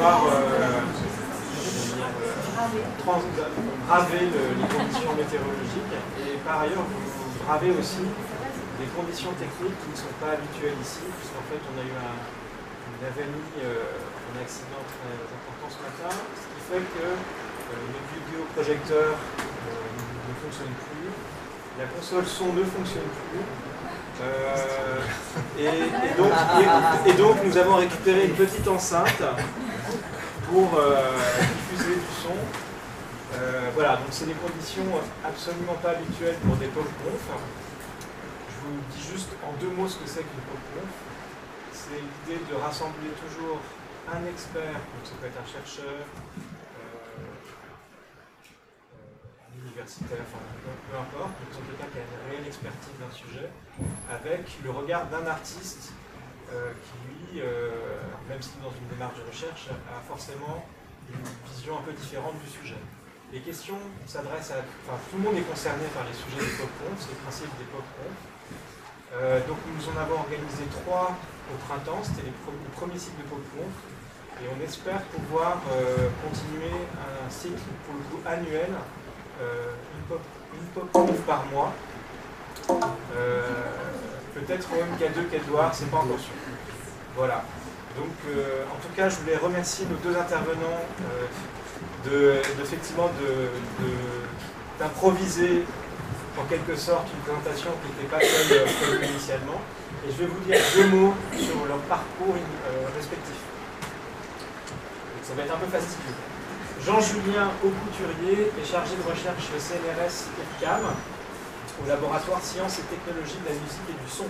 D'avoir euh, les conditions météorologiques et par ailleurs vous aussi des conditions techniques qui ne sont pas habituelles ici, puisqu'en fait on a eu un, une avarie, euh, un accident très important ce matin, ce qui fait que euh, le vidéoprojecteur euh, ne fonctionne plus, la console son ne fonctionne plus. Et, donc, et donc, nous avons récupéré une petite enceinte pour euh, diffuser du son. Euh, voilà, donc c'est des conditions absolument pas habituelles pour des pop conf. Je vous dis juste en deux mots ce que c'est qu'une pop conf. C'est l'idée de rassembler toujours un expert, donc ça peut être un chercheur, euh, un universitaire, enfin peu, importe, donc quelqu'un qui a une réelle expertise d'un sujet, avec le regard d'un artiste qui lui, euh, même si dans une démarche de recherche, a forcément une vision un peu différente du sujet. Les questions s'adressent à... Enfin, tout le monde est concerné par les sujets des pop-conf, c'est le principe des pop-conf. Euh, donc nous en avons organisé trois au printemps, c'était les le premier cycle de pop-conf, et on espère pouvoir euh, continuer un cycle pour le coup annuel, une pop une pop-conf par mois. Peut-être au MK2 Quai-Edouard, c'est pas encore sûr. Voilà. Donc, euh, en tout cas, je voulais remercier nos deux intervenants euh, de, de- d'improviser en quelque sorte une présentation qui n'était pas celle euh, initialement. Et je vais vous dire deux mots sur leur parcours respectif. Ça va être un peu fastidieux. Jean-Julien Aucouturier est chargé de recherche au CNRS EFCAM, au laboratoire Sciences et Technologies de la musique et du son.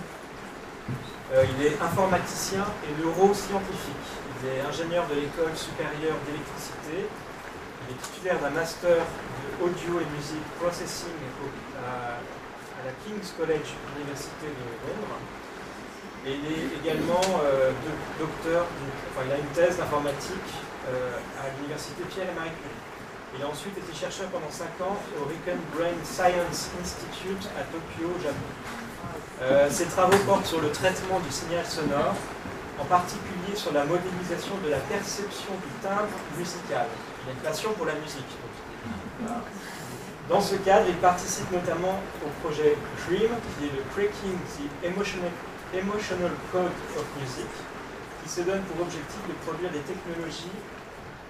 Euh, il est informaticien et neuroscientifique. Il est ingénieur de l'école supérieure d'électricité. Il est titulaire d'un master de audio et musique processing à, la King's College Université de Londres. Et il est également euh, docteur, enfin il a une thèse d'informatique euh, à l'université Pierre et Marie Curie. Il a ensuite été chercheur pendant 5 ans au Riken Brain Science Institute à Tokyo, Japon. Euh, ses travaux portent sur le traitement du signal sonore, en particulier sur la modélisation de la perception du timbre musical. Il a une passion pour la musique. Dans ce cadre, il participe notamment au projet DREAM, qui est le Cracking the Emotional, Emotional Code of Music, qui se donne pour objectif de produire des technologies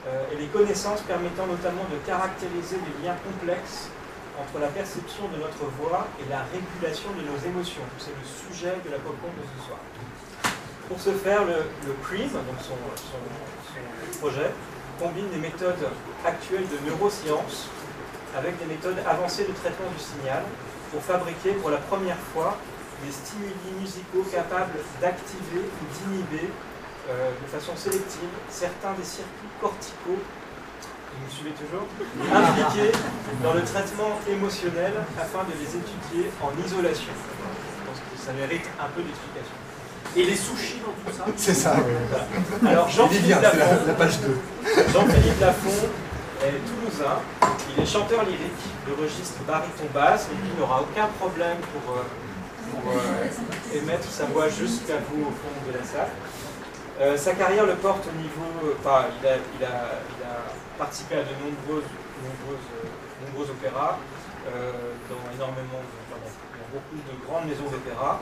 euh, et des connaissances permettant notamment de caractériser les liens complexes entre la perception de notre voix et la régulation de nos émotions. C'est le sujet de la pop de ce soir. Pour ce faire, le, le donc son projet, combine des méthodes actuelles de neurosciences avec des méthodes avancées de traitement du signal pour fabriquer pour la première fois des stimuli musicaux capables d'activer ou d'inhiber euh, de façon sélective certains des circuits corticaux vous me suivez toujours Impliqués dans le traitement émotionnel afin de les étudier en isolation. Je pense que ça mérite un peu d'explication. Et les sushis dans tout ça C'est ça, oui. Voilà. Alors Jean-Philippe la, Lafont, la page 2. Jean-Philippe Lafont est toulousain. Il est chanteur lyrique de registre baryton basse et il n'aura aucun problème pour, euh, pour, euh, émettre sa voix jusqu'à vous au fond de la salle. Euh, sa carrière le porte au niveau. Enfin, il a, il a- il a participé à de nombreuses, nombreux opéras, euh, dans énormément, dans, beaucoup de grandes maisons d'opéra.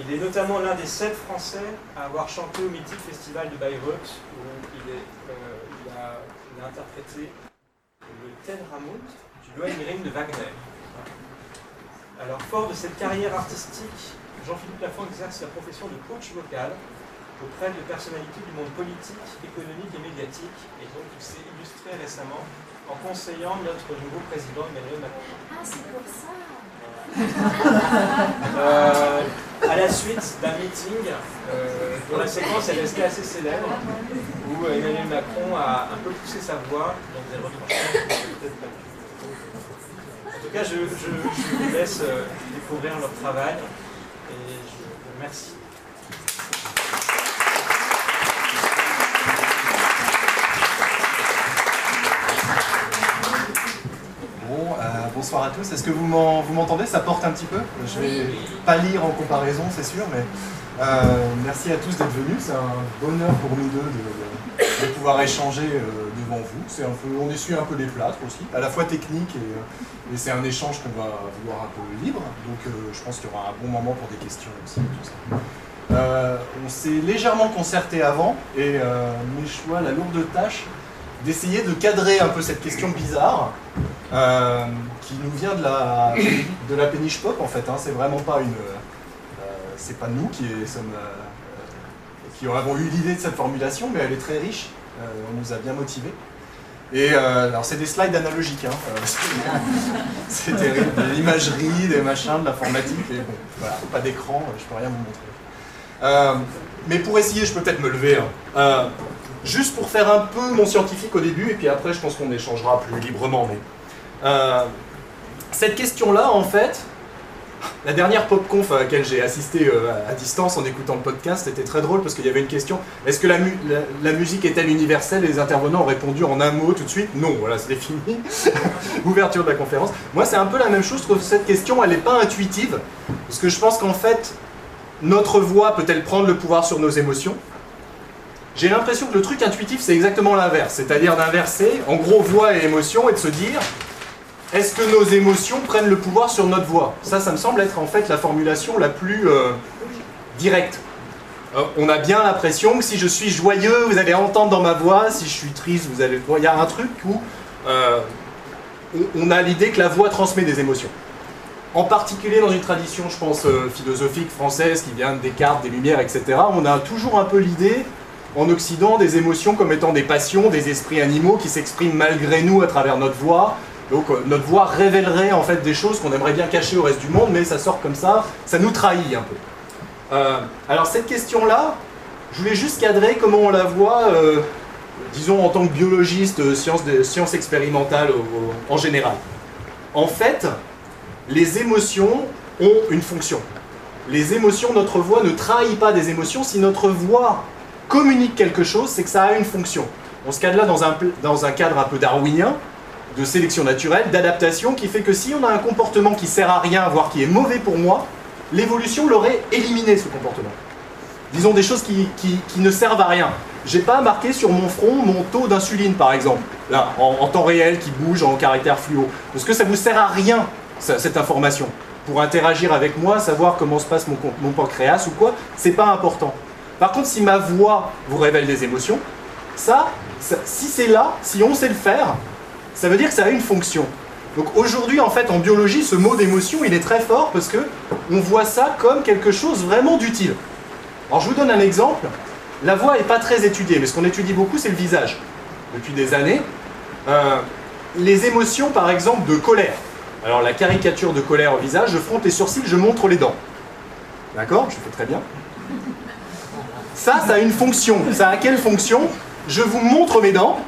Il est notamment l'un des sept Français à avoir chanté au mythique festival de Bayreuth, où il, euh, a, interprété le Tenramut du Lohengrin de Wagner. Alors, fort de cette carrière artistique, Jean-Philippe Lafont exerce la profession de coach vocal auprès de personnalités du monde politique, économique et médiatique. Et donc, il s'est illustré récemment en conseillant notre nouveau président Emmanuel Macron. Ah, c'est pour ça. Euh, à la suite d'un meeting euh, dont la séquence est restée assez célèbre, où euh, Emmanuel Macron a un peu poussé sa voix dans des retranchements peut-être pas. En tout cas, je, je- je vous laisse découvrir leur travail et je vous remercie. Bon, bonsoir à tous. Est-ce que vous m'entendez? Ça porte un petit peu? Je vais pas lire en comparaison, c'est sûr, mais euh, merci à tous d'être venus. C'est un bonheur pour nous deux de, pouvoir échanger euh, devant vous. Un peu, on essuie un peu les plâtres aussi, à la fois technique et, euh, c'est un échange qu'on va vouloir un peu libre. Donc je pense qu'il y aura un bon moment pour des questions aussi. on s'est légèrement concerté avant et mes choix, la lourde tâche d'essayer de cadrer un peu cette question bizarre euh, qui nous vient de la, péniche pop en fait. Hein. C'est vraiment pas une. Euh, c'est pas nous qui, sommes, euh, qui avons eu l'idée de cette formulation, mais elle est très riche. on nous a bien motivés. Et alors c'est des slides analogiques, hein. c'est terrible, de l'imagerie, des machins, de l'informatique, et bon, pas d'écran, je peux rien vous montrer. mais pour essayer, je peux peut-être me lever. Hein juste pour faire un peu mon scientifique au début, et puis après je pense qu'on échangera plus librement. Mais euh, cette question-là, en fait, la dernière PopConf à laquelle j'ai assisté euh, à distance en écoutant le podcast était très drôle parce qu'il y avait une question est-ce que la, musique est-elle universelle? Les intervenants ont répondu en un mot tout de suite non, voilà, c'était fini. Ouverture de la conférence. Moi, c'est un peu la même chose, que cette question, elle n'est pas intuitive parce que je pense qu'en fait, notre voix peut-elle prendre le pouvoir sur nos émotions? J'ai l'impression que le truc intuitif, c'est exactement l'inverse. C'est-à-dire d'inverser, en gros, voix et émotion, et de se dire, est-ce que nos émotions prennent le pouvoir sur notre voix? Ça, ça me semble être en fait la formulation la plus euh, directe. Euh, on a bien l'impression que si je suis joyeux, vous allez entendre dans ma voix, si je suis triste, vous allez... Il y a un truc où euh, on a l'idée que la voix transmet des émotions. En particulier dans une tradition, je pense, philosophique française qui vient de Descartes, des Lumières, etc., on a toujours un peu l'idée en Occident des émotions comme étant des passions, des esprits animaux qui s'expriment malgré nous à travers notre voix. Donc euh, notre voix révélerait en fait des choses qu'on aimerait bien cacher au reste du monde, mais ça sort comme ça, ça nous trahit un peu. Euh, alors cette question-là, je voulais juste cadrer comment on la voit, euh, disons en tant que biologiste, sciences, sciences expérimentales en général. En fait, les émotions ont une fonction. Les émotions, notre voix ne trahit pas des émotions si notre voix communique quelque chose, c'est que ça a une fonction. On se cadre là dans un, dans un cadre un peu darwinien, de sélection naturelle, d'adaptation, qui fait que si on a un comportement qui sert à rien, voire qui est mauvais pour moi, l'évolution l'aurait éliminé ce comportement. Disons des choses qui, ne servent à rien. J'ai pas marqué sur mon front mon taux d'insuline, par exemple, là, en, temps réel, qui bouge en caractère fluo. Parce que ça vous sert à rien, cette information. Pour interagir avec moi, savoir comment se passe mon, mon pancréas ou quoi, c'est pas important. Par contre, si ma voix vous révèle des émotions, ça, si c'est là, si on sait le faire, ça veut dire que ça a une fonction. Donc aujourd'hui, en fait, en biologie, ce mot d'émotion, il est très fort parce que on voit ça comme quelque chose vraiment d'utile. Alors je vous donne un exemple. La voix n'est pas très étudiée, mais ce qu'on étudie beaucoup, c'est le visage. Depuis des années, euh, les émotions, par exemple, de colère. Alors la caricature de colère au visage, je fronte les sourcils, je montre les dents. D'accord? Je fais très bien. Ça, ça a une fonction. Ça a quelle fonction? Je vous montre mes dents,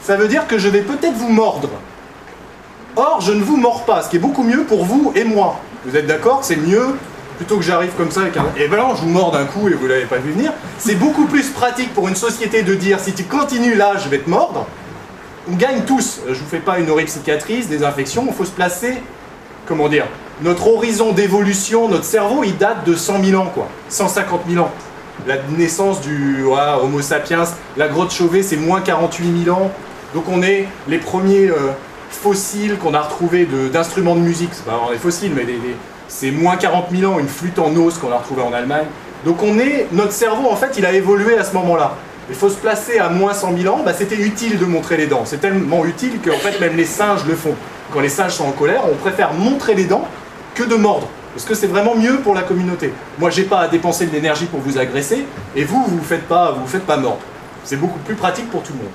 ça veut dire que je vais peut-être vous mordre. Or, je ne vous mords pas, ce qui est beaucoup mieux pour vous et moi. Vous êtes d'accord? C'est mieux, plutôt que j'arrive comme ça avec un... Et ben non, je vous mords d'un coup et vous l'avez pas vu venir. C'est beaucoup plus pratique pour une société de dire, si tu continues là, je vais te mordre. On gagne tous. Je vous fais pas une horrible cicatrice, des infections, il faut se placer, comment dire, notre horizon d'évolution, notre cerveau, il date de 100 000 ans, quoi. 150 000 ans la naissance du Homo sapiens, la grotte Chauvet, c'est moins 48 000 ans. Donc on est les premiers euh, fossiles qu'on a retrouvés d'instruments de, musique. C'est pas vraiment des fossiles, mais c'est moins 40 000 ans, une flûte en os qu'on a retrouvée en Allemagne. Donc on est, notre cerveau en fait, il a évolué à ce moment-là. Il faut se placer à moins 100 000 ans, bah, c'était utile de montrer les dents. C'est tellement utile qu'en fait même les singes le font. Quand les singes sont en colère, on préfère montrer les dents que de mordre. Parce que c'est vraiment mieux pour la communauté? Moi, j'ai pas à dépenser de l'énergie pour vous agresser, et vous, vous ne faites pas, vous, faites pas mordre. C'est beaucoup plus pratique pour tout le monde.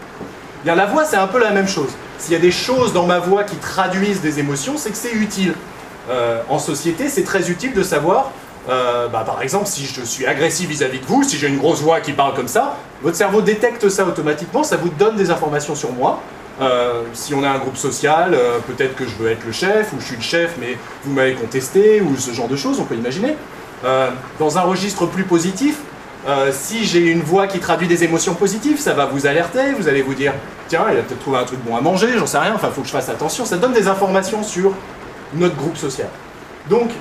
Bien, la voix, c'est un peu la même chose. S'il y a des choses dans ma voix qui traduisent des émotions, c'est que c'est utile. Euh, en société, c'est très utile de savoir, euh, bah, par exemple, si je suis agressif vis-à-vis -vis de vous, si j'ai une grosse voix qui parle comme ça, votre cerveau détecte ça automatiquement, ça vous donne des informations sur moi, euh, si on a un groupe social, euh, peut-être que je veux être le chef, ou je suis le chef, mais vous m'avez contesté, ou ce genre de choses, on peut imaginer. Euh, dans un registre plus positif, si j'ai une voix qui traduit des émotions positives, ça va vous alerter, vous allez vous dire, tiens, il a peut-être trouvé un truc bon à manger, j'en sais rien, enfin, il faut que je fasse attention. Ça donne des informations sur notre groupe social. Donc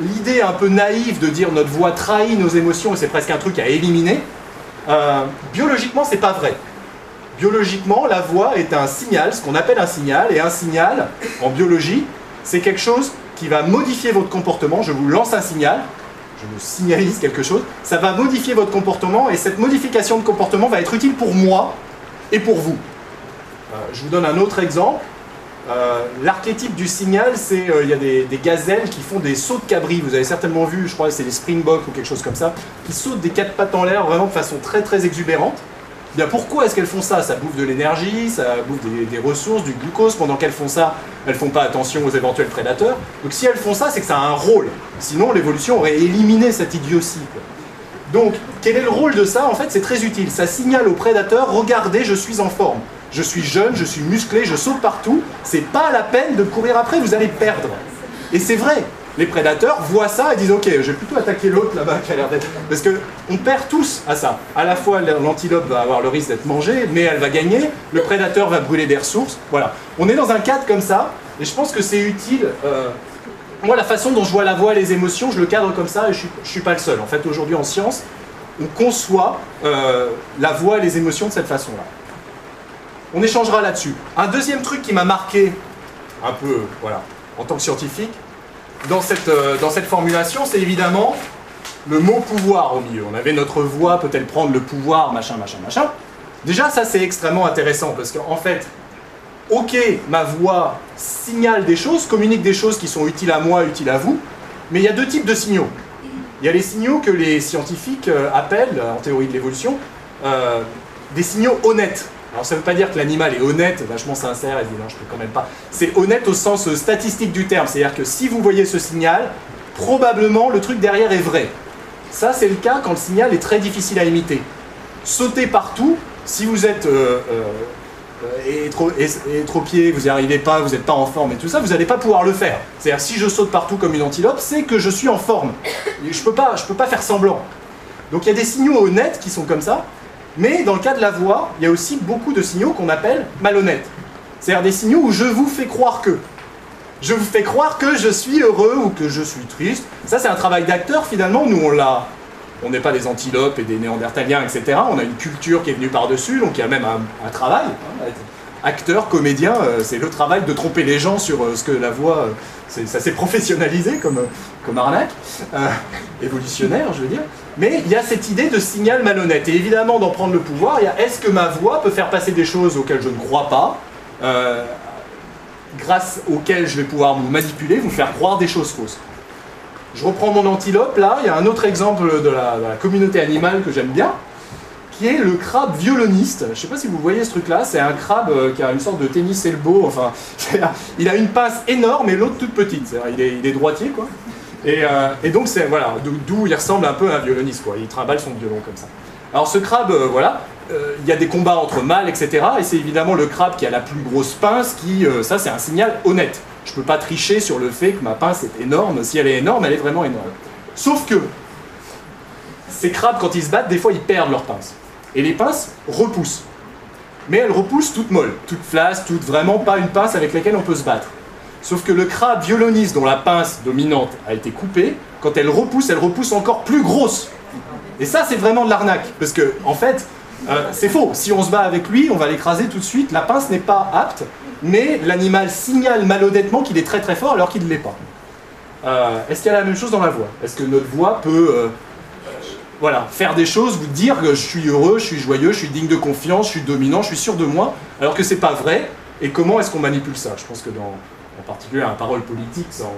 l'idée un peu naïve de dire notre voix trahit nos émotions et c'est presque un truc à éliminer, biologiquement c'est pas vrai. Biologiquement, la voix est un signal, ce qu'on appelle un signal, et un signal, en biologie, c'est quelque chose qui va modifier votre comportement. Je vous lance un signal, je vous signalise quelque chose, ça va modifier votre comportement, et cette modification de comportement va être utile pour moi et pour vous. Euh, je vous donne un autre exemple. Euh, l'archétype du signal, c'est euh, il y a des, gazelles qui font des sauts de cabri. Vous avez certainement vu, je crois c'est des springboks ou quelque chose comme ça, qui sautent des quatre pattes en l'air vraiment de façon très très exubérante. Bien, pourquoi est-ce qu'elles font ça? Ça bouffe de l'énergie, ça bouffe des, ressources, du glucose. Pendant qu'elles font ça, elles font pas attention aux éventuels prédateurs. Donc si elles font ça, c'est que ça a un rôle. Sinon, l'évolution aurait éliminé cette idiotie. Donc, quel est le rôle de ça? En fait, c'est très utile. Ça signale aux prédateurs, regardez, je suis en forme je suis jeune, je suis musclé, je saute partout, c'est pas la peine de courir après, vous allez perdre. Et c'est vrai, les prédateurs voient ça et disent ok, je vais plutôt attaquer l'autre là-bas qui a l'air d'être. Parce qu'on perd tous à ça. À la fois l'antilope va avoir le risque d'être mangé, mais elle va gagner, le prédateur va brûler des ressources. Voilà. On est dans un cadre comme ça, et je pense que c'est utile. Euh, moi, la façon dont je vois la voix, les émotions, je le cadre comme ça, et je ne suis, pas le seul. En fait, aujourd'hui en science, on conçoit euh, la voix et les émotions de cette façon-là. On échangera là-dessus. Un deuxième truc qui m'a marqué un peu, voilà, en tant que scientifique, dans cette, euh, dans cette formulation, c'est évidemment le mot pouvoir au milieu. On avait notre voix, peut-elle prendre le pouvoir, machin, machin, machin. Déjà, ça c'est extrêmement intéressant parce qu'en fait, ok, ma voix signale des choses, communique des choses qui sont utiles à moi, utiles à vous, mais il y a deux types de signaux. Il y a les signaux que les scientifiques euh, appellent, en théorie de l'évolution, euh, des signaux honnêtes. Alors ça ne veut pas dire que l'animal est honnête, vachement sincère, et dit non, je peux quand même pas. C'est honnête au sens statistique du terme, c'est-à-dire que si vous voyez ce signal, probablement le truc derrière est vrai. Ça, c'est le cas quand le signal est très difficile à imiter. Sauter partout, si vous êtes euh, euh, trop pied, vous n'y arrivez pas, vous n'êtes pas en forme et tout ça, vous n'allez pas pouvoir le faire. C'est-à-dire si je saute partout comme une antilope, c'est que je suis en forme. Je ne peux, peux pas faire semblant. Donc il y a des signaux honnêtes qui sont comme ça, mais dans le cas de la voix, il y a aussi beaucoup de signaux qu'on appelle malhonnêtes. C'est-à-dire des signaux où je vous fais croire que. Je vous fais croire que je suis heureux ou que je suis triste. Ça, c'est un travail d'acteur finalement. Nous, on l'a. On n'est pas des antilopes et des néandertaliens, etc. On a une culture qui est venue par-dessus, donc il y a même un, travail. Hein, acteur, comédien, euh, c'est le travail de tromper les gens sur euh, ce que la voix. Euh, ça s'est professionnalisé comme, comme arnaque, évolutionnaire, je veux dire. Mais il y a cette idée de signal malhonnête. Et évidemment, d'en prendre le pouvoir, il y a est-ce que ma voix peut faire passer des choses auxquelles je ne crois pas, grâce auxquelles je vais pouvoir vous manipuler, vous faire croire des choses fausses? Je reprends mon antilope, là, il y a un autre exemple de la, communauté animale que j'aime bien, qui est le crabe violoniste. Je ne sais pas si vous voyez ce truc-là, c'est un crabe euh, qui a une sorte de tennis elbow, enfin, il a une pince énorme et l'autre toute petite. Il est, il est droitier, quoi. Euh, et, donc, c'est voilà, d'où il ressemble un peu à un violoniste. Il trimballe son violon comme ça. Alors, ce crabe, euh, voilà, euh, il y a des combats entre mâles, etc. Et c'est évidemment le crabe qui a la plus grosse pince qui, ça, c'est un signal honnête. Je ne peux pas tricher sur le fait que ma pince est énorme. Si elle est énorme, elle est vraiment énorme. Sauf que ces crabes, quand ils se battent, des fois, ils perdent leur pince. Et les pinces repoussent. Mais elles repoussent toutes molles, toutes flasques, toutes vraiment pas une pince avec laquelle on peut se battre. Sauf que le crabe violoniste dont la pince dominante a été coupée, quand elle repousse, elle repousse encore plus grosse. Et ça, c'est vraiment de l'arnaque. Parce que, en fait, euh, c'est faux. Si on se bat avec lui, on va l'écraser tout de suite. La pince n'est pas apte, mais l'animal signale malhonnêtement qu'il est très très fort alors qu'il ne l'est pas. Euh, est-ce qu'il y a la même chose dans la voix? Est-ce que notre voix peut euh, voilà, faire des choses, vous dire que je suis heureux, je suis joyeux, je suis digne de confiance, je suis dominant, je suis sûr de moi, alors que c'est pas vrai Et comment est-ce qu'on manipule ça? Je pense que dans, en particulier un parole politique sans,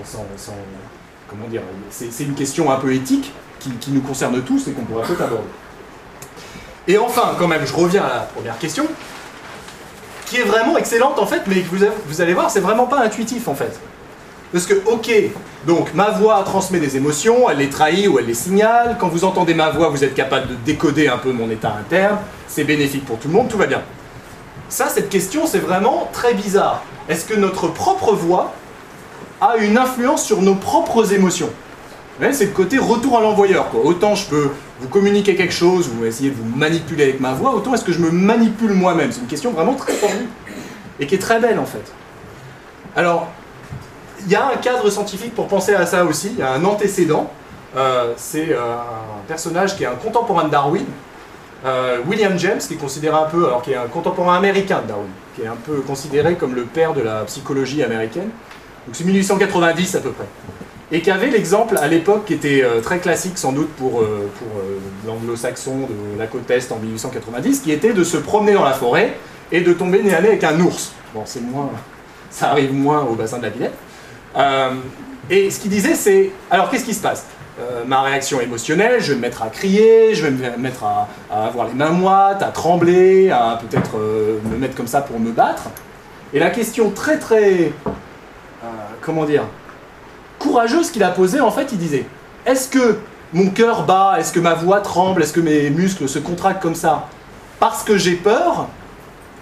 comment dire, c'est une question un peu éthique qui, nous concerne tous et qu'on pourrait peut-être aborder. Et enfin, quand même, je reviens à la première question, qui est vraiment excellente en fait, mais vous, vous allez voir, c'est vraiment pas intuitif en fait. Parce que, ok, donc ma voix transmet des émotions, elle les trahit ou elle les signale. Quand vous entendez ma voix, vous êtes capable de décoder un peu mon état interne. C'est bénéfique pour tout le monde, tout va bien. Ça, cette question, c'est vraiment très bizarre. Est-ce que notre propre voix a une influence sur nos propres émotions? C'est le côté retour à l'envoyeur. Autant je peux vous communiquer quelque chose, vous essayer de vous manipuler avec ma voix, autant est-ce que je me manipule moi-même? C'est une question vraiment très tordue et qui est très belle en fait. Alors, il y a un cadre scientifique pour penser à ça aussi, il y a un antécédent. Euh, c'est un personnage qui est un contemporain de Darwin, William James, qui est considéré un peu, alors qui est un contemporain américain de Darwin, qui est un peu considéré comme le père de la psychologie américaine. Donc c'est 1890 à peu près et qui avait l'exemple à l'époque qui était euh, très classique sans doute pour, euh, pour euh, l'anglo-saxon de la côte est en 1890, qui était de se promener dans la forêt et de tomber nez à nez avec un ours. Bon, c'est moins, ça arrive moins au bassin de la Villette. Et ce qu'il disait, c'est, alors qu'est-ce qui se passe? Ma réaction émotionnelle, je vais me mettre à crier, je vais me mettre à, avoir les mains moites, à trembler, à peut-être me mettre comme ça pour me battre. Et la question très très, comment dire, courageux ce qu'il a posé, en fait, il disait Est-ce que mon cœur bat Est-ce que ma voix tremble Est-ce que mes muscles se contractent comme ça Parce que j'ai peur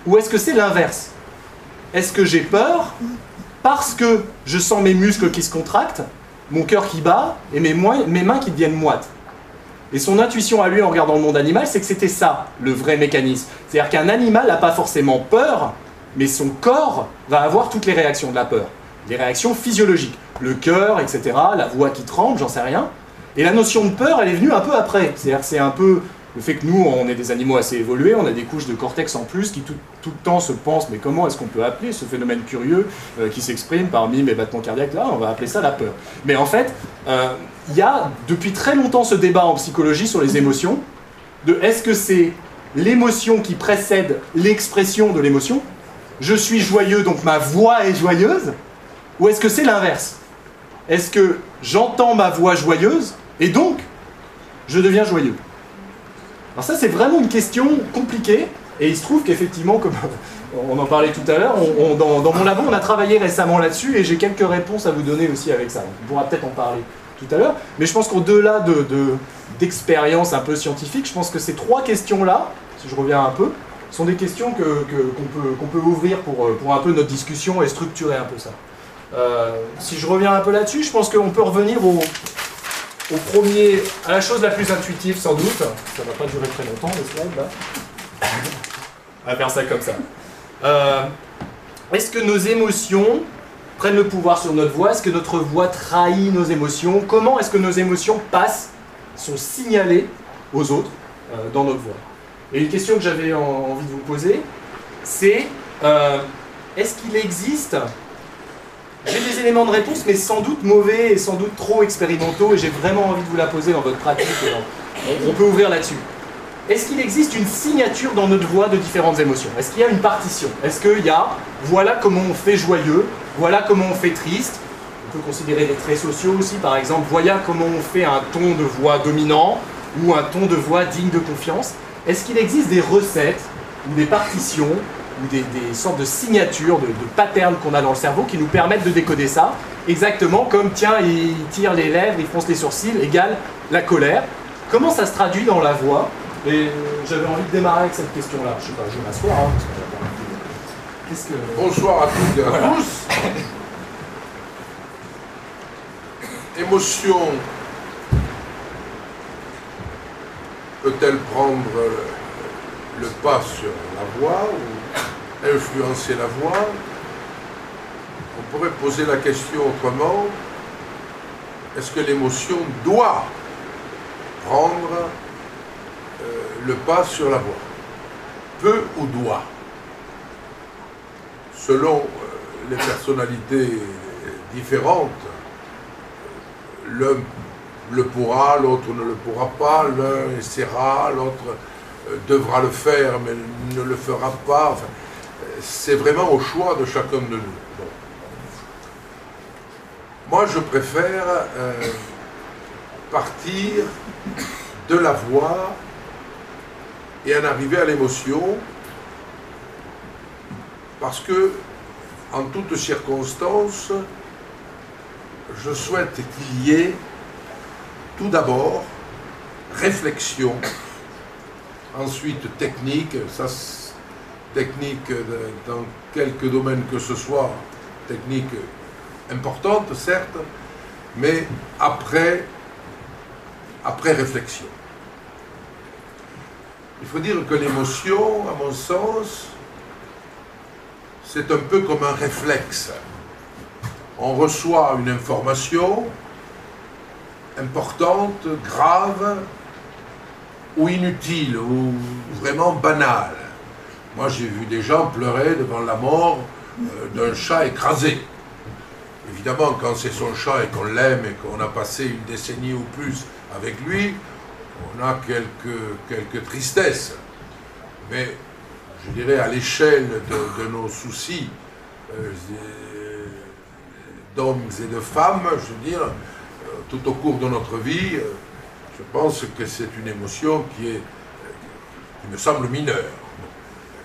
Ou est-ce que c'est l'inverse? Est-ce que j'ai peur parce que je sens mes muscles qui se contractent, mon cœur qui bat et mes, mains qui deviennent moites et son intuition à lui en regardant le monde animal, c'est que c'était ça, le vrai mécanisme. C'est-à-dire qu'un animal n'a pas forcément peur, mais son corps va avoir toutes les réactions de la peur, les réactions physiologiques le cœur, etc., la voix qui tremble, j'en sais rien. Et la notion de peur, elle est venue un peu après. C'est-à-dire c'est un peu le fait que nous, on est des animaux assez évolués, on a des couches de cortex en plus qui tout, le temps se pensent, mais comment est-ce qu'on peut appeler ce phénomène curieux euh, qui s'exprime parmi mes battements cardiaques Là, on va appeler ça la peur. Mais en fait, euh, il y a depuis très longtemps ce débat en psychologie sur les émotions, de est-ce que c'est l'émotion qui précède l'expression de l'émotion Je suis joyeux, donc ma voix est joyeuse Ou est-ce que c'est l'inverse? Est-ce que j'entends ma voix joyeuse et donc je deviens joyeux? Alors ça c'est vraiment une question compliquée et il se trouve qu'effectivement, comme on en parlait tout à l'heure, dans, mon labo on a travaillé récemment là-dessus et j'ai quelques réponses à vous donner aussi avec ça. On pourra peut-être en parler tout à l'heure, mais je pense qu'au-delà de, un peu scientifique, je pense que ces trois questions-là, si je reviens un peu, sont des questions qu'on peut, peut, ouvrir pour, pour un peu notre discussion et structurer un peu ça. Euh, si je reviens un peu là-dessus, je pense qu'on peut revenir au, premier, à la chose la plus intuitive sans doute. Ça va pas durer très longtemps les slides là. On va faire ça comme ça. Euh, est-ce que nos émotions prennent le pouvoir sur notre voix? Est-ce que notre voix trahit nos émotions? Comment est-ce que nos émotions passent, sont signalées aux autres euh, dans notre voix? Et une question que j'avais envie de vous poser, c'est est-ce qu'il existe j'ai des éléments de réponse, mais sans doute mauvais et sans doute trop expérimentaux, et j'ai vraiment envie de vous la poser dans votre pratique. On peut ouvrir là-dessus. Est-ce qu'il existe une signature dans notre voix de différentes émotions? Est-ce qu'il y a une partition? Est-ce qu'il y a voilà comment on fait joyeux, voilà comment on fait triste On peut considérer les traits sociaux aussi, par exemple, voilà comment on fait un ton de voix dominant ou un ton de voix digne de confiance. Est-ce qu'il existe des recettes ou des partitions ou des, sortes de signatures, de, patterns qu'on a dans le cerveau qui nous permettent de décoder ça. Exactement comme, tiens, il tire les lèvres, il fronce les sourcils, égale la colère. Comment ça se traduit dans la voix? Et j'avais envie de démarrer avec cette question-là. Je sais pas, je vais m'asseoir. Hein, que... Bonsoir à toutes et à tous. Émotion peut-elle prendre le pas sur la voix influencer la voix. On pourrait poser la question autrement. Est-ce que l'émotion doit prendre euh, le pas sur la voix? Peut ou doit? Selon euh, les personnalités différentes, l'un le pourra, l'autre ne le pourra pas, l'un essaiera, l'autre euh, devra le faire mais ne le fera pas c'est vraiment au choix de chacun de nous. Moi, je préfère euh, partir de la voix et en arriver à l'émotion, parce que, en toutes circonstances, je souhaite qu'il y ait tout d'abord réflexion, ensuite technique, technique dans quelques domaines que ce soit, technique importante certes, mais après, après réflexion. Il faut dire que l'émotion, à mon sens, c'est un peu comme un réflexe. on reçoit une information importante, grave, ou inutile, ou vraiment banale. Moi, j'ai vu des gens pleurer devant la mort euh, d'un chat écrasé. Évidemment, quand c'est son chat et qu'on l'aime et qu'on a passé une décennie ou plus avec lui, on a quelques, tristesses. Mais je dirais à l'échelle de, nos soucis euh, d'hommes et de femmes, je veux dire, euh, tout au cours de notre vie, je pense que c'est une émotion qui, est, qui me semble mineure.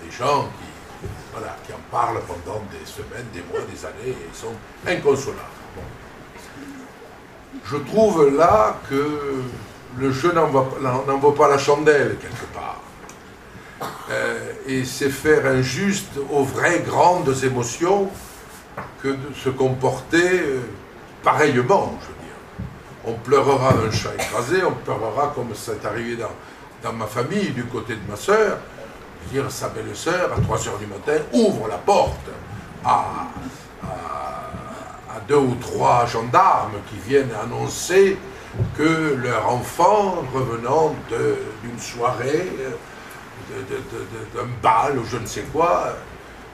Des gens qui, voilà, qui en parlent pendant des semaines, des mois, des années, ils sont inconsolables. Je trouve là que le jeu n'en vaut pas la chandelle quelque part. Euh, et c'est faire injuste aux vraies grandes émotions que de se comporter euh, pareillement, je veux dire. On pleurera un chat écrasé, on pleurera comme c'est arrivé dans, dans ma famille, du côté de ma sœur, dire sa belle-sœur, à 3 heures du matin, ouvre la porte! À, à, deux ou trois gendarmes qui viennent annoncer que leur enfant, revenant d'une soirée, d'un bal ou je ne sais quoi,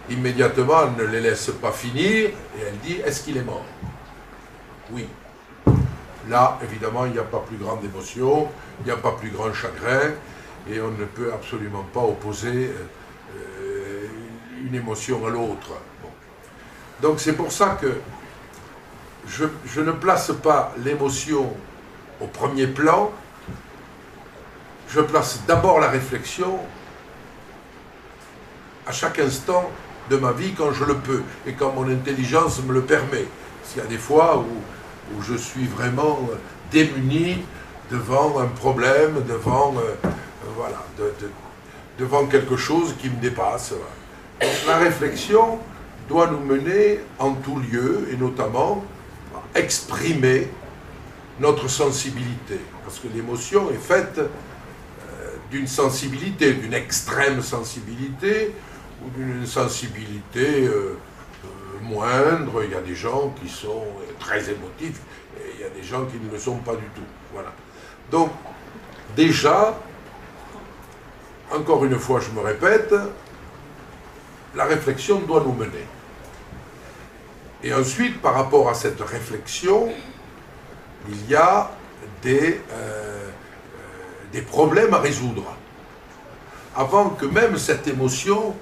immédiatement elle ne les laisse pas finir et elle dit est-ce qu'il est mort? Oui. Là, évidemment, il n'y a pas plus grande émotion, il n'y a pas plus grand chagrin et on ne peut absolument pas opposer euh, une émotion à l'autre. Donc c'est pour ça que je, ne place pas l'émotion au premier plan, je place d'abord la réflexion à chaque instant de ma vie quand je le peux et quand mon intelligence me le permet. S'il y a des fois où, où je suis vraiment démuni devant un problème, devant, euh, voilà, devant quelque chose qui me dépasse. la réflexion doit nous mener en tout lieu et notamment exprimer notre sensibilité. Parce que l'émotion est faite euh, d'une sensibilité, d'une extrême sensibilité, ou d'une sensibilité euh, euh, moindre. Il y a des gens qui sont très émotifs et il y a des gens qui ne le sont pas du tout. Voilà. Donc, déjà, encore une fois, je me répète, la réflexion doit nous mener. Et ensuite, par rapport à cette réflexion, il y a des, euh, des problèmes à résoudre. Avant que même cette émotion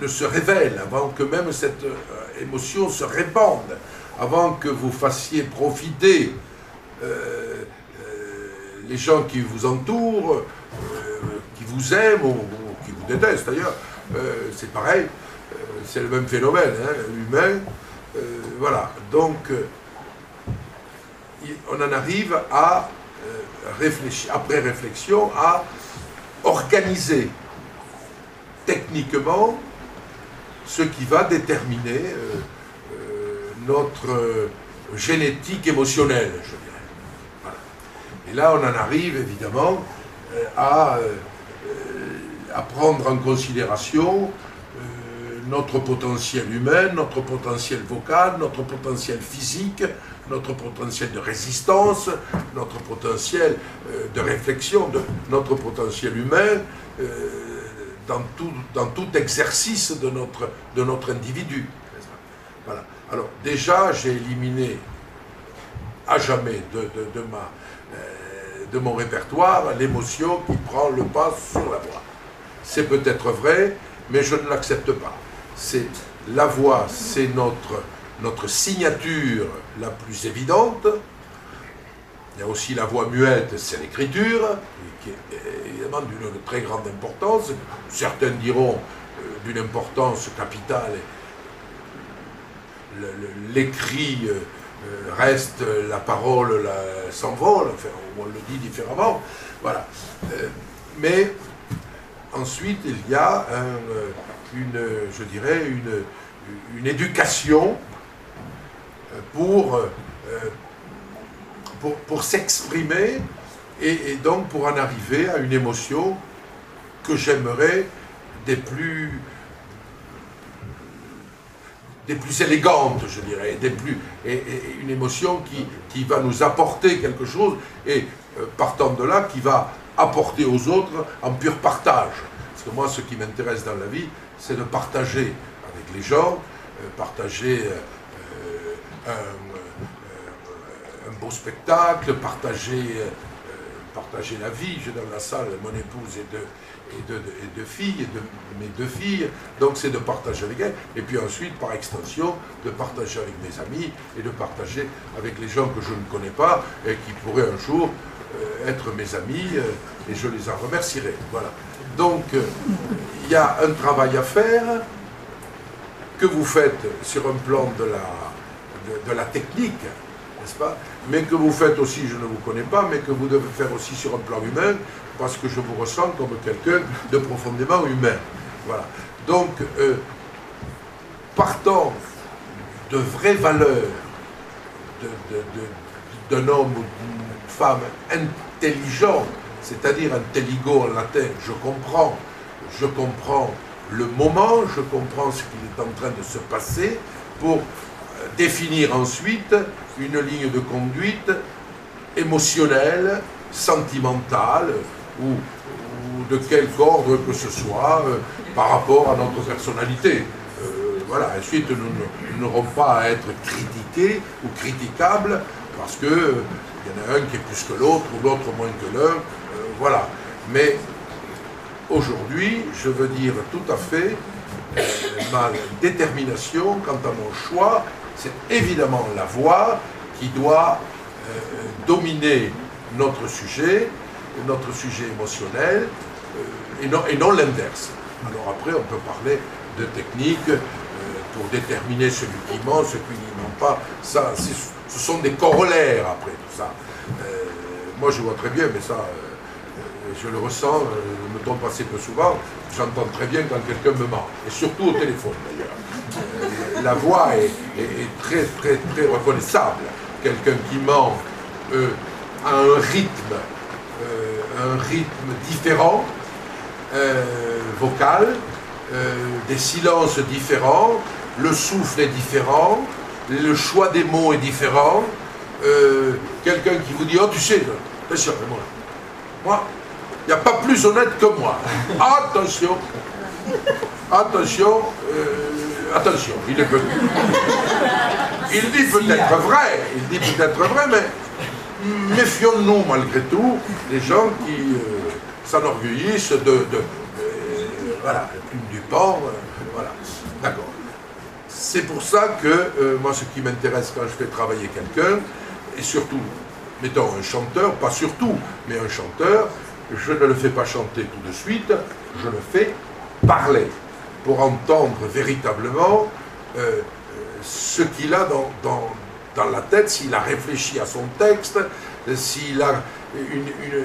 ne se révèle, avant que même cette euh, émotion se répande, avant que vous fassiez profiter euh, euh, les gens qui vous entourent, vous aiment ou, qui vous détestent d'ailleurs, c'est pareil, c'est le même phénomène hein, humain. voilà, donc on en arrive à réfléchir, après réflexion, à organiser techniquement ce qui va déterminer euh, euh, notre euh, génétique émotionnelle, je dirais. Et là, on en arrive évidemment à, à prendre en considération notre potentiel humain, notre potentiel vocal, notre potentiel physique, notre potentiel de résistance, notre potentiel de réflexion, de, notre potentiel humain dans tout, dans tout exercice de notre, de notre individu. Voilà. Alors déjà, j'ai éliminé à jamais de, de, ma, euh, de mon répertoire l'émotion qui prend le pas sur la voix. C'est peut-être vrai, mais je ne l'accepte pas. C'est la voix, c'est notre, signature la plus évidente. Il y a aussi la voix muette, c'est l'écriture, qui est évidemment d'une très grande importance. Certains diront euh, d'une importance capitale. L'écrit euh, euh, reste, la parole s'envole, on le dit différemment. Voilà. mais ensuite, il y a une, je dirais, une, éducation pour pour, s'exprimer et, donc pour en arriver à une émotion que j'aimerais des plus des plus élégantes, je dirais, des plus, et, une émotion qui, qui, va nous apporter quelque chose, et euh, partant de là, qui va apporter aux autres en pur partage. Parce que moi, ce qui m'intéresse dans la vie, c'est de partager avec les gens, euh, partager un, un, beau spectacle, partager, partager la vie. J'ai dans la salle mon épouse et deux, et de, filles, et de mes deux filles, donc c'est de partager avec elles, et puis ensuite, par extension, de partager avec mes amis, et de partager avec les gens que je ne connais pas, et qui pourraient un jour euh, être mes amis, euh, et je les en remercierai. Voilà. Donc, euh, il y a un travail à faire que vous faites sur un plan de la, de la technique, n'est-ce pas Mais que vous faites aussi, je ne vous connais pas, mais que vous devez faire aussi sur un plan humain, parce que je vous ressens comme quelqu'un de profondément humain. Voilà. Donc, euh, partant de vraies valeurs d'un homme ou femme intelligent, c'est-à-dire intelligo en latin, je comprends, je comprends le moment, je comprends ce qui est en train de se passer pour euh, définir ensuite une ligne de conduite émotionnelle, sentimentale, ou, de quelque ordre que ce soit euh, par rapport à notre personnalité. Euh, voilà, ensuite nous n'aurons pas à être critiqués ou critiquables parce qu'il euh, y en a un qui est plus que l'autre ou l'autre moins que l'un. voilà. Mais aujourd'hui, je veux dire tout à fait ma détermination quant à mon choix, c'est évidemment la voix qui doit dominer notre sujet, notre sujet émotionnel euh, et non, l'inverse. Alors après, on peut parler de techniques euh, pour déterminer celui qui ment, celui qui ment pas. Ça, ce sont des corollaires après tout ça. Euh, moi, je vois très bien, mais ça, je le ressens, je me trompe assez peu souvent, j'entends très bien quand quelqu'un me ment, et surtout au téléphone d'ailleurs. la voix est, très, très, très reconnaissable. Quelqu'un qui ment a un rythme un rythme différent, euh, vocal, euh, des silences différents, le souffle est différent, le choix des mots est différent. Euh, quelqu'un qui vous dit, oh tu sais, attention, moi, moi, il n'y a pas plus honnête que moi. Attention, attention, attention, il est Il dit peut-être vrai, il dit peut-être vrai, mais méfions-nous malgré tout des gens qui euh, s'enorgueillissent de, de, voilà, la plume du euh, voilà, d'accord. C'est pour ça que euh, moi ce qui m'intéresse quand je fais travailler quelqu'un, et surtout, mettons un chanteur, pas surtout, mais un chanteur, je ne le fais pas chanter tout de suite, je le fais parler, pour entendre véritablement ce qu'il a dans, dans, dans la tête, s'il a réfléchi à son texte, s'il a une,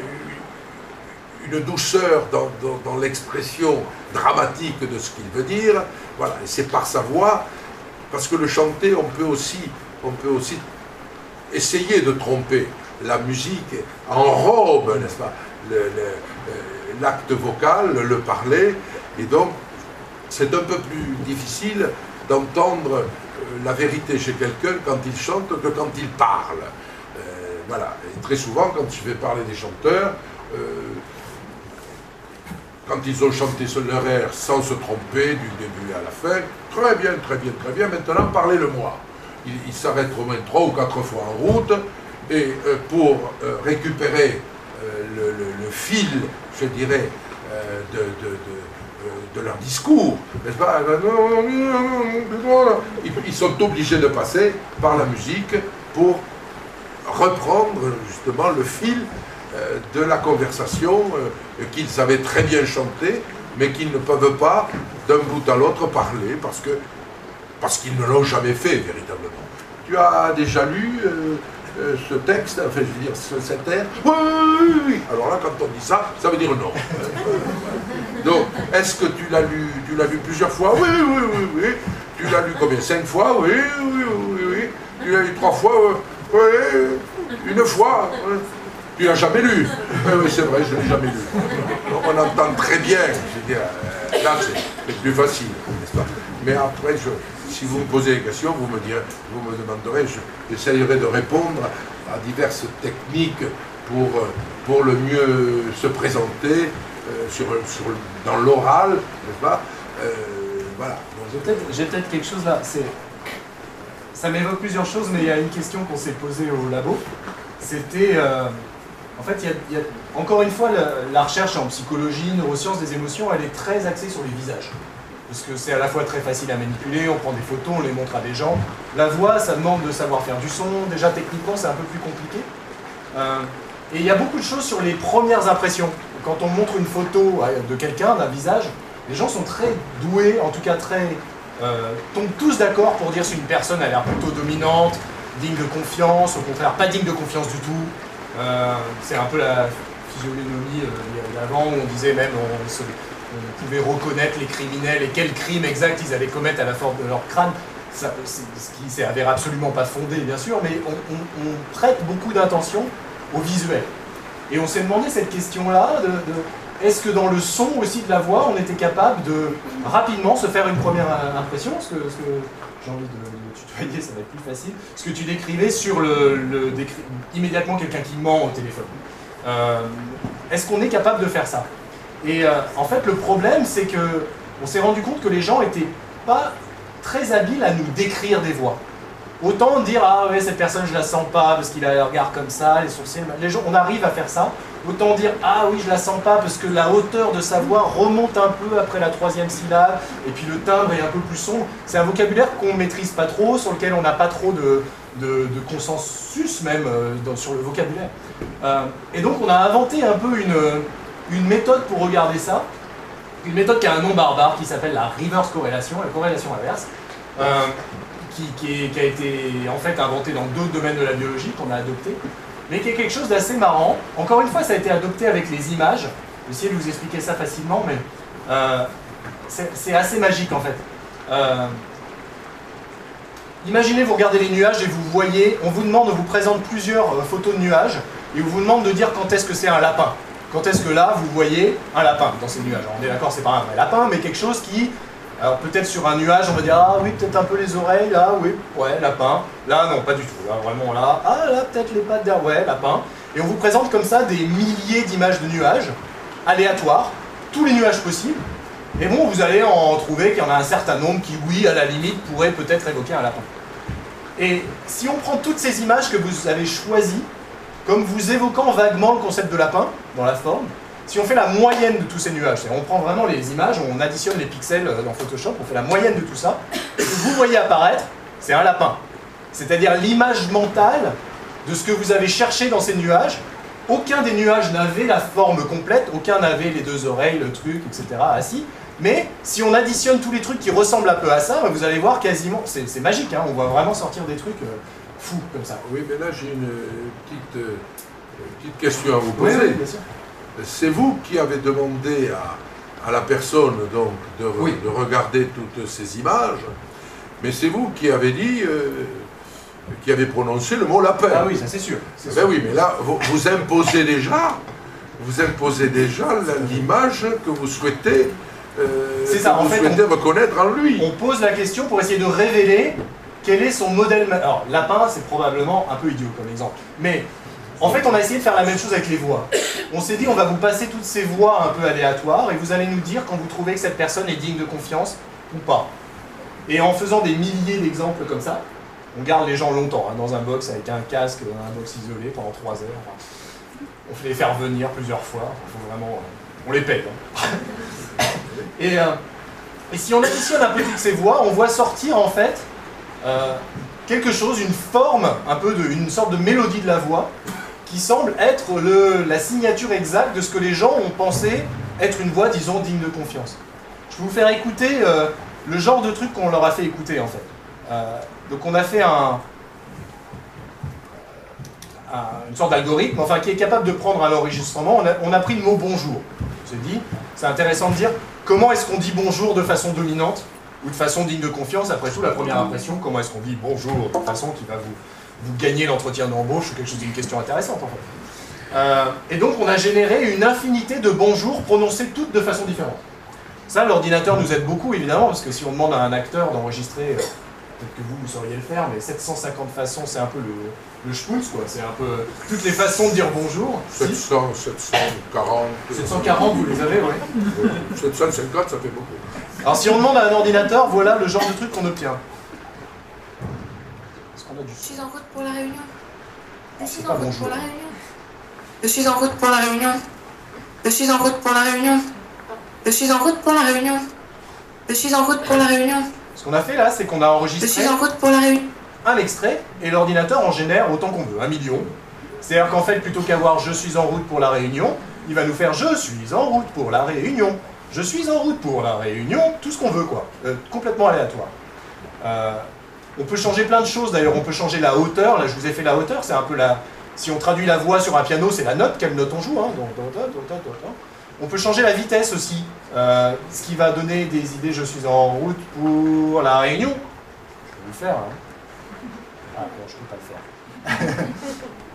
douceur dans, l'expression dramatique de ce qu'il veut dire. Voilà, et c'est par sa voix, parce que le chanter, on peut aussi, on peut aussi essayer de tromper. La musique enrobe, n'est-ce pas, l'acte vocal, le parler, et donc c'est un peu plus difficile d'entendre euh, la vérité chez quelqu'un quand il chante que quand il parle. Euh, voilà. Et très souvent, quand tu fais parler des chanteurs, euh, quand ils ont chanté sur leur air sans se tromper du début à la fin, très bien, très bien, très bien, maintenant parlez-le-moi. Ils s'arrêtent au moins trois ou quatre fois en route, et pour récupérer le, fil, je dirais, de leur discours, n'est-ce pas? Ils sont obligés de passer par la musique pour reprendre justement le fil euh, de la conversation euh, qu'ils avaient très bien chanté, mais qu'ils ne peuvent pas d'un bout à l'autre parler parce que parce qu'ils ne l'ont jamais fait véritablement. Tu as déjà lu euh, euh, ce texte, enfin je dire cet air oui, oui, oui, Alors là, quand on dit ça, ça veut dire non. Donc, est-ce que tu l'as lu, tu l'as lu plusieurs fois? Oui, oui, oui, oui. Tu l'as lu combien? Cinq fois? Oui, oui, oui, oui. Tu l'as lu trois fois? Oui, une fois? Tu l'as jamais lu? Oui, c'est vrai, je ne l'ai jamais lu. On entend très bien. Je veux dire, euh, là, c'est plus facile, n'est-ce pas? Mais après, si vous me posez des questions, vous me, direz, vous me demanderez, j'essayerai de répondre à diverses techniques pour, pour le mieux se présenter euh, sur, dans l'oral, n'est-ce pas? Euh, Voilà. J'ai peut-être quelque chose là. Ça m'évoque plusieurs choses, mais il y a une question qu'on s'est posée au labo. C'était. Euh, en fait, il y, a, encore une fois, la, recherche en psychologie, neurosciences des émotions, elle est très axée sur les visages. Parce que c'est à la fois très facile à manipuler, on prend des photos, on les montre à des gens. La voix, ça demande de savoir faire du son. Déjà, techniquement, c'est un peu plus compliqué. et il y a beaucoup de choses sur les premières impressions quand on montre une photo de quelqu'un, d'un visage, les gens sont très doués, en tout cas très... Euh, tombent tous d'accord pour dire si une personne a l'air plutôt dominante, digne de confiance, au contraire pas digne de confiance du tout. Euh, c'est un peu la physionomie euh, d'avant où on disait même on, pouvait reconnaître les criminels et quels crimes exacts ils allaient commettre à la forme de leur crâne. Ça, ce qui s'avère absolument pas fondé bien sûr, mais on, prête beaucoup d'attention au visuel. Et on s'est demandé cette question-là, est-ce que dans le son aussi de la voix, on était capable de rapidement se faire une première impression? Ce que, j'ai envie de, tutoyer, ça va être plus facile. Ce que tu décrivais sur le, immédiatement quelqu'un qui ment au téléphone? Euh, est-ce qu'on est capable de faire ça Et euh, en fait, le problème, c'est que on s'est rendu compte que les gens n'étaient pas très habiles à nous décrire des voix. Autant dire ah ouais cette personne je la sens pas parce qu'il a le regard comme ça, les sourcils, les gens, on arrive à faire ça. Autant dire ah oui je la sens pas parce que la hauteur de sa voix remonte un peu après la troisième syllabe et puis le timbre est un peu plus sombre. C'est un vocabulaire qu'on maîtrise pas trop, sur lequel on n'a pas trop de, de, consensus même euh, sur le vocabulaire. Euh, et donc on a inventé un peu une, une méthode pour regarder ça, une méthode qui a un nom barbare qui s'appelle la reverse corrélation, la corrélation inverse. Euh, qui, a été en fait inventé dans d'autres domaines de la biologie qu'on a adopté, mais qui est quelque chose d'assez marrant. Encore une fois, ça a été adopté avec les images. Je vais essayer de vous expliquer ça facilement, mais euh, c'est assez magique en fait. Euh, imaginez, vous regardez les nuages et vous voyez, on vous demande, on vous présente plusieurs euh, photos de nuages, et on vous demande de dire quand est-ce que c'est un lapin. Quand est-ce que là, vous voyez un lapin dans ces nuages? On est d'accord, c'est pas un vrai lapin, mais quelque chose qui alors peut-être sur un nuage, on va dire ah oui peut-être un peu les oreilles, là oui, ouais lapin. Là non pas du tout, là vraiment là, ah là peut-être les pattes derrière, ouais lapin. Et on vous présente comme ça des milliers d'images de nuages, aléatoires, tous les nuages possibles. Et bon, vous allez en trouver qu'il y en a un certain nombre qui, oui, à la limite, pourraient peut-être évoquer un lapin. Et si on prend toutes ces images que vous avez choisies, comme vous évoquant vaguement le concept de lapin dans la forme, si on fait la moyenne de tous ces nuages, on prend vraiment les images, on additionne les pixels euh, dans Photoshop, on fait la moyenne de tout ça, ce que vous voyez apparaître, c'est un lapin. C'est-à-dire l'image mentale de ce que vous avez cherché dans ces nuages. Aucun des nuages n'avait la forme complète, aucun n'avait les deux oreilles, le truc, etc. assis. Mais si on additionne tous les trucs qui ressemblent un peu à ça, vous allez voir quasiment, c'est magique, hein, on va vraiment sortir des trucs euh, fous comme ça. Oui, mais là j'ai une petite, euh, petite question à vous poser. Oui, bien sûr c'est vous qui avez demandé à, la personne donc de, regarder toutes ces images, mais c'est vous qui avez dit, euh, qui avez prononcé le mot lapin. Ah oui, ça c'est sûr. Ben oui, mais là, vous, imposez déjà, vous imposez déjà l'image que vous souhaitez, euh, ça, en fait, reconnaître en lui. On pose la question pour essayer de révéler quel est son modèle. Alors, lapin, c'est probablement un peu idiot comme exemple, mais en fait, on a essayé de faire la même chose avec les voix. On s'est dit, on va vous passer toutes ces voix un peu aléatoires et vous allez nous dire quand vous trouvez que cette personne est digne de confiance ou pas. Et en faisant des milliers d'exemples comme ça, on garde les gens longtemps, hein, dans un box avec un casque, un box isolé pendant trois heures. on fait les faire venir plusieurs fois. vraiment, euh, on les paye. Hein. Et, euh, et, si on additionne un peu toutes ces voix, on voit sortir en fait euh, quelque chose, une forme, un peu de, une sorte de mélodie de la voix qui semble être le, la signature exacte de ce que les gens ont pensé être une voix, disons, digne de confiance. Je vais vous faire écouter euh, le genre de truc qu'on leur a fait écouter, en fait. Donc on a fait un, une sorte d'algorithme, enfin, qui est capable de prendre un enregistrement. On on a pris le mot bonjour. On s'est dit, c'est intéressant de dire comment est-ce qu'on dit bonjour de façon dominante ou de façon digne de confiance. Après tout, la première impression, comment est-ce qu'on dit bonjour de façon qui va vous gagnez l'entretien d'embauche, quelque chose d'une question intéressante en fait. Euh, et donc on a généré une infinité de bonjours prononcés toutes de façon différente. Ça, l'ordinateur nous aide beaucoup, évidemment, parce que si on demande à un acteur d'enregistrer, euh, peut-être que vous, vous sauriez le faire, mais 750 façons, c'est un peu le, le schmutz, quoi. C'est un peu toutes les façons de dire bonjour. Si. 700, 740. 740, vous les avez, oui. euh, 750, ça fait beaucoup. Alors si on demande à un ordinateur, voilà le genre de truc qu'on obtient. Est-ce qu'on a du Je suis en route pour la réunion. Je suis en route bonjour. pour la réunion. Je suis en route pour la réunion. Je suis en route pour la réunion. Je suis en route pour la réunion. Je suis en route pour la réunion. Ce qu'on a fait là, c'est qu'on a enregistré pour la un extrait et l'ordinateur en génère autant qu'on veut, un million. C'est-à-dire qu'en fait, plutôt qu'avoir je suis en route pour la réunion, il va nous faire je suis en route pour la réunion. Je suis en route pour la réunion, tout ce qu'on veut quoi, Euh, complètement aléatoire. Euh, on peut changer plein de choses d'ailleurs, on peut changer la hauteur, là je vous ai fait la hauteur, c'est un peu la... Si on traduit la voix sur un piano, c'est la note, quelle note on joue. Hein donc, do, do, do, do, do, do. On peut changer la vitesse aussi, euh, ce qui va donner des idées. Je suis en route pour la Réunion. Je vais le faire. Hein. Ah non, je ne peux pas le faire.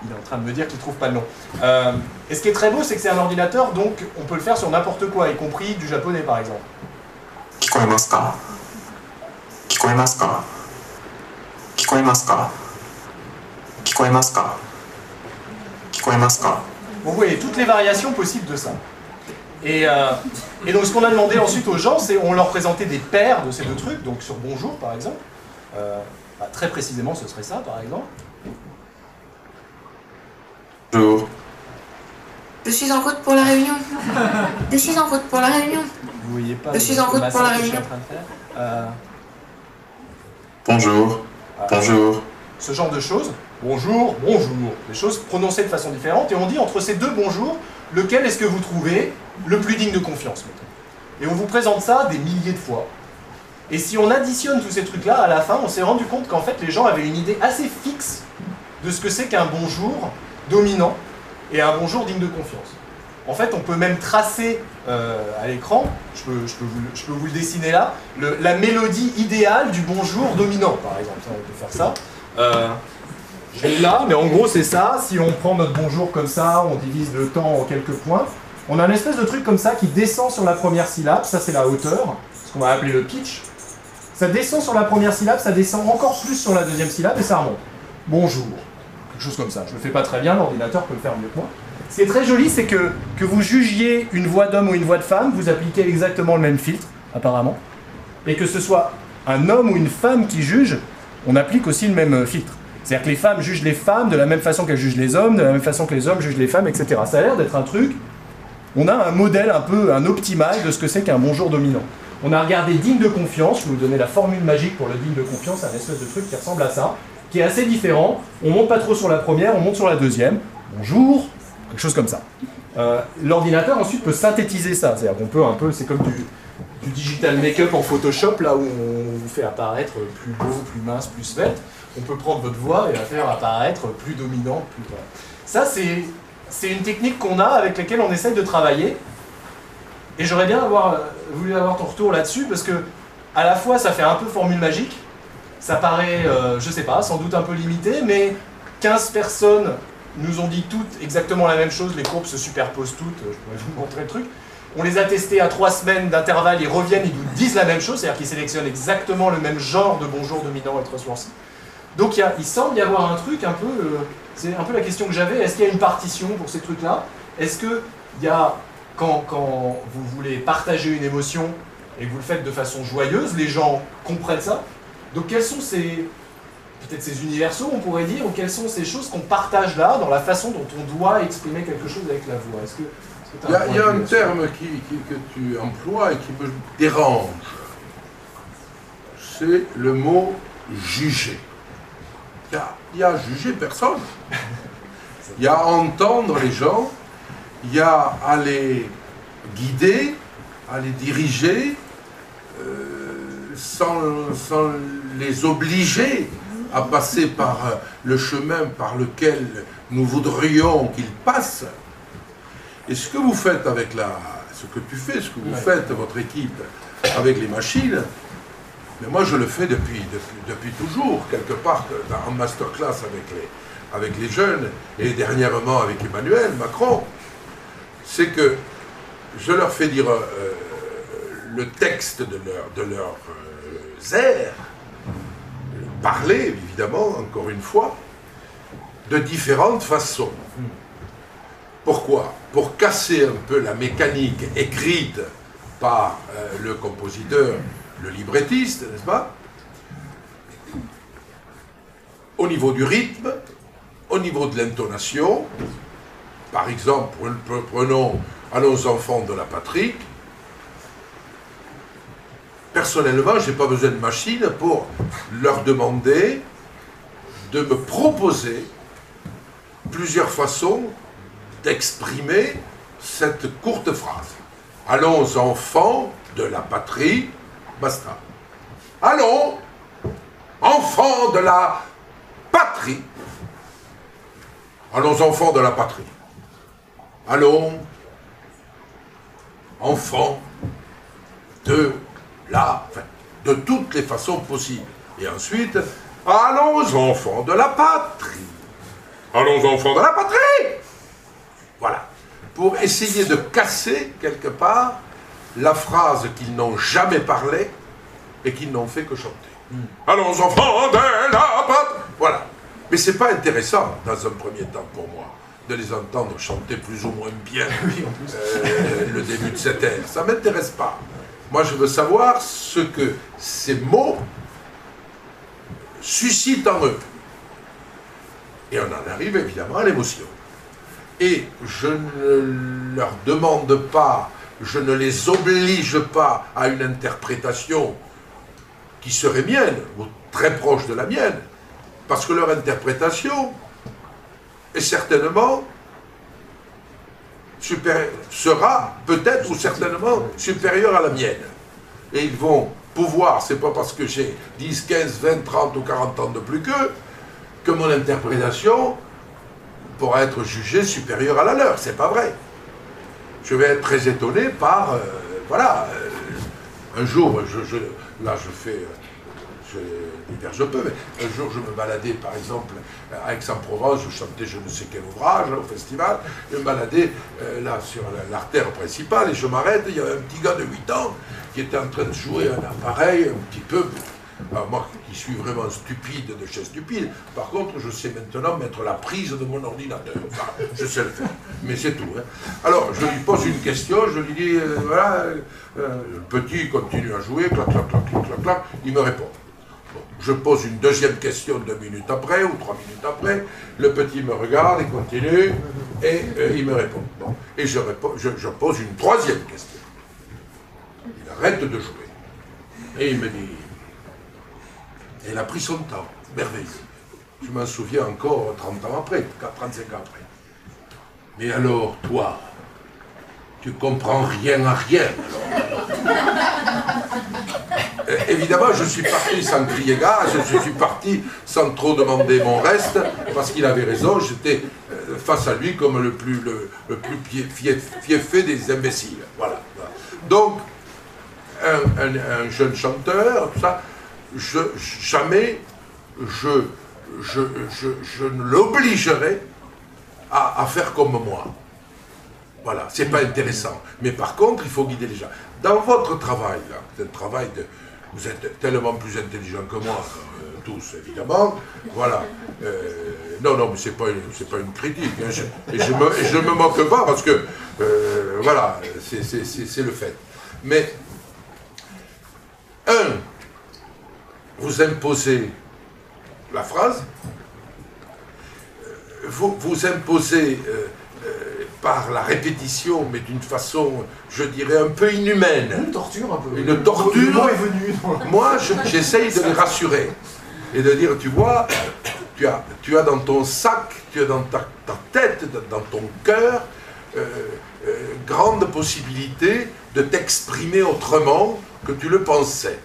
il est en train de me dire qu'il ne trouve pas le nom. Euh, et ce qui est très beau, c'est que c'est un ordinateur, donc on peut le faire sur n'importe quoi, y compris du japonais par exemple. Vous voyez toutes les variations possibles de ça. Et, euh, et donc ce qu'on a demandé ensuite aux gens, c'est on leur présentait des paires de ces deux trucs, donc sur bonjour par exemple. Euh, bah, très précisément, ce serait ça par exemple. Bonjour. Je suis en route pour la réunion. Je suis en route pour la réunion. Vous voyez pas Je suis en route pour la que je suis réunion. en train de faire. Euh, Bonjour. Bonjour. ce genre de choses. Bonjour, bonjour. Des choses prononcées de façon différente. Et on dit entre ces deux bonjours, lequel est-ce que vous trouvez le plus digne de confiance mettons. Et on vous présente ça des milliers de fois. Et si on additionne tous ces trucs-là, à la fin, on s'est rendu compte qu'en fait, les gens avaient une idée assez fixe de ce que c'est qu'un bonjour dominant et un bonjour digne de confiance. En fait, on peut même tracer euh, à l'écran, je peux, je, peux vous, le- dessiner là, la mélodie idéale du bonjour dominant, par exemple. On peut faire ça. Euh, je l'ai là, mais en gros, c'est ça. Si on prend notre bonjour comme ça, on divise le temps en quelques points. On a une espèce de truc comme ça qui descend sur la première syllabe, ça c'est la hauteur, ce qu'on va appeler le pitch. Ça descend sur la première syllabe, ça descend encore plus sur la deuxième syllabe et ça remonte. Bonjour. Quelque chose comme ça. Je le fais pas très bien, l'ordinateur peut le faire mieux que moi. Ce qui est très joli, c'est que, que vous jugiez une voix d'homme ou une voix de femme, vous appliquez exactement le même filtre, apparemment. Et que ce soit un homme ou une femme qui juge, on applique aussi le même euh, filtre. C'est-à-dire que les femmes jugent les femmes de la même façon qu'elles jugent les hommes, de la même façon que les hommes jugent les femmes, etc. Ça a l'air d'être un truc. On a un modèle un peu, un optimal de ce que c'est qu'un bonjour dominant. On a regardé digne de confiance, je vais vous donner la formule magique pour le digne de confiance, un espèce de truc qui ressemble à ça, qui est assez différent. On monte pas trop sur la première, on monte sur la deuxième. Bonjour, quelque chose comme ça. Euh, L'ordinateur ensuite peut synthétiser ça, c'est-à-dire qu'on peut un peu, c'est comme du, digital make-up en Photoshop, là où on vous fait apparaître plus beau, plus mince, plus svelte. On peut prendre votre voix et la faire apparaître plus dominante, plus. Ça, c'est c'est une technique qu'on a avec laquelle on essaye de travailler. Et j'aurais bien euh, voulu avoir ton retour là-dessus parce que à la fois ça fait un peu formule magique, ça paraît, euh, je sais pas, sans doute un peu limité, mais 15 personnes nous ont dit toutes exactement la même chose, les courbes se superposent toutes, euh, je pourrais vous montrer le truc. On les a testés à trois semaines d'intervalle, ils reviennent, ils nous disent la même chose, c'est-à-dire qu'ils sélectionnent exactement le même genre de bonjour dominant et translucide. Donc il, y il semble y avoir un truc un peu, euh, c'est un peu la question que j'avais, est-ce qu'il y a une partition pour ces trucs-là? Est-ce que il y a, quand, quand vous voulez partager une émotion et que vous le faites de façon joyeuse, les gens comprennent ça? Donc quels sont ces, peut-être ces universaux, on pourrait dire, ou quelles sont ces choses qu'on partage là, dans la façon dont on doit exprimer quelque chose avec la voix? Est-ce que, Il y a, y un terme qui, qui- que tu emploies et qui me dérange. C'est le mot juger. Il y a, il y a juger personne. Il y a entendre les gens, il y a à les guider, à les diriger, euh, sans, sans les obliger à passer par euh, le chemin par lequel nous voudrions qu'ils passent. Et ce que vous faites avec la, ce que tu fais, ce que vous faites, votre équipe, avec les machines, mais moi je le fais depuis, depuis, toujours, quelque part, en masterclass avec les, avec les jeunes, et dernièrement avec Emmanuel Macron, c'est que je leur fais dire euh, le texte de leur, de leur euh, parler évidemment, encore une fois, de différentes façons. Pourquoi? Pour casser un peu la mécanique écrite par euh, le compositeur, le librettiste, n'est-ce pas? Au niveau du rythme, au niveau de l'intonation, par exemple, prenons Allons enfants de la patrie, personnellement, je n'ai pas besoin de machine pour leur demander de me proposer plusieurs façons d'exprimer cette courte phrase. Allons enfants de la patrie, basta. Allons, enfants de la patrie. Allons enfants de la patrie. Allons, enfants de la, de toutes les façons possibles. Et ensuite, allons enfants de la patrie. Allons enfants de la patrie. Voilà. Pour essayer de casser quelque part la phrase qu'ils n'ont jamais parlé et qu'ils n'ont fait que chanter. Hmm. Allons enfants de la patrie. Voilà. Mais c'est pas intéressant dans un premier temps pour moi de les entendre chanter plus ou moins bien euh, le début de cette air. Ça ne m'intéresse pas. Moi, je veux savoir ce que ces mots suscitent en eux. Et on en arrive évidemment à l'émotion. Et je ne leur demande pas, je ne les oblige pas à une interprétation qui serait mienne, ou très proche de la mienne, parce que leur interprétation, et certainement sera peut-être ou certainement supérieur à la mienne. Et ils vont pouvoir, c'est pas parce que j'ai 10, 15, 20, 30 ou 40 ans de plus qu'eux, que mon interprétation pourra être jugée supérieure à la leur. C'est pas vrai. Je vais être très étonné par, euh, voilà, euh, un jour, je, là je fais euh, je, peux, mais un jour je me baladais par exemple à Aix-en-Provence, je chantais je ne sais quel ouvrage au festival, je me baladais là sur l'artère principale et je m'arrête, il y a un petit gars de 8 ans qui était en train de jouer un appareil un petit peu alors moi qui suis vraiment stupide de chez stupide, par contre je sais maintenant mettre la prise de mon ordinateur. je sais le faire, mais c'est tout. Hein. Alors je lui pose une question, je lui dis, euh, voilà, euh, le petit continue à jouer, clac, clac, clac, clac, clac, clac, il me répond je pose une deuxième question deux minutes après ou trois minutes après, le petit me regarde, et continue, et euh, il me répond. Et je, je, pose une troisième question. Il arrête de jouer. Et il me dit, il a pris son temps, merveilleux. Je m'en souviens encore 30 ans après, 35 ans après. Mais alors, toi, tu comprends rien à rien. Euh, évidemment, je suis parti sans crier gare, je, suis parti sans trop demander mon reste, parce qu'il avait raison, j'étais euh, face à lui comme le plus, le, plus fiefé des imbéciles. Voilà. Donc, un, jeune chanteur, tout ça, je, jamais je, je, je, ne l'obligerai à, à faire comme moi. Voilà, c'est pas intéressant. Mais par contre, il faut guider les gens. Dans votre travail, c'est un travail de, vous êtes tellement plus intelligent que moi, euh, tous évidemment. Voilà. Euh, non, non, mais c'est pas, pas une critique. Hein. et je ne me, moque pas parce que, euh, voilà, c'est le fait. Mais, un, vous imposez la phrase, vous, vous imposez par la répétition, mais d'une façon, je dirais, un peu inhumaine. Une torture un peu. Une torture. est venu. Moi, j'essaye de les rassurer et de dire, tu vois, tu as, tu as dans ton sac, tu as dans ta, tête, dans ton cœur, euh, euh, grande possibilité de t'exprimer autrement que tu le pensais.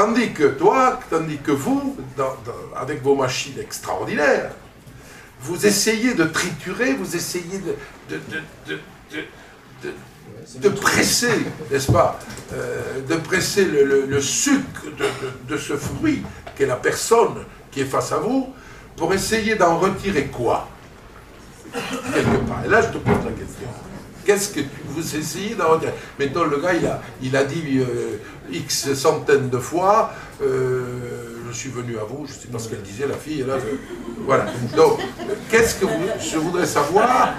Tandis que toi, tandis que vous, avec vos machines extraordinaires, vous essayez de triturer, vous essayez de, presser, n'est-ce pas, euh, de presser le, sucre de, ce fruit qu'est la personne qui est face à vous, pour essayer d'en retirer quoi? Quelque part. Et là, je te pose la question. Qu'est-ce que vous essayez d'en retirer? Maintenant, le gars, il a, il a dit euh, X centaines de fois, euh, je suis venu à vous, je sais pas ce qu'elle disait, la fille, là, voilà. Donc, qu'est-ce que vous, je voudrais savoir,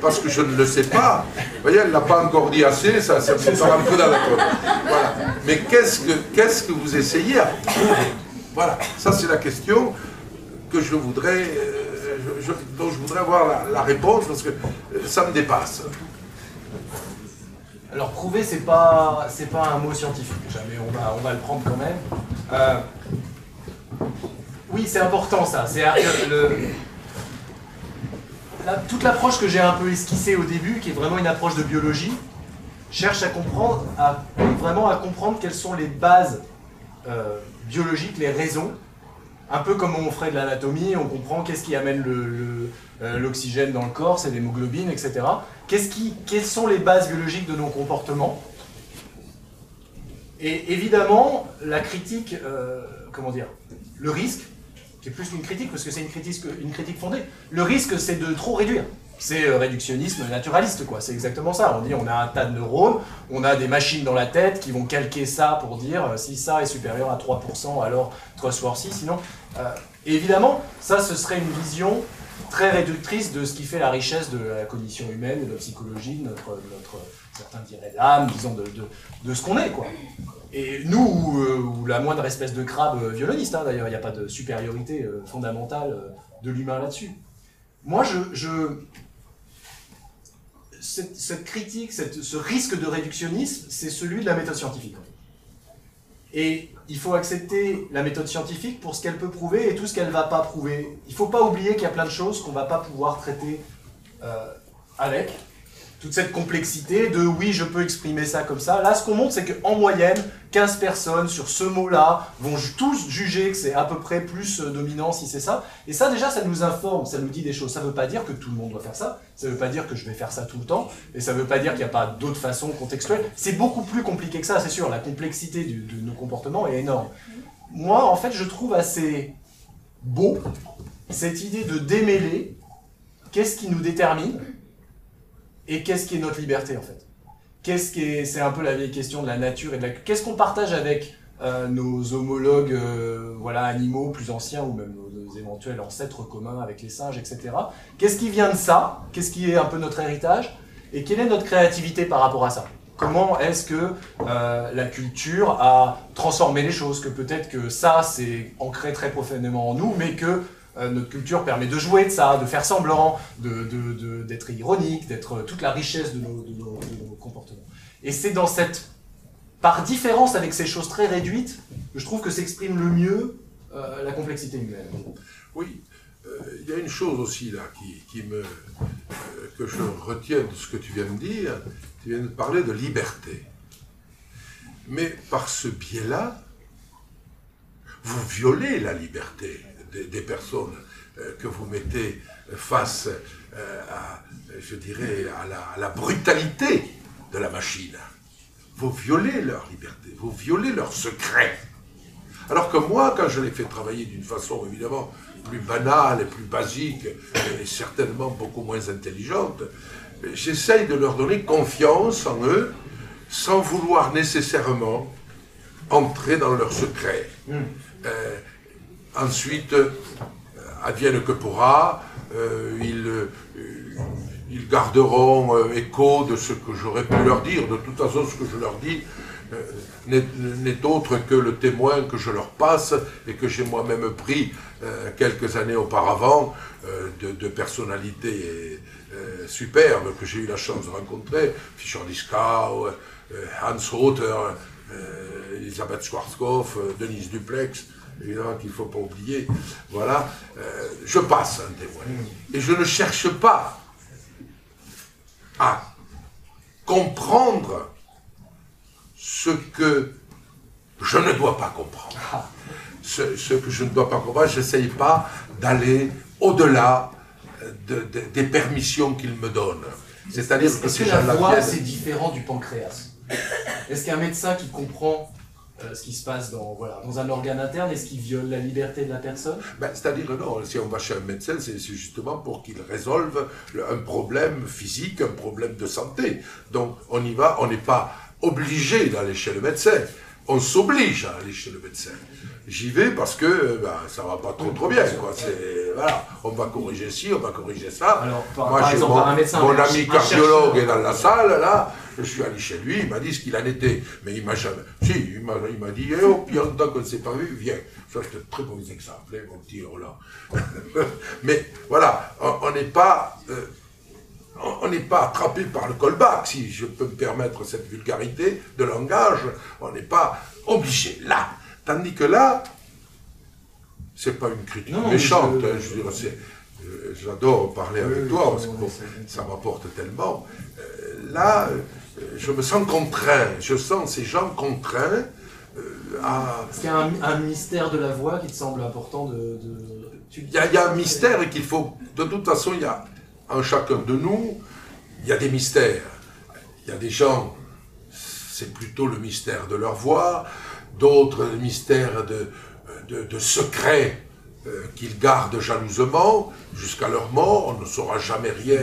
parce que je ne le sais pas, vous voyez, elle ne l'a pas encore dit assez, ça, ça me fait un peu dans la colle. Voilà. Mais qu'est-ce que, qu'est-ce que vous essayez à prouver? Voilà, ça c'est la question que je voudrais, euh, dont je voudrais avoir la, la réponse, parce que euh, ça me dépasse. Alors prouver, c'est pas, c'est pas un mot scientifique, jamais on va, on va le prendre quand même. Euh, oui, c'est important ça. C'est le, toute l'approche que j'ai un peu esquissée au début, qui est vraiment une approche de biologie, cherche à comprendre, à, vraiment à comprendre quelles sont les bases euh, biologiques, les raisons. Un peu comme on ferait de l'anatomie, on comprend qu'est-ce qui amène euh, l'oxygène dans le corps, c'est l'hémoglobine, etc. Qu'est-ce qui, quelles sont les bases biologiques de nos comportements? Et évidemment, la critique, euh, comment dire, le risque, qui est plus qu'une critique, parce que c'est une critique, une critique fondée, le risque c'est de trop réduire. C'est euh, réductionnisme naturaliste, quoi. C'est exactement ça. On dit on a un tas de neurones, on a des machines dans la tête qui vont calquer ça pour dire euh, si ça est supérieur à 3%, alors trustworthy, sinon. euh, évidemment, ça ce serait une vision très réductrice de ce qui fait la richesse de la cognition humaine, de la psychologie, de notre, notre certains diraient l'âme, disons, de, de, ce qu'on est, quoi. Et nous, ou, la moindre espèce de crabe violoniste, hein, d'ailleurs, il n'y a pas de supériorité fondamentale de l'humain là-dessus. Moi, je, je- cette, critique, ce risque de réductionnisme, c'est celui de la méthode scientifique. Et il faut accepter la méthode scientifique pour ce qu'elle peut prouver et tout ce qu'elle ne va pas prouver. Il ne faut pas oublier qu'il y a plein de choses qu'on ne va pas pouvoir traiter euh, avec. Toute cette complexité de oui, je peux exprimer ça comme ça. Là, ce qu'on montre, c'est qu'en moyenne, 15 personnes sur ce mot-là vont tous juger que c'est à peu près plus euh, dominant si c'est ça. Et ça, déjà, ça nous informe, ça nous dit des choses. Ça ne veut pas dire que tout le monde doit faire ça. Ça ne veut pas dire que je vais faire ça tout le temps. Et ça ne veut pas dire qu'il n'y a pas d'autres façons contextuelles. C'est beaucoup plus compliqué que ça, c'est sûr. La complexité du- de nos comportements est énorme. Moi, en fait, je trouve assez beau cette idée de démêler qu'est-ce qui nous détermine et qu'est-ce qui est notre liberté, en fait? Qu'est-ce qui est, c'est un peu la vieille question de la nature et de la, qu'est-ce qu'on partage avec euh, nos homologues, euh, voilà, animaux plus anciens ou même nos, éventuels ancêtres communs avec les singes, etc. Qu'est-ce qui vient de ça? Qu'est-ce qui est un peu notre héritage? Et quelle est notre créativité par rapport à ça? Comment est-ce que euh, la culture a transformé les choses? Que peut-être que ça, c'est ancré très profondément en nous, mais que euh, notre culture permet de jouer de ça, de faire semblant, d'être ironique, d'être toute la richesse de nos, comportements. Et c'est dans cette, par différence avec ces choses très réduites, que je trouve que s'exprime le mieux euh, la complexité humaine. Oui, euh, il y a une chose aussi là qui, qui me, que je retiens de ce que tu viens de dire. Tu viens de parler de liberté. Mais par ce biais-là, vous violez la liberté des, des personnes euh, que vous mettez face euh, à, je dirais, à la, à la brutalité de la machine. Vous violez leur liberté, vous violez leur secret. Alors que moi, quand je les fais travailler d'une façon évidemment plus banale et plus basique, et certainement beaucoup moins intelligente, j'essaye de leur donner confiance en eux sans vouloir nécessairement entrer dans leur secret. Euh, ensuite, euh, advienne que pourra, euh, ils, euh, ils garderont écho de ce que j'aurais pu leur dire. De toute façon, ce que je leur dis n'est autre que le témoin que je leur passe et que j'ai moi-même pris quelques années auparavant de, personnalités superbes que j'ai eu la chance de rencontrer, Fischer Dieskau, Hans Rother, Elisabeth Schwarzkopf, Denise Duplex, évidemment qu'il ne faut pas oublier. Voilà, euh, je passe un témoin. Et je ne cherche pas à comprendre ce que je ne dois pas comprendre. Ce, ce que je ne dois pas comprendre, je n'essaye pas d'aller au-delà de- de- des permissions qu'ils me donnent. C'est-à-dire que Est-ce ces que la voix, c'est différent du pancréas? Est-ce qu'un médecin qui comprend euh, ce qui se passe dans, voilà, dans un organe interne Est-ce qu'il viole la liberté de la personne? Ben, C'est-à-dire, non, si on va chez un médecin, c'est justement pour qu'il résolve le- un problème physique, un problème de santé. Donc, on y va, on n'est pas obligé d'aller chez le médecin. On s'oblige à aller chez le médecin. J'y vais parce que euh, ben, ça va pas trop trop bien. Quoi. Voilà, on va corriger ci, on va corriger ça. Alors, par, Moi, par exemple, mon, par un médecin. mon un ami cardiologue est dans la salle, là. Je suis allé chez lui, il m'a dit ce qu'il en était. Mais il m'a jamais. Si, il m'a, il m'a dit, eh oh, puis en tant qu'on ne s'est pas vu, viens. Ça, c'était un très mauvais exemple, hein, mon petit Roland. Mais voilà, on n'est pas. euh, on- n'est pas attrapé par le callback, si je peux me permettre cette vulgarité de langage. On n'est pas obligé là. Tandis que là, c'est pas une critique Non, méchante. je- hein, je veux dire, c'est- euh, j'adore parler avec Oui, toi parce que bon, c'est- ça m'apporte tellement. Euh, là, je me sens contraint. Je sens ces gens contraints euh, à. Est-ce qu'il y a un, un mystère de la voix qui te semble important de. Il y, a, il y a un mystère et qu'il faut. De toute façon, il y a en chacun de nous, il y a des mystères. Il y a des gens, c'est plutôt le mystère de leur voix, d'autres le mystère de, de, de secrets euh, qu'ils gardent jalousement jusqu'à leur mort. On ne saura jamais rien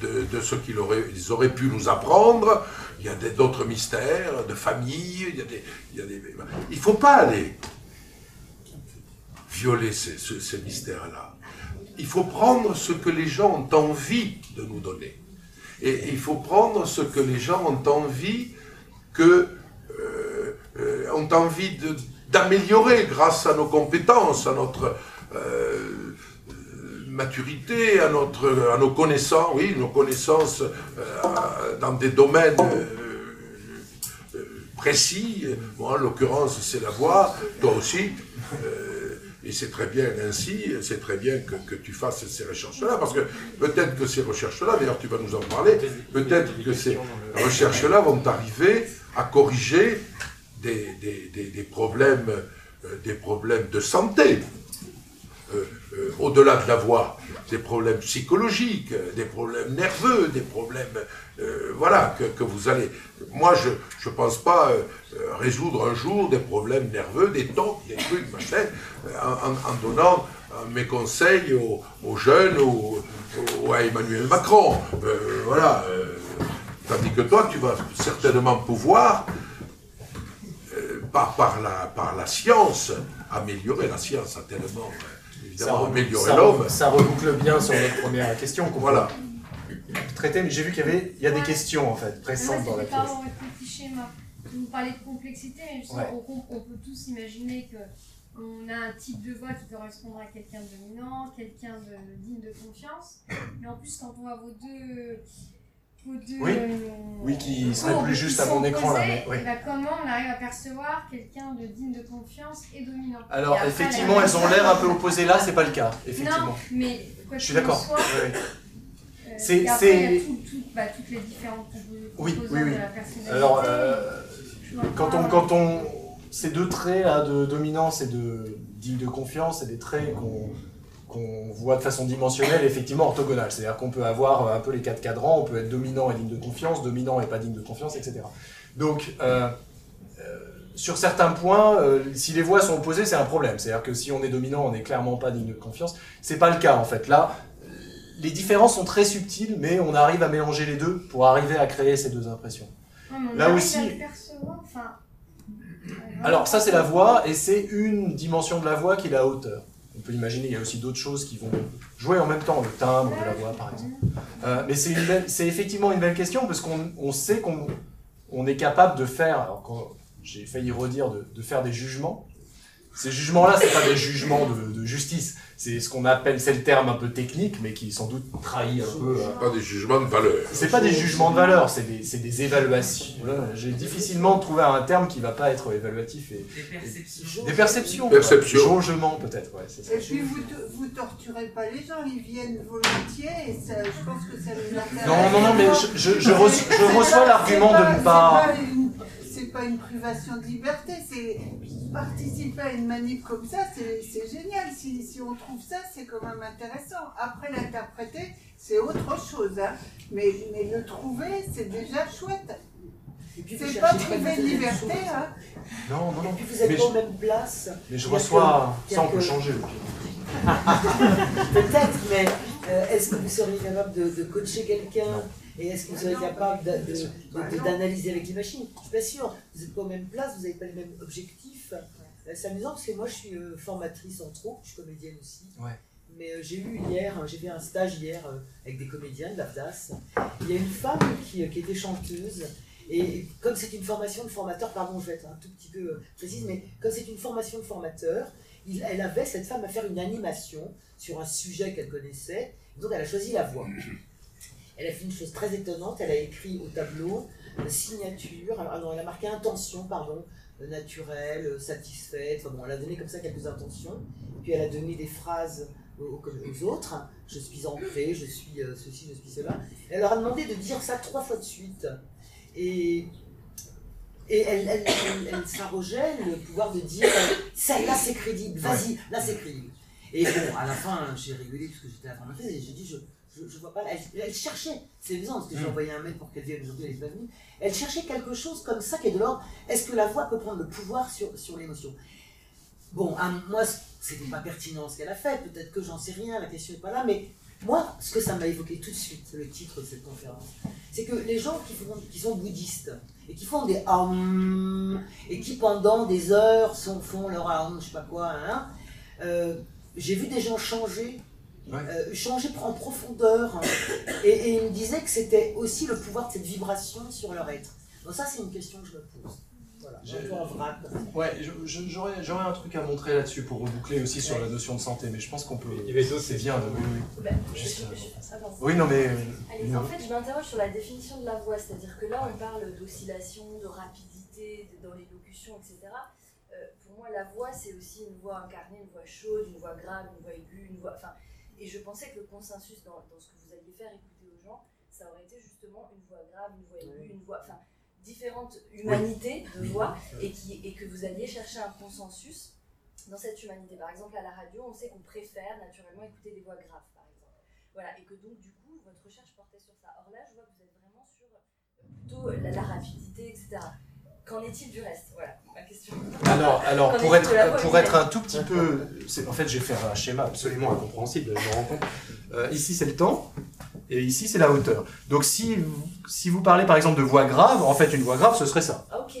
de, ce qu'ils auraient, ils auraient pu nous apprendre. Il y a d'autres mystères de famille. Il y a des, il faut pas aller violer ces, ce- ces mystères-là. Il faut prendre ce que les gens ont envie de nous donner. Et il faut prendre ce que les gens ont envie que euh, euh, ont envie d'améliorer grâce à nos compétences, à notre euh, maturité, à notre à nos connaissances, oui, nos connaissances euh, dans des domaines euh, précis. Moi, en l'occurrence, c'est la voix. Toi aussi. Euh, et c'est très bien ainsi, c'est très bien que, que tu fasses ces recherches-là, parce que peut-être que ces recherches-là, d'ailleurs tu vas nous en parler, peut-être que ces recherches-là vont arriver à corriger des, des- des- des problèmes, des problèmes de santé, euh, au-delà de la voix, des problèmes psychologiques, euh, des problèmes nerveux, des problèmes, euh, voilà, que, vous allez. Moi, je ne pense pas résoudre un jour des problèmes nerveux, des tocs, des trucs, machin, en, en- donnant mes conseils aux, jeunes ou, à Emmanuel Macron. Voilà. tandis que toi, tu vas certainement pouvoir par, la, science, améliorer la science tellement, évidemment, améliorer ça, l'homme. ça reboucle bien sur notre première question qu'on Voilà. traiter, mais j'ai vu qu'il y avait il y a des questions en fait, pressantes dans la pièce. Vous parlez de complexité, mais justement, Ouais. on, on peut tous imaginer que on a un type de voix qui correspondra à quelqu'un de dominant, quelqu'un de digne de confiance. Mais en plus, quand on voit vos deux, vos deux Oui. Oui, qui serait plus juste à mon écran, là, mais- oui. ben, comment on arrive à percevoir quelqu'un de digne de confiance et dominant? Alors Et après, effectivement, elles ont l'air un peu opposées là, c'est pas le cas, Non, effectivement. mais quoi Je suis d'accord. ouais. euh, C'est- tout- tout- bah, toutes les différentes Oui, oui, oui. de la personnalité. Alors, euh, quand on, quand on, ces deux traits là de dominance et de digne de confiance, c'est des traits qu'on qu'on voit de façon dimensionnelle, effectivement orthogonale. C'est-à-dire qu'on peut avoir un peu les quatre cadrans, on peut être dominant et digne de confiance, dominant et pas digne de confiance, etc. Donc, euh, euh, sur certains points, euh, si les voix sont opposées, c'est un problème. C'est-à-dire que si on est dominant, on n'est clairement pas digne de confiance. C'est pas le cas en fait. Là, les différences sont très subtiles, mais on arrive à mélanger les deux pour arriver à créer ces deux impressions. Là aussi- euh, Alors ça c'est la voix et c'est une dimension de la voix qui est la hauteur. On peut imaginer il y a aussi d'autres choses qui vont jouer en même temps, le timbre de la voix par exemple. Euh, mais c'est effectivement une belle question parce qu'on on sait qu'on on est capable de faire, alors j'ai failli redire de, faire des jugements. Ces jugements-là, c'est pas des jugements de justice, c'est ce qu'on appelle, c'est le terme un peu technique, mais qui sans doute trahit un peu. euh, Pas des jugements de valeur. c'est pas des jugements de valeur, c'est des, c'est des évaluations. Voilà, J'ai difficilement trouvé un terme qui va pas être évaluatif et, Des perceptions. des perceptions. Perception. quoi. Jaugement, peut-être, ouais, c'est ça. Et puis vous, vous torturez pas les gens, ils viennent volontiers et ça, je pense que ça les intéresse. Non, non, non, mais je, je, je reço- je reçois l'argument de ne pas. C'est pas une- privation de liberté, c'est participer à une manip comme ça, c'est génial. Si, si on trouve ça, c'est quand même intéressant. Après l'interpréter, c'est autre chose, hein. mais, mais le trouver, c'est déjà chouette. Et C'est pas privé de une liberté, chose. hein. Non, non, Et non. puis vous êtes Mais pas je- aux mêmes places. Mais je reçois. Ça, on peut changer. Peut-être, mais euh, est-ce que vous seriez capable de, de coacher quelqu'un? Et est-ce que vous seriez capable de- de- de- de- d'analyser avec les machines? Je suis pas sûr. Vous n'êtes pas aux mêmes places, vous n'avez pas les mêmes objectifs. Euh, C'est amusant parce que moi je suis euh, formatrice en trop, je suis comédienne aussi. Ouais. Mais euh, j'ai eu hier, j'ai fait un stage hier avec des comédiens de l'AFDAS. Il y a une femme qui, qui était chanteuse. Et comme c'est une formation de formateur, pardon, je vais être un tout petit peu précise, mais comme c'est une formation de formateur, il- elle avait cette femme à faire une animation sur un sujet qu'elle connaissait. Donc elle a choisi la voix. Elle a fait une chose très étonnante, elle a écrit au tableau euh, signature, alors, ah elle a marqué intention, pardon, euh, naturelle, euh, satisfaite, enfin bon, elle a donné comme ça quelques intentions, puis elle a donné des phrases aux, aux- autres, je suis ancrée, je suis ceci, je suis cela. Elle leur a demandé de dire ça trois fois de suite. Et, et elle, elle, elle- s'arrogeait le pouvoir de dire euh, ça, là c'est crédible, vas-y, là c'est crédible. Et bon, à la fin, j'ai rigolé parce que j'étais la formatrice et j'ai dit je, je, je vois pas. Elle, elle cherchait, c'est amusant parce que j'ai envoyé un mail pour qu'elle vienne aujourd'hui, elle n'est pas venue. Elle cherchait quelque chose comme ça qui est de l'ordre. Est-ce que la voix peut prendre le pouvoir sur, sur l'émotion? Bon, à moi, c'était pas pertinent ce qu'elle a fait, peut-être que j'en sais rien, la question n'est pas là, mais moi, ce que ça m'a évoqué tout de suite, le titre de cette conférence, c'est que les gens qui, font- qui sont bouddhistes et qui font des et qui pendant des heures sont, font leur hum, je sais pas quoi, hein, euh, j'ai vu des gens changer, Ouais. euh, changer en profondeur, hein, et, et ils me disaient que c'était aussi le pouvoir de cette vibration sur leur être. Donc ça, c'est une question que je me pose. Voilà, J'ai- un peu en vrac. Ouais, j'aurais j'aurais un truc à montrer là-dessus pour reboucler aussi sur la notion de santé, mais je pense qu'on peut. Il y avait d'autres C'est bien de. Oui, oui. Bah, Juste, je- euh, je- attends. Oui, non, mais. Allez, non. en fait, je m'interroge sur la définition de la voix, c'est-à-dire que là, on parle d'oscillation, de rapidité de- dans l'élocution, etc. Euh, pour moi, la voix, c'est aussi une voix incarnée, une voix chaude, une voix grave, une voix aiguë, une voix. Enfin, et je pensais que le consensus dans, dans ce que vous alliez faire écouter aux gens, ça aurait été justement une voix grave, une voix aiguë, une voix. Enfin, différentes humanités de voix, et, qui, et que vous alliez chercher un consensus dans cette humanité. Par exemple, à la radio, on sait qu'on préfère naturellement écouter des voix graves, par exemple. Voilà, et que donc, du coup, votre recherche portait sur ça. Or là, je vois que vous êtes vraiment sur euh, plutôt la, la rapidité, etc. Qu'en est-il du reste? Voilà, ma question. Alors, alors pour, être, pour être un tout petit peu. En fait, j'ai fait un schéma absolument incompréhensible, je me rends compte. Euh, ici, c'est le temps, et ici, c'est la hauteur. Donc, si vous, si vous parlez par exemple de voix grave, en fait, une voix grave, ce serait ça. Ah, ok.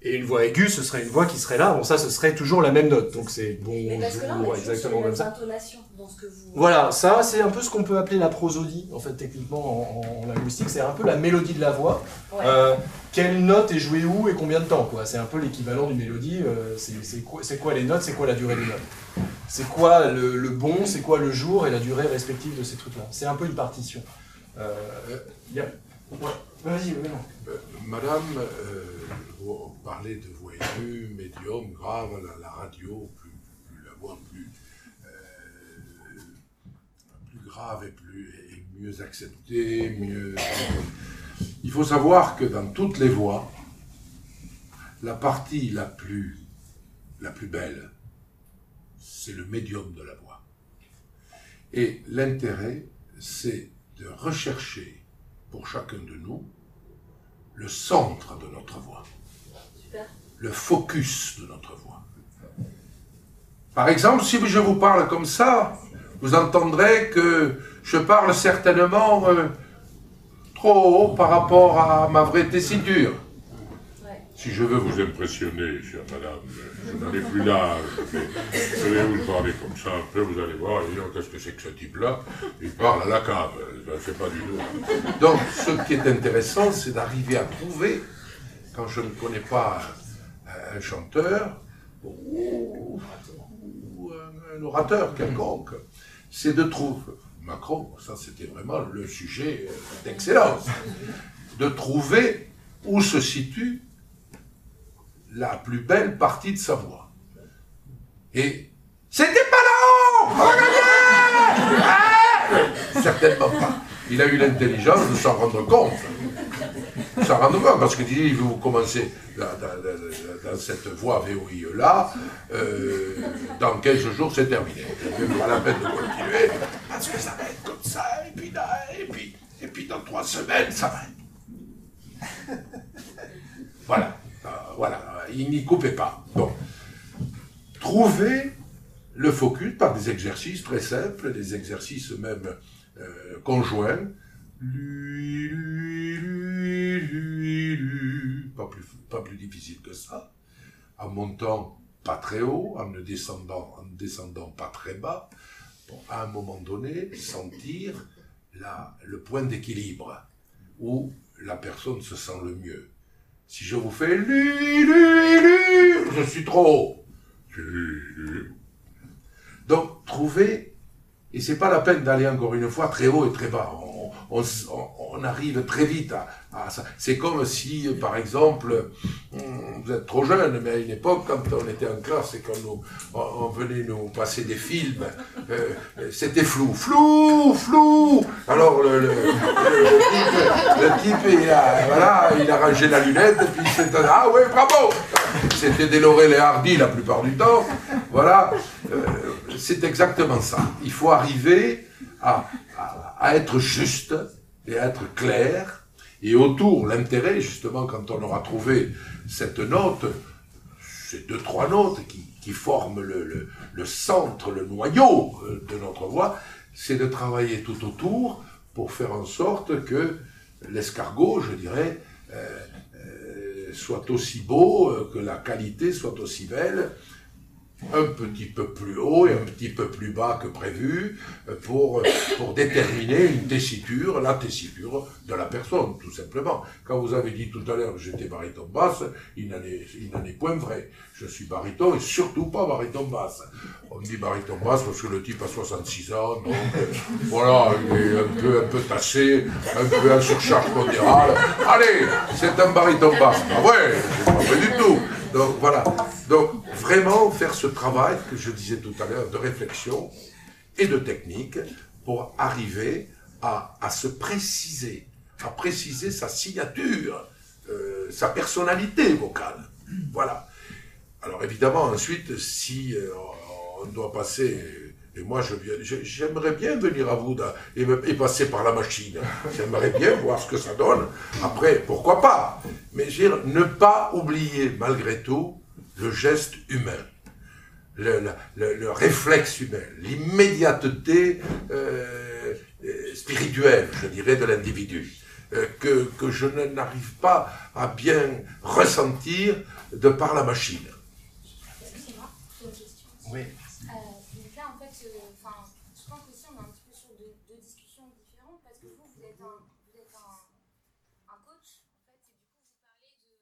Et une voix aiguë, ce serait une voix qui serait là. Bon, ça, ce serait toujours la même note. Donc, c'est Mais parce que là, on est exactement les comme ça. intonations dans ce que vous. Voilà, ça, c'est un peu ce qu'on peut appeler la prosodie, en fait, techniquement, en, en linguistique. C'est un peu la mélodie de la voix. Ouais. Euh, quelle note est jouée où et combien de temps, quoi? C'est un peu l'équivalent d'une mélodie. euh, c'est c'est quoi, c'est quoi les notes, c'est quoi la durée des notes? C'est quoi le, le bon, c'est quoi le jour et la durée respective de ces trucs-là? C'est un peu une partition. Euh. Ouais. Vas-y. Euh, Madame, parlez de voix aiguë, médium, grave, la, radio, plus, la voix plus, euh, plus grave et, plus, et mieux acceptée, mieux. Il faut savoir que dans toutes les voix, la partie la plus, la plus belle, c'est le médium de la voix. Et l'intérêt, c'est de rechercher pour chacun de nous le centre de notre voix. Le focus de notre voix. Par exemple, si je vous parle comme ça, vous entendrez que je parle certainement euh, trop haut par rapport à ma vraie tessiture. Si je veux vous impressionner, chère madame, je n'en ai plus l'âge, mais je vais vous parler comme ça un peu, vous allez voir, et qu'est-ce que c'est que ce type-là? Il parle à la cave, je ne sais pas du tout. Donc, ce qui est intéressant, c'est d'arriver à trouver, quand je ne connais pas un, chanteur, ou, un, orateur quelconque, c'est de trouver, Macron, ça c'était vraiment le sujet euh, d'excellence, de trouver où se situe la plus belle partie de sa voix. Et c'était pas Regardez Ah Certainement pas. Il a eu l'intelligence de s'en rendre compte. S'en rendre compte, parce que dit, vous commencez dans, cette voie VOIE-là, euh, dans 15 jours c'est terminé. Pas la peine de continuer, parce que ça va être comme ça, et puis, là, et puis, et puis dans trois semaines, ça va être Voilà, Euh, voilà, il n'y coupait pas. Trouvez le focus par des exercices très simples, des exercices même euh, conjoints. Lu, lu, lu, lu, lu. Pas plus, pas plus difficile que ça. En montant pas très haut, en ne descendant, en descendant pas très bas. Pour à un moment donné, sentir le point d'équilibre où la personne se sent le mieux. Si je vous fais lu, lu, lu, je suis trop haut. Donc, trouver, et c'est pas la peine d'aller encore une fois très haut et très bas. On, arrive très vite à, ça. C'est comme si, par exemple, hum, vous êtes trop jeune, mais à une époque, quand on était en classe et qu'on nous, on, venait nous passer des films, euh, c'était flou, flou, flou. Alors le, type, il a, voilà, il a rangé la lunette et puis c'était ah ouais bravo. C'était des Laurel et Hardy la plupart du temps. Voilà, Euh, c'est exactement ça. Il faut arriver à, à- être juste et à être clair. Et autour, l'intérêt, justement, quand on aura trouvé cette note, ces deux, trois notes qui, qui forment le, centre, le noyau euh, de notre voix, c'est de travailler tout autour pour faire en sorte que l'escargot, je dirais, euh, euh, soit aussi beau, que la qualité soit aussi belle, un petit peu plus haut et un petit peu plus bas que prévu pour, pour déterminer une tessiture, la tessiture de la personne, tout simplement. Quand vous avez dit tout à l'heure que j'étais baryton basse, il n'en est, il n'en est point vrai. Je suis baryton et surtout pas baryton basse. On me dit baryton basse parce que le type a 66 ans, donc euh, voilà, il est un peu, un peu tassé, un peu en surcharge pondérale. Allez, c'est un baryton basse. Ah ouais, pas du tout. Donc voilà. Donc vraiment faire ce travail que je disais tout à l'heure de réflexion et de technique pour arriver à, se préciser, à préciser sa signature, euh, sa personnalité vocale. Voilà. Alors évidemment, ensuite, si euh, on doit passer, et moi j'aimerais bien venir à vous et, passer par la machine. J'aimerais bien voir ce que ça donne. Après, pourquoi pas? Mais dire, ne pas oublier malgré tout le geste humain. Le, le- le- le réflexe humain, l'immédiateté euh, euh, spirituelle, je dirais, de l'individu, euh, que, que je n'arrive pas à bien ressentir de par la machine. Excusez-moi, j'ai une question. Oui. Euh, donc là, en fait, euh, enfin, je pense qu'aussi on est un petit peu sur deux, deux discussions différentes parce que vous, vous êtes un, vous êtes un, un coach, en fait, et du coup, vous parlez de,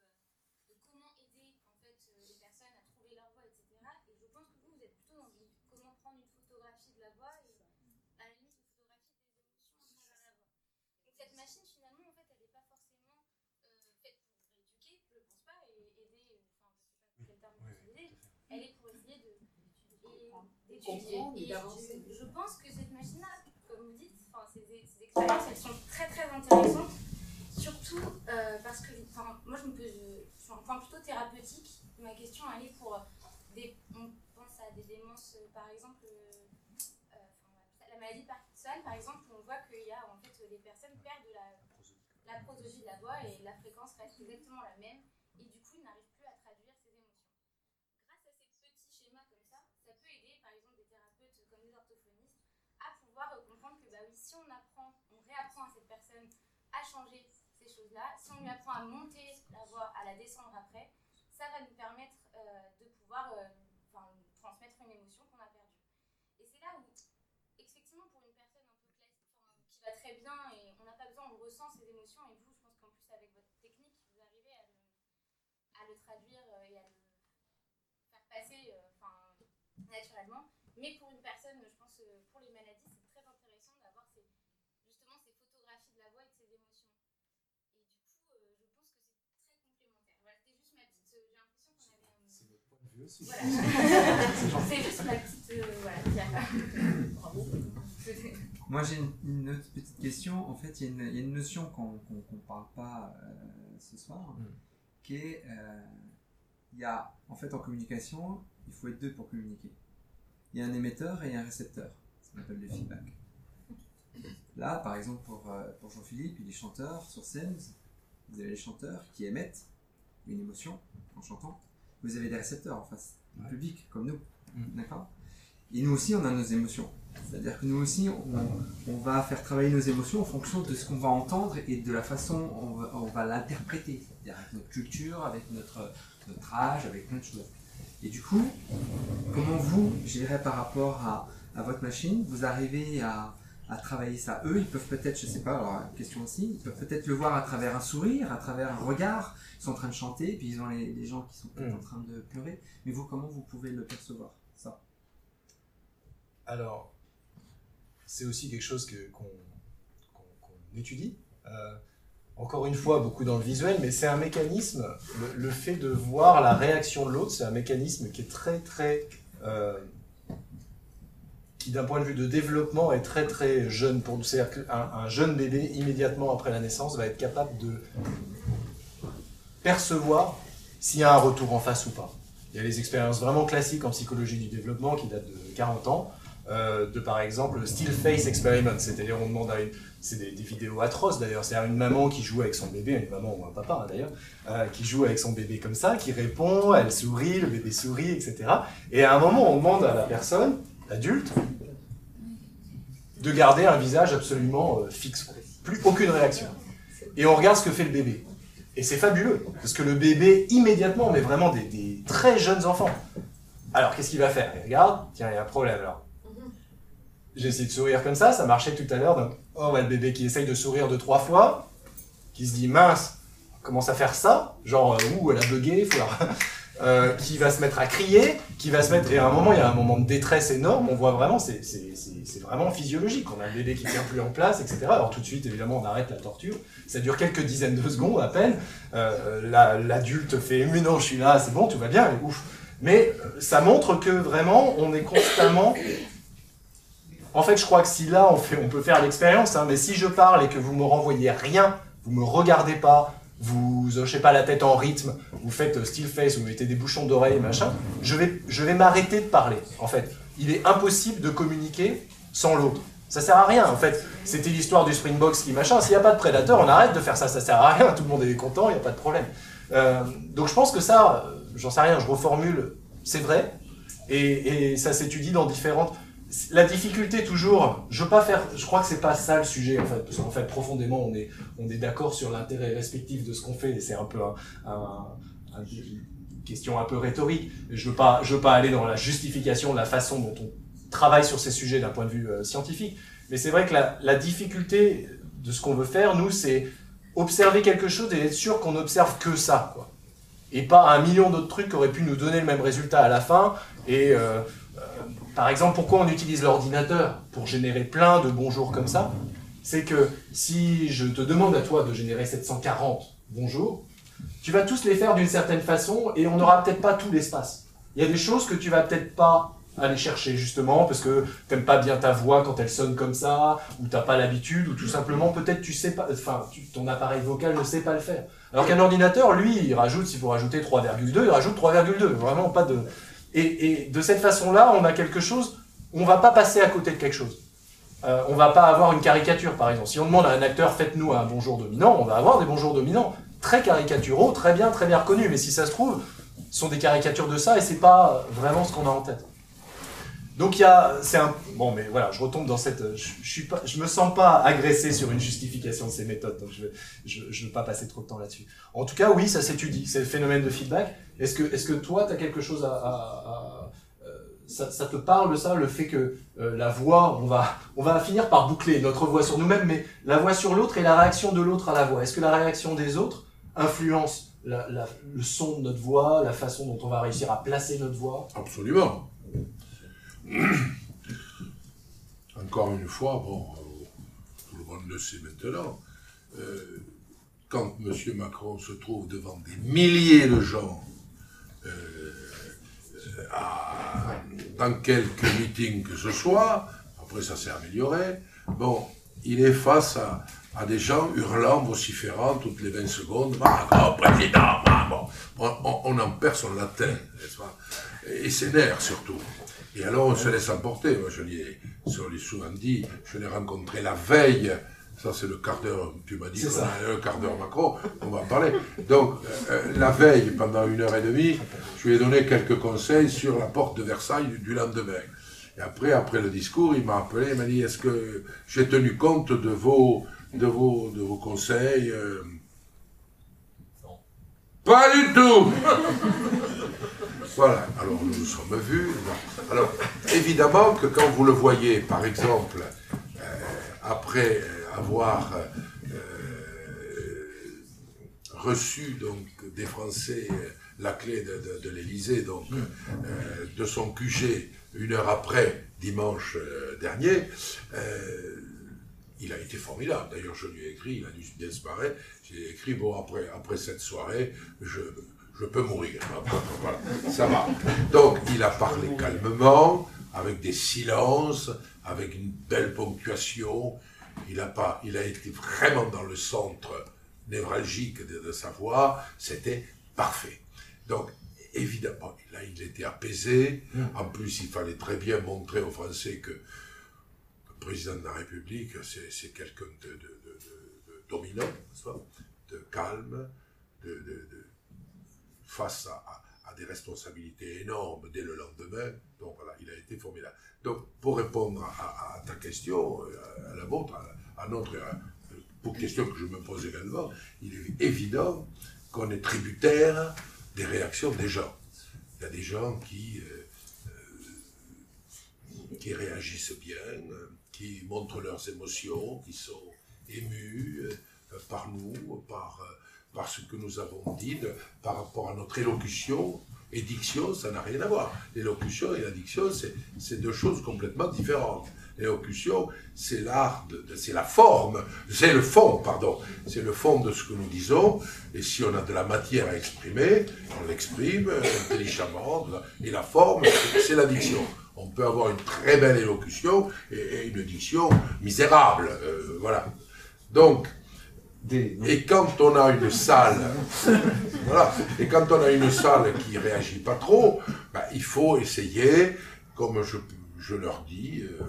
de comment aider en fait euh, les personnes à trouver leur voix, etc. Et je pense que vous, vous êtes plutôt dans une, comment prendre une photographie de la voix et à la limite une photographie des émotions à travers la voix. Donc cette machine, finalement, en fait, elle n'est pas forcément euh, faite pour éduquer, je pense pas, et aider, enfin, je sais pas quel terme vous utilisez, elle est pour essayer de et d'étudier. Comprendre et Et d'avancer. je, je pense que cette machine-là, comme vous dites, enfin, ces, ces expériences, elles sont très très intéressantes. Surtout euh, parce que, moi je me pose, je suis un point plutôt thérapeutique. Ma question elle est pour euh, des, on pense à des démences, euh, par exemple, la maladie de Parkinson, par exemple, où on voit qu'il y a en fait les personnes perdent la, la prosodie de la voix et la fréquence reste exactement la même, et du coup ils n'arrivent plus à traduire ces émotions grâce à ces petits schémas comme ça, ça peut aider par exemple des thérapeutes comme des orthophonistes à pouvoir comprendre que bah oui, si on apprend, à cette personne à changer ces choses-là, si on lui apprend à monter la voix, à la descendre après, ça va nous permettre euh, de pouvoir euh, transmettre une émotion qu'on a perdue. Et c'est là où, effectivement, pour une personne un peu classique, qui va très bien et on n'a pas besoin, on ressent ces émotions et vous, je pense qu'en plus avec votre technique, vous arrivez à le, traduire euh, et à le faire passer naturellement. Mais pour une personne, je pense, euh, pour les maladies, c'est très intéressant d'avoir ces, justement ces photographies de la voix et de ses émotions. Et du coup, euh, je pense que c'est très complémentaire. Voilà, c'était juste ma petite. euh, J'ai l'impression qu'on avait. euh, Aussi. Voilà. C'est juste ma petite. euh, voilà, Bravo. Moi j'ai une, une autre petite question. En fait, il y, a une- il y a une notion qu'on ne parle pas euh, ce soir, Mm. qui est euh, il y a en fait en communication, il faut être deux pour communiquer. Il y a un émetteur et un récepteur. Ça s'appelle le feedback. Là, par exemple, pour, euh, pour Jean-Philippe, il est chanteur sur scène. Vous avez les chanteurs qui émettent une émotion en chantant, vous avez des récepteurs en face, un public comme nous. D'accord? Et nous aussi, on a nos émotions. C'est-à-dire que nous aussi, on, on va faire travailler nos émotions en fonction de ce qu'on va entendre et de la façon on va, on va l'interpréter. C'est-à-dire avec notre culture, avec notre, notre âge, avec plein de choses. Et du coup, comment vous, je dirais par rapport à, à votre machine, vous arrivez à, à travailler ça Eux, ils peuvent peut-être, je sais pas, alors question aussi, ils peuvent peut-être le voir à travers un sourire, à travers un regard. Ils sont en train de chanter, puis ils ont les, les gens qui sont peut-être en train de pleurer. Mais vous, comment vous pouvez le percevoir ça? Alors, c'est aussi quelque chose que- qu'on qu'on- qu'on étudie. Euh, encore une fois, beaucoup dans le visuel, mais c'est un mécanisme, le, le fait de voir la réaction de l'autre, c'est un mécanisme qui est très, très. euh, d'un point de vue de développement, est très, très jeune pour nous. C'est-à-dire qu'un un jeune bébé, immédiatement après la naissance, va être capable de percevoir s'il y a un retour en face ou pas. Il y a les expériences vraiment classiques en psychologie du développement qui datent de 40 ans, euh, de par exemple le still face experiment, c'est-à-dire on demande à une, c'est des, des vidéos atroces d'ailleurs, c'est-à-dire une maman qui joue avec son bébé, une maman ou un papa hein, d'ailleurs, euh, qui joue avec son bébé comme ça, qui répond, elle sourit, le bébé sourit, etc. Et à un moment on demande à la personne, l'adulte, de garder un visage absolument euh, fixe, plus aucune réaction. Et on regarde ce que fait le bébé. Et c'est fabuleux, parce que le bébé, immédiatement, mais vraiment des, très jeunes enfants. Alors, qu'est-ce qu'il va faire? Il regarde, tiens, il y a un problème alors. J'ai essayé de sourire comme ça, ça marchait tout à l'heure. Donc, oh, le bébé qui essaye de sourire deux, trois fois, qui se dit mince, commence à faire ça, genre, euh, ouh, elle a bugué, faut la- Euh, qui va se mettre à crier, qui va se mettre. Et à un moment, il y a un moment de détresse énorme, on voit vraiment, c'est vraiment physiologique. On a le bébé qui tient plus en place, etc. Alors tout de suite, évidemment, on arrête la torture. Ça dure quelques dizaines de secondes à peine. Euh, la- L'adulte fait Mais non, je suis là, c'est bon, tout va bien, ouf. Mais euh, ça montre que vraiment, on est constamment. En fait, je crois que si là, on, fait, on peut faire l'expérience, hein, mais si je parle et que vous me renvoyez rien, vous me regardez pas, vous hochez pas la tête en rythme, vous faites still face, vous mettez des bouchons d'oreille, machin, je vais, je vais m'arrêter de parler. En fait, il est impossible de communiquer sans l'autre. Ça sert à rien, en fait. C'était l'histoire du Springboks qui machin. S'il n'y a pas de prédateur, on arrête de faire ça. Ça sert à rien. Tout le monde est content, il n'y a pas de problème. Euh, donc je pense que ça, j'en sais rien, je reformule, c'est vrai. Et ça s'étudie dans différentes. La difficulté toujours, je veux pas faire, je crois que c'est pas ça le sujet en fait, parce qu'en fait profondément on est, on est d'accord sur l'intérêt respectif de ce qu'on fait et c'est un peu un, un- un- une question un peu rhétorique. Je veux pas, je veux pas aller dans la justification de la façon dont on travaille sur ces sujets d'un point de vue euh, scientifique, mais c'est vrai que la, difficulté de ce qu'on veut faire, nous, c'est observer quelque chose et être sûr qu'on n'observe que ça, quoi. Et pas un million d'autres trucs qui auraient pu nous donner le même résultat à la fin. Et euh, euh, par exemple, pourquoi on utilise l'ordinateur pour générer plein de bonjours comme ça? C'est que si je te demande à toi de générer 740 bonjours, tu vas tous les faire d'une certaine façon et on n'aura peut-être pas tout l'espace. Il y a des choses que tu vas peut-être pas aller chercher justement parce que t'aimes pas bien ta voix quand elle sonne comme ça ou t'as pas l'habitude ou tout simplement peut-être tu sais pas enfin ton appareil vocal ne sait pas le faire. Alors qu'un ordinateur lui il rajoute s'il faut rajouter 3,2 il rajoute 3,2 vraiment pas de et, de cette façon là on a quelque chose on va pas passer à côté de quelque chose. Euh, on va pas avoir une caricature par exemple. Si on demande à un acteur faites-nous un bonjour dominant on va avoir des bonjours dominants. Très caricaturaux très bien très bien reconnus. Mais si ça se trouve ce sont des caricatures de ça et c'est pas vraiment ce qu'on a en tête donc il y a, c'est un, bon mais voilà, je retombe dans cette, je, je suis pas, je me sens pas agressé sur une justification de ces méthodes, donc je je, je veux pas passer trop de temps là-dessus. En tout cas, oui, ça s'étudie, c'est le phénomène de feedback. Est-ce que, est-ce que toi, tu as quelque chose à, euh, ça, te parle ça, le fait que euh, la voix, on va, on va finir par boucler notre voix sur nous-mêmes, mais la voix sur l'autre et la réaction de l'autre à la voix. Est-ce que la réaction des autres influence le son de notre voix, la façon dont on va réussir à placer notre voix? Absolument. Encore une fois, bon, euh, tout le monde le sait maintenant, euh, quand M. Macron se trouve devant des milliers de gens euh, dans quelques meetings que ce soit, après ça s'est amélioré, bon, il est face à, des gens hurlant, vociférant toutes les 20 secondes, Macron, président. On, en perd son latin, n'est-ce Et s'énerve surtout. Et alors on se laisse emporter. Moi, je l'ai souvent dit, je l'ai rencontré la veille Ça, c'est le quart d'heure. Tu m'as dit a un quart d'heure Macron. On va en parler. Donc, euh, la veille, pendant une heure et demie, je lui ai donné quelques conseils sur la porte de Versailles du, du lendemain. Et après, après le discours, il m'a appelé, il m'a dit Est-ce que j'ai tenu compte de vos, de vos, de vos conseils euh Pas du tout Voilà, alors nous nous sommes vus. Alors, évidemment que quand vous le voyez, par exemple, euh, après avoir euh, reçu donc des Français euh, la clé de, de, de l'Élysée, donc euh, de son QG une heure après, dimanche euh, dernier, euh, il a été formidable. D'ailleurs, je lui ai écrit, il a dû se marrer. J'ai écrit bon après après cette soirée, je je peux mourir. Voilà, ça va. Donc, il a parlé calmement, avec des silences, avec une belle ponctuation. Il a, pas, il a été vraiment dans le centre névralgique de, de sa voix. C'était parfait. Donc, évidemment, là, il était apaisé. En plus, il fallait très bien montrer aux Français que le président de la République, c'est quelqu'un de, de- dominant, de calme, de- face à, des responsabilités énormes dès le lendemain. Donc voilà, il a été formidable. Donc pour répondre à, ta question, euh, à la vôtre, à, notre à- pour question que je me pose également, il est évident qu'on est tributaire des réactions des gens. Il y a des gens qui, euh, euh, qui réagissent bien, euh, qui montrent leurs émotions, qui sont émus euh, par nous, par, euh, par ce que nous avons dit, par rapport à notre élocution. Et diction, ça n'a rien à voir. L'élocution et la diction, c'est deux choses complètement différentes. L'élocution, c'est l'art, c'est la forme, c'est le fond, pardon, c'est le fond de ce que nous disons. Et si on a de la matière à exprimer, on l'exprime euh, intelligemment. Et la forme, c'est- la diction. On peut avoir une très belle élocution et, et une diction misérable. euh, voilà. Donc, et quand on a une salle, voilà, et quand on a une salle qui réagit pas trop, bah, il faut essayer, comme je, je leur dis, euh,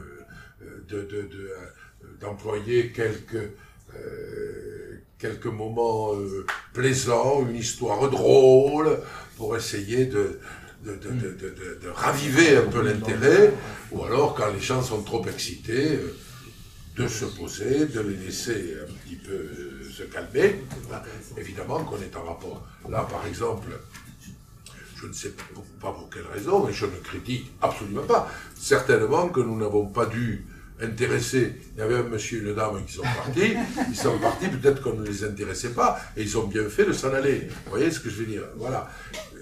euh, de, de- euh, d'employer quelques, euh, quelques moments plaisants, une histoire drôle, pour essayer de, de, de, de- raviver un peu l'intérêt, ou alors quand les gens sont trop excités, de se poser, de les laisser un petit peu se calmer. Voilà. Évidemment qu'on est en rapport. Là, par exemple, je ne sais pas pas pour quelle raison, mais je ne critique absolument pas. Certainement que nous n'avons pas dû intéresser. Il y avait un monsieur et une dame qui sont partis. Ils sont partis, peut-être qu'on ne les intéressait pas, et ils ont bien fait de s'en aller. Vous voyez ce que je veux dire? Voilà.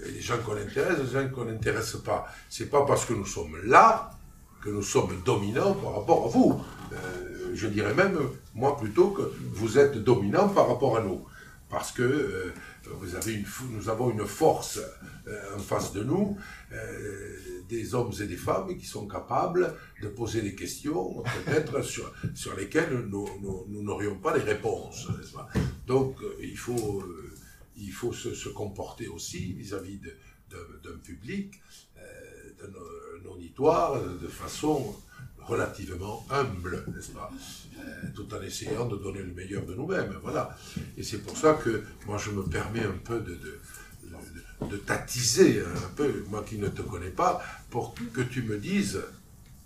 Les gens qu'on intéresse, les gens qu'on n'intéresse pas. C'est pas parce que nous sommes là que nous sommes dominants par rapport à vous. Euh, je dirais même, moi plutôt, que vous êtes dominants par rapport à nous. Parce que euh, vous avez une, nous avons une force euh, en face de nous, euh, des hommes et des femmes qui sont capables de poser des questions, peut-être sur, lesquelles nous n'aurions pas les réponses. Donc, il faut, il faut se, comporter aussi vis-à-vis d'un public, d'un auditoire, de façon relativement humble, n'est-ce pas? Euh, Tout en essayant de donner le meilleur de nous-mêmes, voilà. Et c'est pour ça que moi je me permets un peu de, de, t'attiser un peu, moi qui ne te connais pas, pour que tu me dises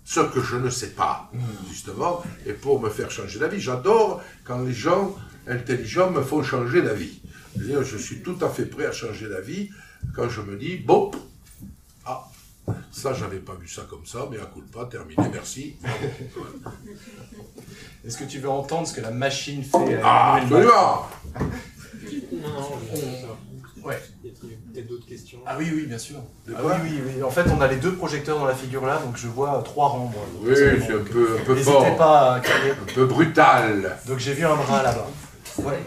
ce que je ne sais pas, justement, et pour me faire changer d'avis. J'adore quand les gens intelligents me font changer d'avis. Je suis tout à fait prêt à changer d'avis quand je me dis, bon, ça, j'avais pas vu ça comme ça, mais à coup de pas, terminé, merci. Est-ce que tu veux entendre ce que la machine fait à Ah, absolument Non, non, je sais ça. Ouais. Il y a peut-être d'autres questions. Ah oui, oui, bien sûr. De Ah oui, oui, oui. En fait, on a les deux projecteurs dans la figure là, donc je vois euh, trois rangs. moi. Oui, c'est un peu, un peu N'hésitez fort, pas à crier. un peu brutal. Donc j'ai vu un bras là-bas. Ouais. vrai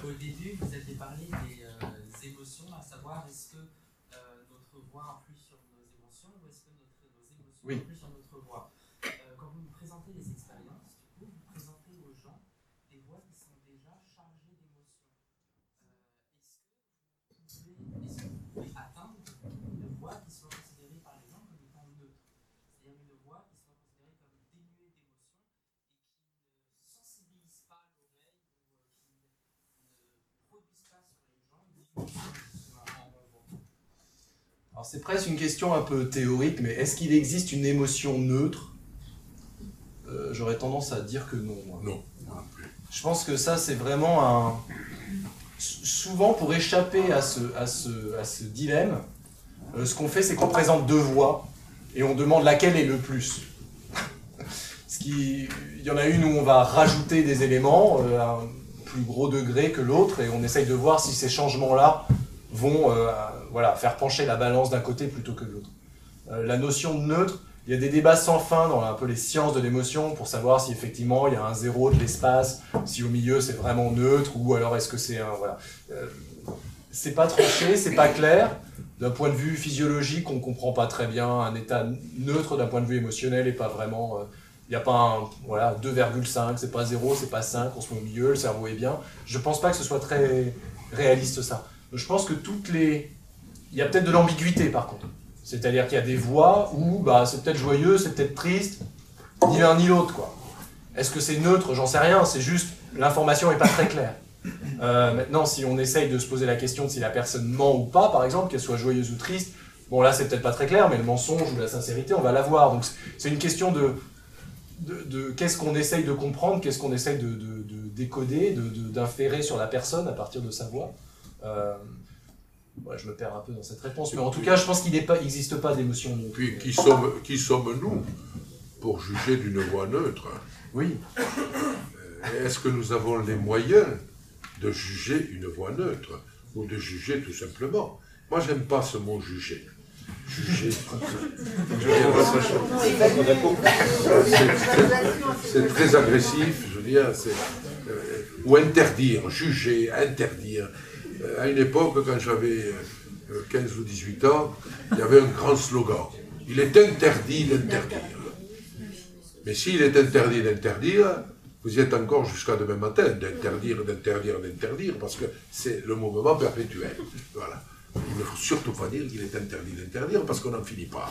qu'au début, vous aviez parlé des euh, émotions, à savoir est-ce que euh, notre voix influe sur nos émotions ou est-ce que notre, nos émotions Oui. influent sur notre voix Euh, Quand vous nous présentez les expériences, du coup, vous présentez aux gens des voix qui sont déjà chargées d'émotions. Euh, est-ce que vous pouvez, est-ce que vous pouvez atteindre une voix qui soit considérée par les gens comme étant neutre C'est-à-dire une voix qui soit considérée comme dénuée d'émotions et qui ne sensibilise pas Alors c'est presque une question un peu théorique, mais est-ce qu'il existe une émotion neutre? Euh, J'aurais tendance à dire que non. moi. Non. Je pense que ça, c'est vraiment un. Souvent, pour échapper à ce, à ce, à ce dilemme, euh, ce qu'on fait, c'est qu'on présente deux voix et on demande laquelle est le plus. ce qui, il y en a une où on va rajouter des éléments euh, à un plus gros degré que l'autre et on essaye de voir si ces changements-là vont euh, voilà, faire pencher la balance d'un côté plutôt que de l'autre. Euh, la notion de neutre, il y a des débats sans fin dans un peu les sciences de l'émotion pour savoir si effectivement il y a un zéro de l'espace, si au milieu c'est vraiment neutre ou alors est-ce que c'est un voilà. Euh, c'est pas tranché, c'est pas clair. D'un point de vue physiologique, on comprend pas très bien un état neutre d'un point de vue émotionnel et pas vraiment. euh, il n'y a pas un voilà 2,5, c'est pas 0, c'est pas 5, on se met au milieu, le cerveau est bien. Je pense pas que ce soit très réaliste ça. Je pense que toutes les il y a peut-être de l'ambiguïté par contre. C'est-à-dire qu'il y a des voix où bah, c'est peut-être joyeux, c'est peut-être triste, ni l'un ni l'autre. quoi. Est-ce que c'est neutre? J'en sais rien, c'est juste l'information n'est pas très claire. Euh, maintenant, si on essaye de se poser la question de si la personne ment ou pas, par exemple, qu'elle soit joyeuse ou triste, bon là c'est peut-être pas très clair, mais le mensonge ou la sincérité, on va l'avoir. Donc c'est- une question de, qu'est-ce qu'on essaye de comprendre, qu'est-ce qu'on essaye de, de- de décoder, de- de- d'inférer sur la personne à partir de sa voix. Euh, ouais, je me perds un peu dans cette réponse, mais en tout cas, je pense qu'il n'existe pas d'émotion neutre. Puis qui sommes, qui sommes-nous pour juger d'une voix neutre? Oui. Est-ce que nous avons les moyens de juger une voix neutre ou de juger tout simplement? Moi, j'aime pas ce mot juger. Juger. C'est- très agressif, je veux dire, euh, ou interdire, juger, interdire. Euh, à une époque, quand j'avais euh, 15 ou 18 ans, il y avait un grand slogan. Il est interdit d'interdire. Mais s'il est interdit d'interdire, vous y êtes encore jusqu'à demain matin, d'interdire, d'interdire, d'interdire, parce que c'est le mouvement perpétuel. Voilà. Il ne faut surtout pas dire qu'il est interdit d'interdire, parce qu'on n'en finit pas.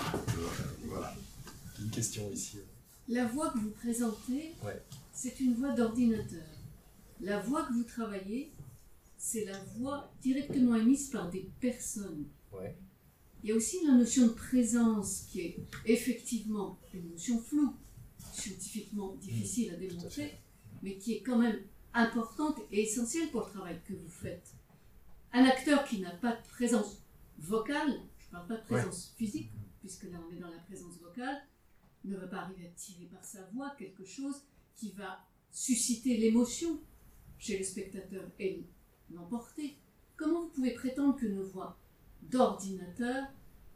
Voilà. Une question ici. La voix que vous présentez, Ouais. c'est une voix d'ordinateur. La voix que vous travaillez, c'est la voix directement émise par des personnes. Ouais. Il y a aussi la notion de présence qui est effectivement une notion floue, scientifiquement difficile à démontrer, mais qui est quand même importante et essentielle pour le travail que vous faites. Un acteur qui n'a pas de présence vocale, je ne parle pas de présence physique, puisque là on est dans la présence vocale, ne va pas arriver à tirer par sa voix quelque chose qui va susciter l'émotion chez le spectateur et l'emporter. Comment vous pouvez prétendre qu'une voix d'ordinateur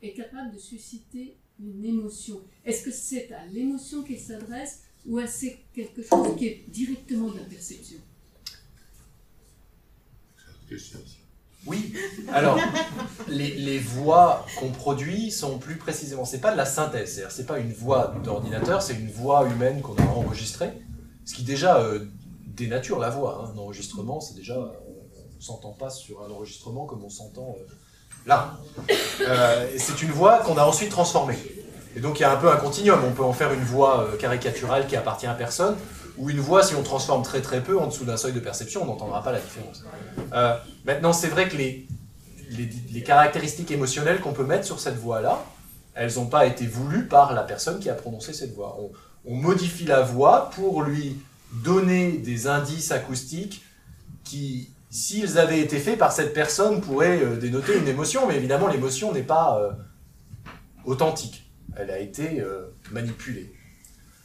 est capable de susciter une émotion? Est-ce que c'est à l'émotion qu'il s'adresse ou est-ce quelque chose qui est directement de la perception? Oui. Alors, les, voix qu'on produit sont plus précisément, c'est pas de la synthèse, c'est-à-dire c'est pas une voix d'ordinateur, c'est une voix humaine qu'on a enregistrée, ce qui déjà euh, dénature la voix. hein. Un enregistrement, c'est déjà, on s'entend pas sur un enregistrement comme on s'entend euh, là. Euh, c'est une voix qu'on a ensuite transformée. Et donc il y a un peu un continuum. On peut en faire une voix euh, caricaturale qui appartient à personne, ou une voix, si on transforme très très peu en dessous d'un seuil de perception, on n'entendra pas la différence. Euh, maintenant, c'est vrai que les, les, caractéristiques émotionnelles qu'on peut mettre sur cette voix-là, elles n'ont pas été voulues par la personne qui a prononcé cette voix. On modifie la voix pour lui donner des indices acoustiques qui, s'ils avaient été faits par cette personne, pourraient euh, dénoter une émotion, mais évidemment, l'émotion n'est pas euh, authentique. Elle a été euh, manipulée.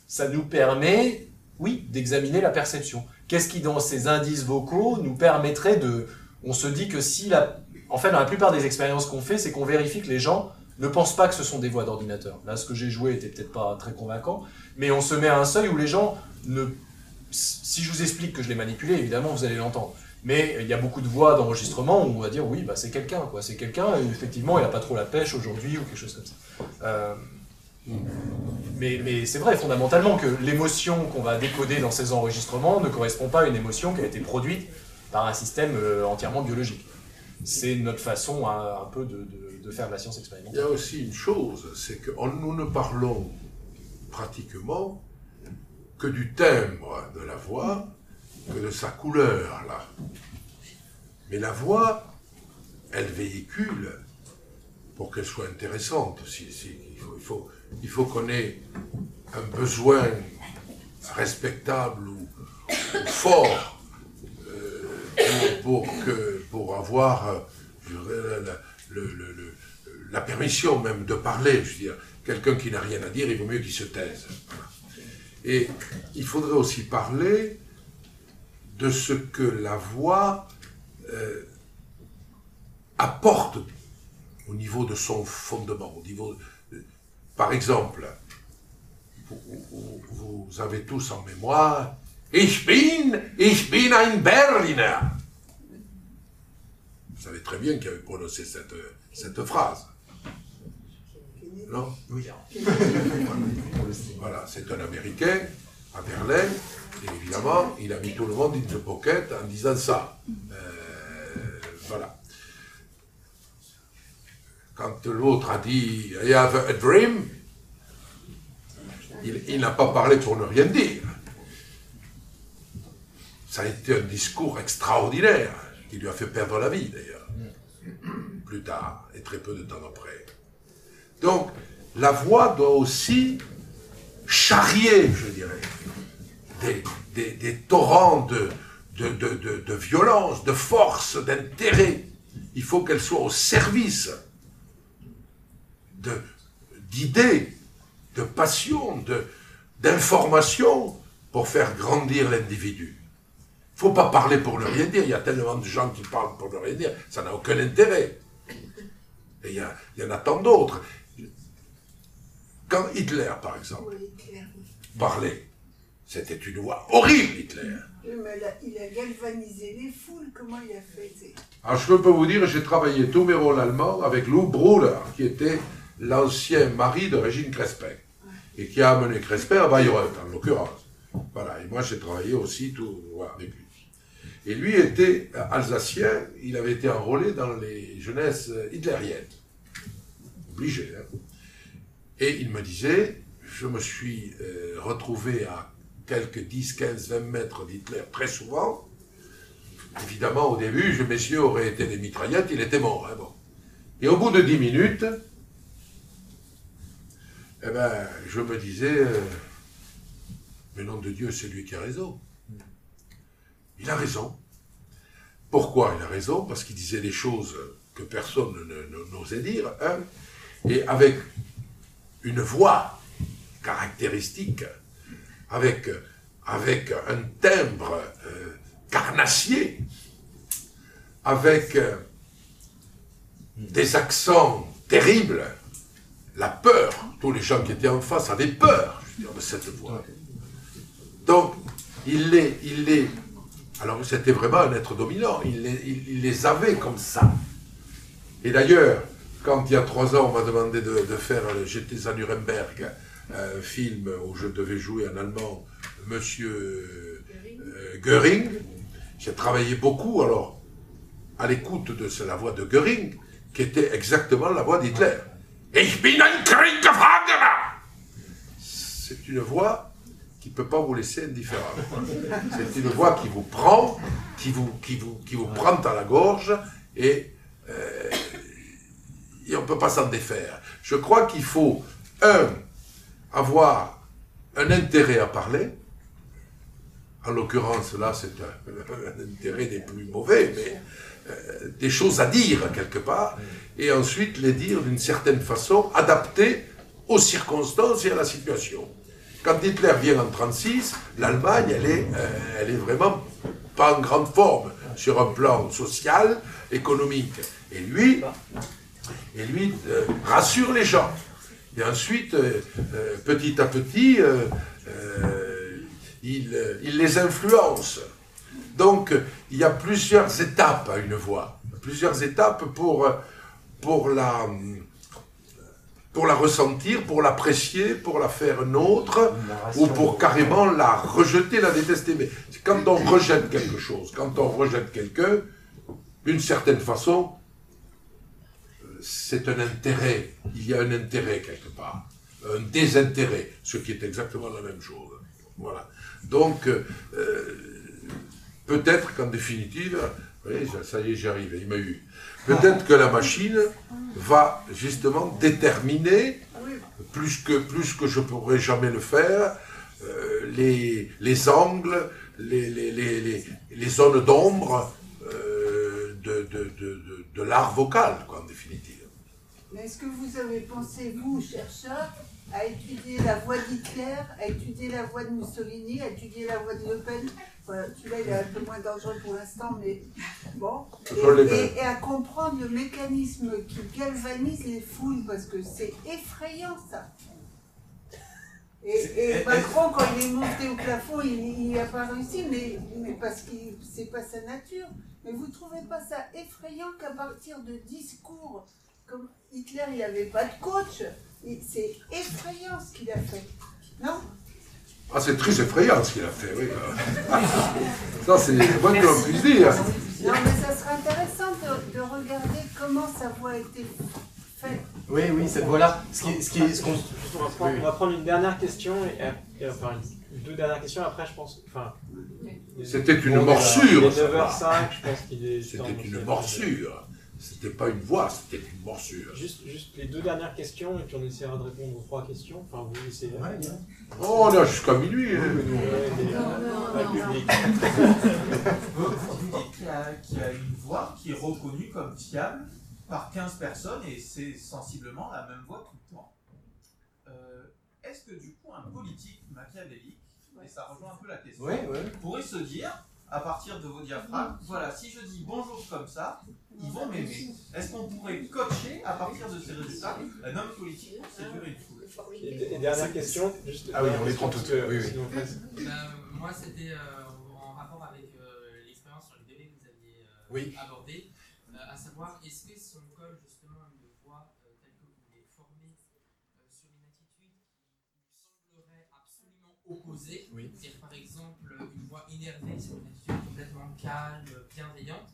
Ça nous permet, oui, d'examiner la perception. Qu'est-ce qui, dans ces indices vocaux, nous permettrait de... On se dit que si la... En fait, dans la plupart des expériences qu'on fait, c'est qu'on vérifie que les gens ne pensent pas que ce sont des voix d'ordinateur. Là, ce que j'ai joué était peut-être pas très convaincant, mais on se met à un seuil où les gens ne... Si je vous explique que je l'ai manipulé, évidemment, vous allez l'entendre. Mais il y a beaucoup de voix d'enregistrement où on va dire oui, bah, c'est quelqu'un, quoi. C'est quelqu'un, effectivement, il n'a pas trop la pêche aujourd'hui ou quelque chose comme ça. Euh, mais, c'est vrai fondamentalement que l'émotion qu'on va décoder dans ces enregistrements ne correspond pas à une émotion qui a été produite par un système euh, entièrement biologique. C'est notre façon un, peu de, de- faire de la science Il y expérimentale. a aussi une chose, c'est que nous ne parlons pratiquement que du timbre de la voix, que de sa couleur, là. Mais la voix elle véhicule pour qu'elle soit intéressante. Il faut, qu'on ait un besoin respectable ou, fort euh, pour, avoir la, permission même de parler. Je veux dire, quelqu'un qui n'a rien à dire, il vaut mieux qu'il se taise. Et il faudrait aussi parler de ce que la voix euh, apporte au niveau de son fondement, au niveau, de- par exemple, vous, avez tous en mémoire, ich bin, ich bin ein Berliner. Vous savez très bien qui avait prononcé cette, cette phrase. Non? Oui. Voilà, c'est un Américain à Berlin, évidemment, il a mis tout le monde in the pocket en disant ça. Euh, voilà. Quand l'autre a dit I have a dream, il n'a pas parlé pour ne rien dire. Ça a été un discours extraordinaire qui lui a fait perdre la vie d'ailleurs, plus tard et très peu de temps après. Donc, la voix doit aussi charrier, je dirais, des, des- des torrents de, de, de- de- de violence, de force, d'intérêt. Il faut qu'elle soit au service d'idées, de, passions, de, d'informations pour faire grandir l'individu. Il ne faut pas parler pour ne rien dire. Il y a tellement de gens qui parlent pour ne rien dire. Ça n'a aucun intérêt. Et il y, a- il y en a tant d'autres. Quand Hitler, par exemple, parlait, c'était une voix horrible, Hitler. Mais là, il a galvanisé les foules. Comment il a fait Alors, je peux vous dire, j'ai travaillé tous mes rôles allemands avec Lou Bruder, qui était l'ancien mari de Régine Crespin, et qui a amené Crespin à Bayreuth, en l'occurrence. Voilà, et moi j'ai travaillé aussi tout, voilà, avec lui. Et lui était alsacien, il avait été enrôlé dans les jeunesses hitlériennes. Obligé, hein. Et il me disait, je me suis euh, retrouvé à quelques 10, 15, 20 mètres d'Hitler très souvent, Évidemment, au début, je, mes yeux auraient été des mitraillettes, il était mort. hein. Et au bout de dix minutes, eh ben, je me disais, euh, mais nom de Dieu, c'est lui qui a raison. Il a raison. Pourquoi il a raison? Parce qu'il disait des choses que personne ne- ne- n'osait dire, hein, et avec une voix caractéristique, avec, avec un timbre euh, carnassier, avec euh, des accents terribles, la peur. Tous les gens qui étaient en face avaient peur, de cette voix. Donc, il les, il les, alors c'était vraiment un être dominant, il les, avait comme ça. Et d'ailleurs, quand il y a trois ans, on m'a demandé de, de faire, j'étais à Nuremberg, un film où je devais jouer en allemand Monsieur euh, Göring, j'ai travaillé beaucoup alors à l'écoute de la voix de Göring, qui était exactement la voix d'Hitler. Ich bin ein C'est une voix qui ne peut pas vous laisser indifférent. C'est une voix qui vous prend, qui vous, qui vous, qui vous prend à la gorge et, euh, et on ne peut pas s'en défaire. Je crois qu'il faut, un, avoir un intérêt à parler. En l'occurrence, là, c'est un, intérêt des plus mauvais, mais euh, des choses à dire quelque part, et ensuite les dire d'une certaine façon, adaptée aux circonstances et à la situation. Quand Hitler vient en 1936, l'Allemagne, elle est, euh, elle est vraiment pas en grande forme sur un plan social, économique. Et lui, et lui euh, rassure les gens. Et ensuite, euh, euh, petit à petit, euh, euh, il, il les influence. Donc, il y a plusieurs étapes à une voix, plusieurs étapes pour, pour, la, pour la ressentir, pour l'apprécier, pour la faire nôtre, ou pour carrément la rejeter, la détester. Mais quand on rejette quelque chose, quand on rejette quelqu'un, d'une certaine façon, c'est un intérêt. Il y a un intérêt quelque part. Un désintérêt, ce qui est exactement la même chose. Voilà. Donc, euh, peut-être qu'en définitive, ça, y est, j'y arrive, il m'a eu. Peut-être que la machine va justement déterminer, plus que, plus que je pourrais jamais le faire, euh, les, les angles, les, zones d'ombre euh, de, l'art vocal, en définitive. Mais est-ce que vous avez pensé, vous, chercheurs, à étudier la voix d'Hitler, à étudier la voix de Mussolini, à étudier la voix de Le Pen Voilà, Celui-là, il est un peu moins dangereux pour l'instant, mais bon. Et, bien. et- et à comprendre le mécanisme qui galvanise les foules, parce que c'est effrayant, ça. Et, et Macron, quand il est monté au plafond, il n'a pas réussi, mais, mais parce que c'est pas sa nature. Mais vous trouvez pas ça effrayant qu'à partir de discours comme Hitler, il n'avait pas de coach C'est effrayant ce qu'il a fait. Non? Ah, c'est très effrayant ce qu'il a fait, oui. Ça, c'est moins que l'on puisse dire. Non, mais ça serait intéressant de, de regarder comment sa voix a été faite. Oui, oui, cette voix-là. Ce qui, ce qui, ce qu'on- on, va prendre, on va prendre une dernière question, et, et- enfin deux dernières questions, après je pense. Enfin, C'était une morsure, Il est ça 9h05, je pense qu'il est. C'était une morsure. C'était pas une voix, c'était une morsure. Juste, juste les deux dernières questions, et puis on essaiera de répondre aux trois questions. Enfin, vous essayez. Oh, on est jusqu'à minuit. hein. Ouais, mais, pas le public. Vous dites qu'il y, a- qu'il y a une voix qui est reconnue comme fiable par 15 personnes et c'est sensiblement la même voix tout le temps. Euh, Est-ce que du coup un politique machiavélique, et ça rejoint un peu la question, Oui, oui. pourrait se dire, à partir de vos diaphragmes, voilà, si je dis bonjour comme ça, ils vont m'aimer. Est-ce qu'on pourrait coacher à partir de ces résultats un homme politique pour séduire une foule Et, et dernière question, juste. Ah oui, on les dernière prend toutes. que Oui, oui. sinon, Euh, moi, c'était euh, en rapport avec euh, l'expérience sur le bébé que vous aviez euh, Oui. abordé, euh, à savoir, est-ce que si on colle justement une voix euh, telle que vous l'avez formée euh, sur une attitude qui nous semblerait absolument opposée, Oui. c'est-à-dire par exemple une voix énervée sur une attitude complètement calme, bienveillante,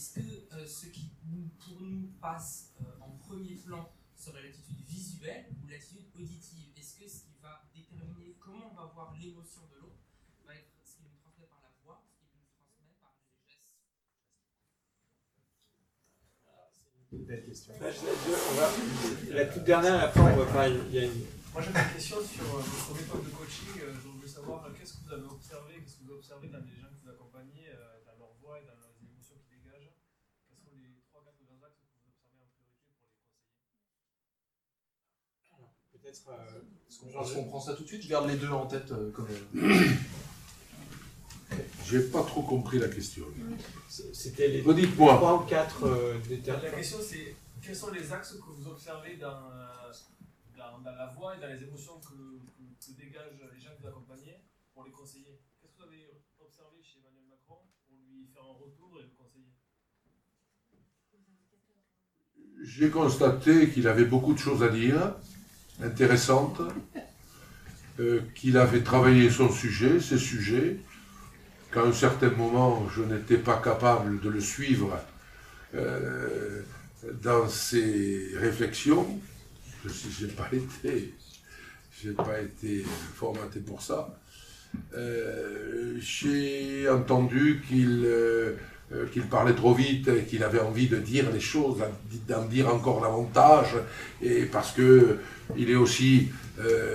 est-ce que euh, ce qui nous- pour nous passe euh, en premier plan serait l'attitude visuelle ou l'attitude auditive Est-ce que ce qui va déterminer comment on va voir l'émotion de l'autre va être ce qui nous transmet par la voix, ce qui nous transmet par les gestes? Belle question. Là, je- je- on va- la toute dernière, et après, on va. Il y a une. Moi j'avais une question sur euh, votre méthode de coaching. Euh, Je voulais savoir euh, qu'est-ce que vous avez observé, qu'est-ce que vous observez dans les gens que vous accompagnez, euh, dans leur voix et dans les émotions qu'ils dégagent. Quels sont les 3-4 grands axes que vous observez en priorité pour les conseiller Peut-être. euh, ce qu'on Est-ce qu'on prend ça tout de suite Je garde les deux en tête euh, comme. J'ai pas trop compris la question. C'était les Redites-moi. 3 ou 4 euh, La question c'est quels sont les axes que vous observez dans, euh, dans, dans la voix et dans les émotions que, que, que dégagent les gens que vous accompagnez pour les conseiller? Qu'est-ce que vous avez observé chez Emmanuel Macron? Pour lui faire un retour et le conseiller J'ai constaté qu'il avait beaucoup de choses à dire, intéressantes, euh, qu'il avait travaillé son sujet, ses sujets, qu'à un certain moment, je n'étais pas capable de le suivre euh, dans ses réflexions. Je n'ai pas été, j'ai pas été formaté pour ça. Euh, J'ai entendu qu'il euh, euh, qu'il parlait trop vite qu'il avait envie de dire les choses, d'en dire encore davantage, et parce que il est aussi euh,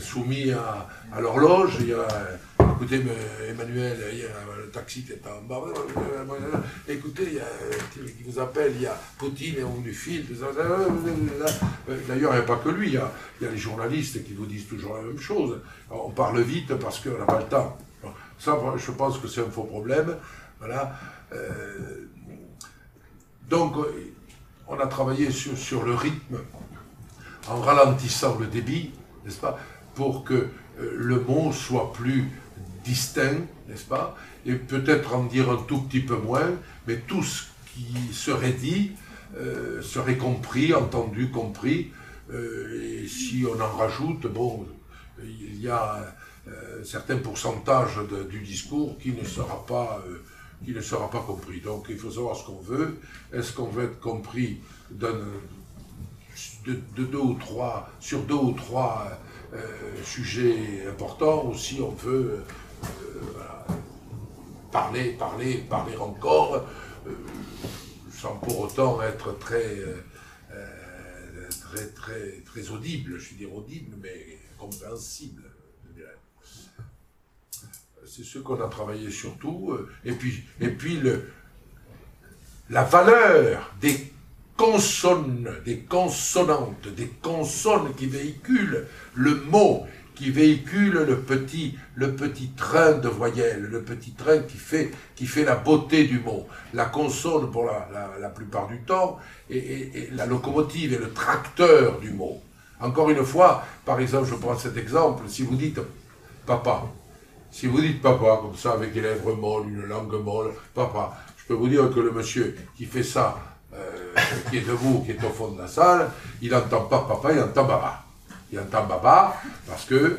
soumis à, à l'horloge. Écoutez, Emmanuel, il y a le taxi qui est en bas. Écoutez, il y a un qui vous appelle, il y a Poutine et on lui file. D'ailleurs, il n'y a pas que lui, il y a, les journalistes qui vous disent toujours la même chose. On parle vite parce qu'on n'a pas le temps. Ça, je pense que c'est un faux problème. Voilà. Euh, donc, euh, on a travaillé sur, le rythme en ralentissant le débit, n'est-ce pas, pour que euh, le mot soit plus distinct, n'est-ce pas, et peut-être en dire un tout petit peu moins, mais tout ce qui serait dit serait compris, entendu, compris, et si on en rajoute, bon, il y a certains pourcentages de- du discours qui ne sera pas qui ne sera pas compris. Donc il faut savoir ce qu'on veut. Est-ce qu'on veut être compris de, de deux ou trois, sur deux ou trois euh, sujets importants, ou si on veut euh, parler, parler, parler encore, euh, sans pour autant être très, très, très, très audible, je veux dire audible, mais compréhensible. C'est ce qu'on a travaillé surtout. euh, Et puis, et puis le, la valeur des consonnes, des consonantes, des consonnes qui véhiculent le mot, qui véhicule le petit, le petit train de voyelles, le petit train qui fait, qui fait la beauté du mot. La consonne, pour la, la- la plupart du temps, est la locomotive et le tracteur du mot. Encore une fois, par exemple, je prends cet exemple, si vous dites papa, si vous dites papa, comme ça, avec des lèvres molles, une langue molle, papa, je peux vous dire que le monsieur qui fait ça, euh, qui est debout, qui est au fond de la salle, il n'entend pas papa, il entend baba. Il entend baba parce que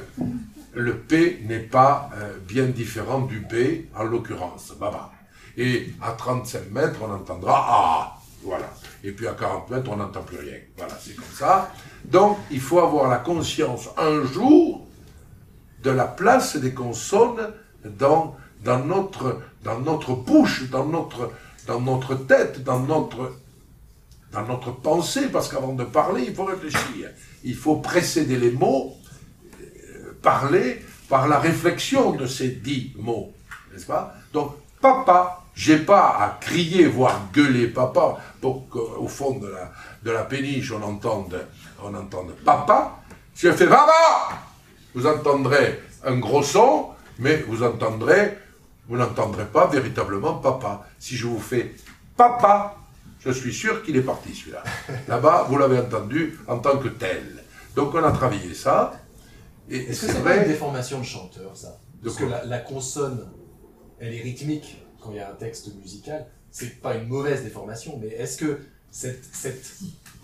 le P n'est pas euh, bien différent du B, en l'occurrence, baba. Et à 35 mètres, on entendra ah, voilà. Et puis à 40 mètres, on n'entend plus rien. Voilà, c'est comme ça. Donc, il faut avoir la conscience un jour de la place des consonnes dans, dans, notre, dans notre bouche, dans notre, dans notre tête, dans notre, dans notre pensée, parce qu'avant de parler, il faut réfléchir. Il faut précéder les mots, euh, parler par la réflexion de ces dix mots, n'est-ce pas? Donc, papa, j'ai pas à crier, voire gueuler papa, pour qu'au fond de la, de la péniche, on entende, on entende papa. Je fais papa, vous entendrez un gros son, mais vous entendrez, vous n'entendrez pas véritablement papa. Si je vous fais papa, je suis sûr qu'il est parti celui-là. Là-bas, vous l'avez entendu en tant que tel. Donc on a travaillé ça. Et Est-ce que c'est c'est pas une vrai. déformation de chanteur, ça? Parce que la consonne, elle est rythmique quand il y a un texte musical. C'est pas une mauvaise déformation, mais est-ce que cette, cette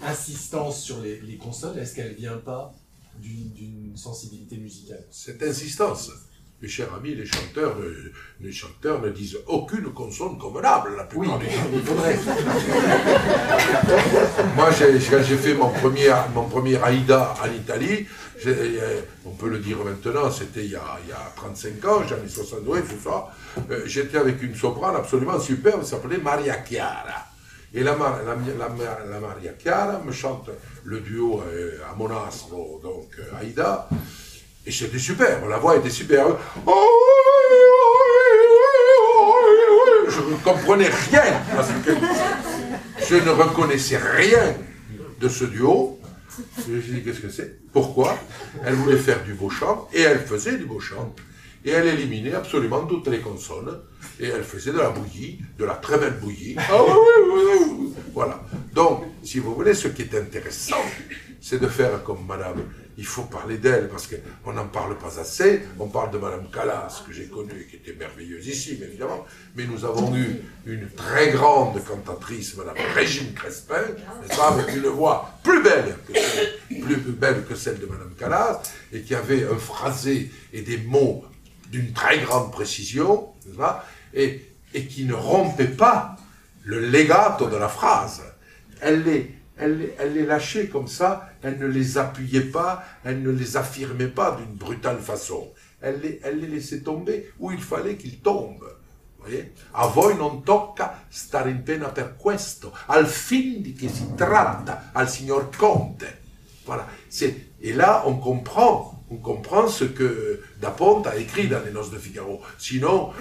insistance sur les, les consonnes, est-ce qu'elle vient pas? D'une sensibilité musicale Cette insistance. Mes chers amis, les chanteurs, les chanteurs ne disent aucune consonne convenable la plupart du temps. il faudrait. Moi, quand j'ai fait mon premier, mon premier Aïda en Italie, euh, on peut le dire maintenant, c'était il, y a- il y a 35 ans, j'en ai 62, tout ça. euh, J'étais avec une soprane absolument superbe, elle s'appelait Maria Chiara. Et la, la, Maria Chiara me chante le duo euh, à Monastro, donc euh, Aïda, et c'était super, la voix était super. Je ne comprenais rien à ce qu'elle disait. Je ne reconnaissais rien de ce duo. Je me suis dit, qu'est-ce que c'est? Pourquoi? Elle voulait faire du beau chant, et elle faisait du beau chant. Et elle éliminait absolument toutes les consonnes, et elle faisait de la bouillie, de la très belle bouillie. Ah oui, oui, oui, oui. Voilà. Donc, si vous voulez, ce qui est intéressant, c'est de faire comme madame. Il faut parler d'elle, parce qu'on n'en parle pas assez. On parle de madame Callas, que j'ai connue, qui était merveilleuse ici, évidemment. Mais nous avons eu une très grande cantatrice, madame Régine Crespin, avec une voix plus belle que celle, plus belle que celle de madame Callas, et qui avait un phrasé et des mots d'une très grande précision, et, et qui ne rompait pas le legato de la phrase. Elle les, elle, elle les lâchait comme ça, elle ne les appuyait pas, elle ne les affirmait pas d'une brutale façon. Elle les, elle les laissait tomber où il fallait qu'ils tombent. A voi non tocca stare in pena per questo, al fin di che si tratta, al signor Conte. Voilà. Et là, on comprend, comprend ce que Daponte a écrit dans Les Noces de Figaro. Sinon,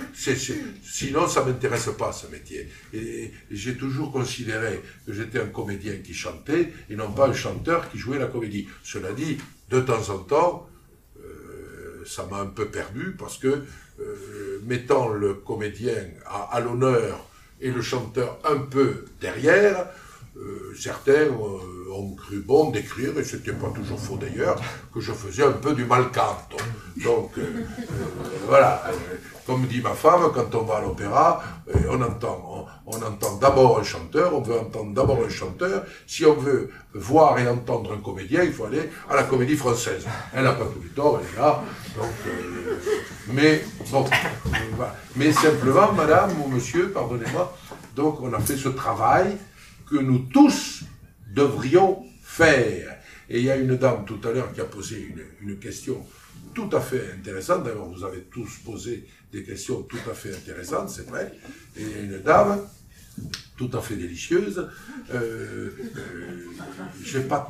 sinon ça m'intéresse pas, ce métier. Et, j'ai toujours considéré que j'étais un comédien qui chantait et non pas un chanteur qui jouait la comédie. Cela dit, de temps en temps, euh, ça m'a un peu perdu parce que, euh, mettant le comédien à l'honneur et le chanteur un peu derrière, euh, certains euh, ont cru bon d'écrire, et c'était pas toujours faux d'ailleurs, que je faisais un peu du malcanto. Donc, euh, voilà. Comme dit ma femme, quand on va à l'opéra, on entend, on, entend d'abord un chanteur, on veut entendre d'abord un chanteur. Si on veut voir et entendre un comédien, il faut aller à la comédie française. Elle n'a pas tout le temps, elle est là. Donc, mais. Mais simplement, madame ou monsieur, pardonnez-moi, donc on a fait ce travail que nous tous devrions faire. Et il y a une dame tout à l'heure qui a posé une, question tout à fait intéressante. D'ailleurs, vous avez tous posé des questions tout à fait intéressantes, c'est vrai. Et une dame tout à fait délicieuse. Euh, euh, je n'ai pas,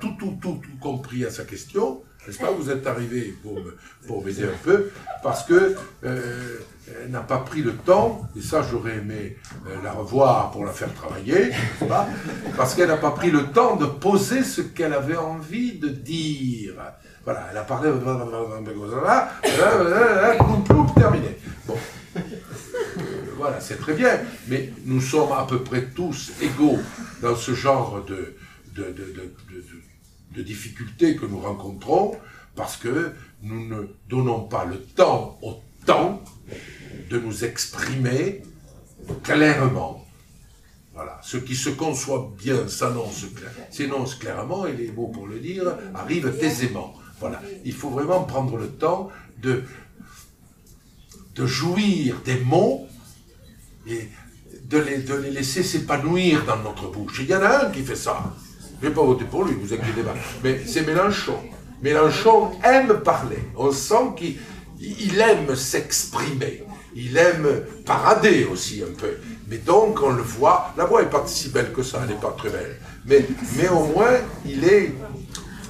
tout, tout, tout compris à sa question. N'est-ce pas Vous êtes arrivé pour, me- m'aider un peu, parce que euh, elle n'a pas pris le temps, et ça j'aurais aimé euh, la revoir pour la faire travailler, parce qu'elle n'a pas pris le temps de poser ce qu'elle avait envie de dire. Voilà, elle a parlé, terminé. Bon, voilà, c'est très bien, mais nous sommes à peu près tous égaux dans ce genre de- de- difficultés que nous rencontrons, parce que nous ne donnons pas le temps au temps de nous exprimer clairement. Voilà, ce qui se conçoit bien s'annonce clairement, et les mots pour le dire arrivent aisément. Voilà, il faut vraiment prendre le temps de, jouir des mots et de les, de les laisser s'épanouir dans notre bouche. Il y en a un qui fait ça. Je ne vais pas voter pour lui, vous inquiétez pas. Mais c'est Mélenchon. Mélenchon aime parler. On sent qu'il il aime s'exprimer. Il aime parader aussi un peu. Mais donc, on le voit. La voix n'est pas si belle que ça, elle n'est pas très belle. Mais, mais au moins, il est.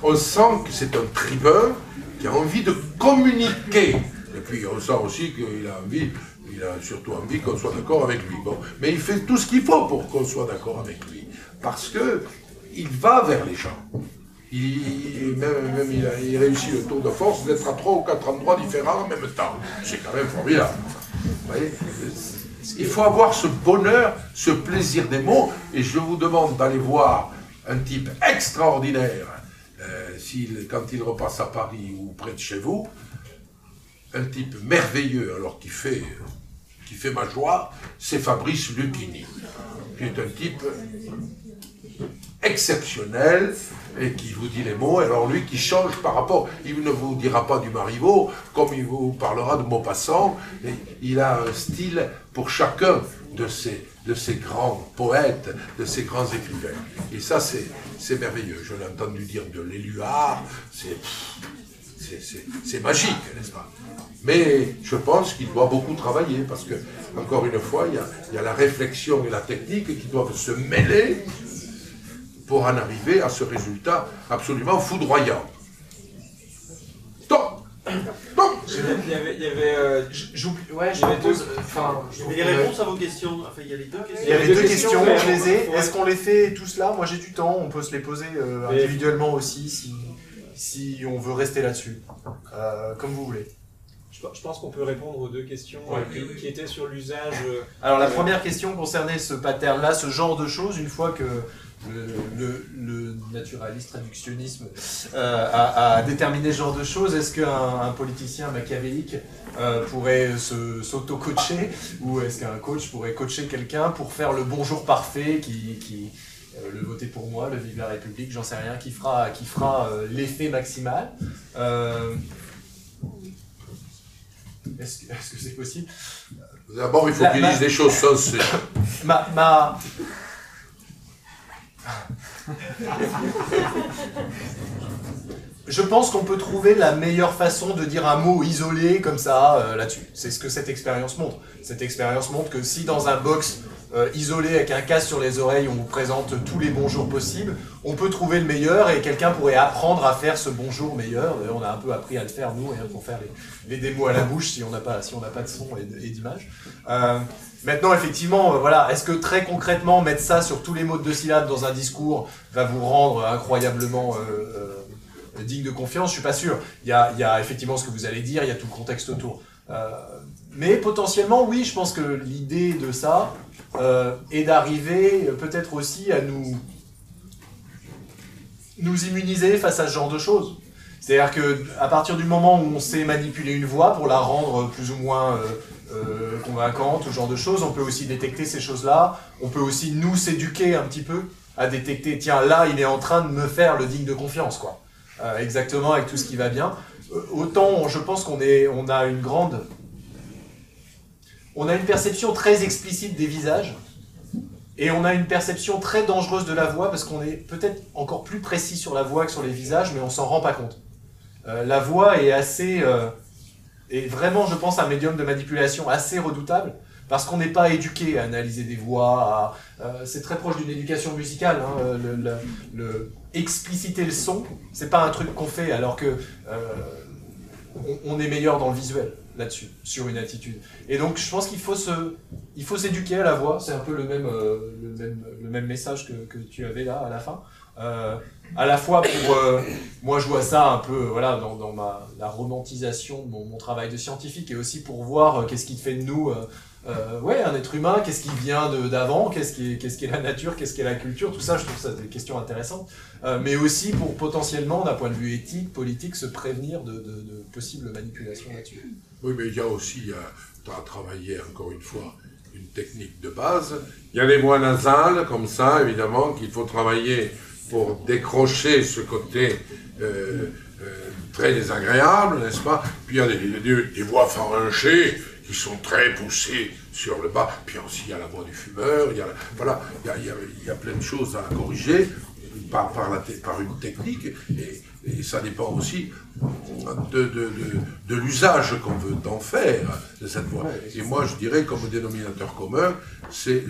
On sent que c'est un tribun qui a envie de communiquer. Et puis, on sent aussi qu'il a envie. Il a surtout envie qu'on soit d'accord avec lui. Bon, mais il fait tout ce qu'il faut pour qu'on soit d'accord avec lui. Parce que il va vers les gens. Il, même, même réussit le tour de force d'être à trois ou quatre endroits différents en même temps. C'est quand même formidable. Il faut avoir ce bonheur, ce plaisir des mots, et je vous demande d'aller voir un type extraordinaire, euh, quand il repasse à Paris ou près de chez vous, un type merveilleux, alors qui fait, qui fait ma joie, c'est Fabrice Lucchini, qui est un type exceptionnel et qui vous dit les mots. Alors lui qui change par rapport, il ne vous dira pas du Marivaux comme il vous parlera de Maupassant. Et il a un style pour chacun de ces, de ces grands poètes, de ces grands écrivains. Et ça c'est, merveilleux. Je l'ai entendu dire de l'Éluard, c'est magique, n'est-ce pas? Mais je pense qu'il doit beaucoup travailler parce que, encore une fois, il y, a, il y a la réflexion et la technique qui doivent se mêler pour en arriver à ce résultat absolument foudroyant. Il y avait, il y avait, euh, J'oublie, ouais, avait je deux- enfin, il y avait les a- réponses à vos questions. Enfin, il y a les deux questions. Il y avait deux questions, je les ai. ouais. Est-ce qu'on les fait tous là? Moi j'ai du temps, on peut se les poser euh, individuellement aussi si, si on veut rester là-dessus. Euh, comme vous voulez. Je pe- je pense qu'on peut répondre aux deux questions Ouais. qui, qui étaient sur l'usage. Alors la première question concernait ce pattern-là, ce genre de choses, une fois que le, le- le naturaliste traductionnisme euh, a, a déterminé ce genre de choses, est-ce qu'un un politicien machiavélique euh, pourrait s'auto-coacher ou est-ce qu'un coach pourrait coacher quelqu'un pour faire le bonjour parfait qui... qui euh, le voter pour moi, le vive la République, j'en sais rien, qui fera, qui fera euh, l'effet maximal. Euh, Est-ce que c'est possible? D'abord, il faut La- qu'il ma- dise des choses sensées. ma, ma... Je pense qu'on peut trouver la meilleure façon de dire un mot isolé comme ça euh, là-dessus. C'est ce que cette expérience montre. Cette expérience montre que si dans un box euh, isolé avec un casque sur les oreilles, on vous présente tous les bonjours possibles, on peut trouver le meilleur et quelqu'un pourrait apprendre à faire ce bonjour meilleur. On a un peu appris à le faire nous, hein, pour faire les, les démos à la bouche si on n'a pas, si pas de son et d'image. Euh, maintenant, effectivement, euh, voilà, est-ce que très concrètement mettre ça sur tous les mots de deux syllabes dans un discours va vous rendre incroyablement euh, euh, digne de confiance? Je suis pas sûr. Il y a, y a effectivement ce que vous allez dire, il y a tout le contexte autour. Mais potentiellement, oui, je pense que l'idée de ça est d'arriver peut-être aussi à nous nous immuniser face à ce genre de choses. C'est-à-dire que à partir du moment où on sait manipuler une voix pour la rendre plus ou moins euh, ce genre de choses, on peut aussi détecter ces choses-là. On peut aussi nous s'éduquer un petit peu à détecter, tiens, là, il est en train de me faire le digne de confiance, quoi. Euh, exactement, avec tout ce qui va bien. Euh, autant, je pense qu'on est, a une grande, on a une perception très explicite des visages Et on a une perception très dangereuse de la voix parce qu'on est peut-être encore plus précis sur la voix que sur les visages, mais on s'en rend pas compte. Euh, la voix est assez, est vraiment, je pense, un médium de manipulation assez redoutable parce qu'on n'est pas éduqué à analyser des voix. euh, c'est très proche d'une éducation musicale. hein, euh, le, expliciter le son, c'est pas un truc qu'on fait alors que euh, on est meilleur dans le visuel là-dessus, sur une attitude. Et donc, je pense qu'il faut se, il faut s'éduquer à la voix. C'est un peu le même, euh, le même, le même message que, que tu avais là à la fin. Euh, à la fois pour, euh, moi, je vois ça un peu, voilà, dans, dans ma, la romantisation de mon, travail de scientifique, et aussi pour voir qu'est-ce qui fait de nous, ouais, un être humain, qu'est-ce qui vient d'avant, qu'est-ce qui, est- qu'est-ce qui est la nature, qu'est-ce qui est la culture, tout ça, je trouve ça des questions intéressantes. Mais aussi pour potentiellement, d'un point de vue éthique, politique, se prévenir de- de possibles manipulations là-dessus. Oui, mais il y a aussi, tu as travaillé encore une fois une technique de base. Il y a les voix nasales, comme ça, évidemment, qu'il faut travailler pour décrocher ce côté euh, euh, très désagréable, n'est-ce pas? Puis il y a des, des- des voix farinchées qui sont très poussées sur le bas. Puis aussi, il y a la voix du fumeur, il y a, voilà, il y a, plein de choses à corriger par, une technique. Et ça dépend aussi de, de, de, de l'usage qu'on veut en faire de cette voix. Et moi, je dirais, comme dénominateur commun, c'est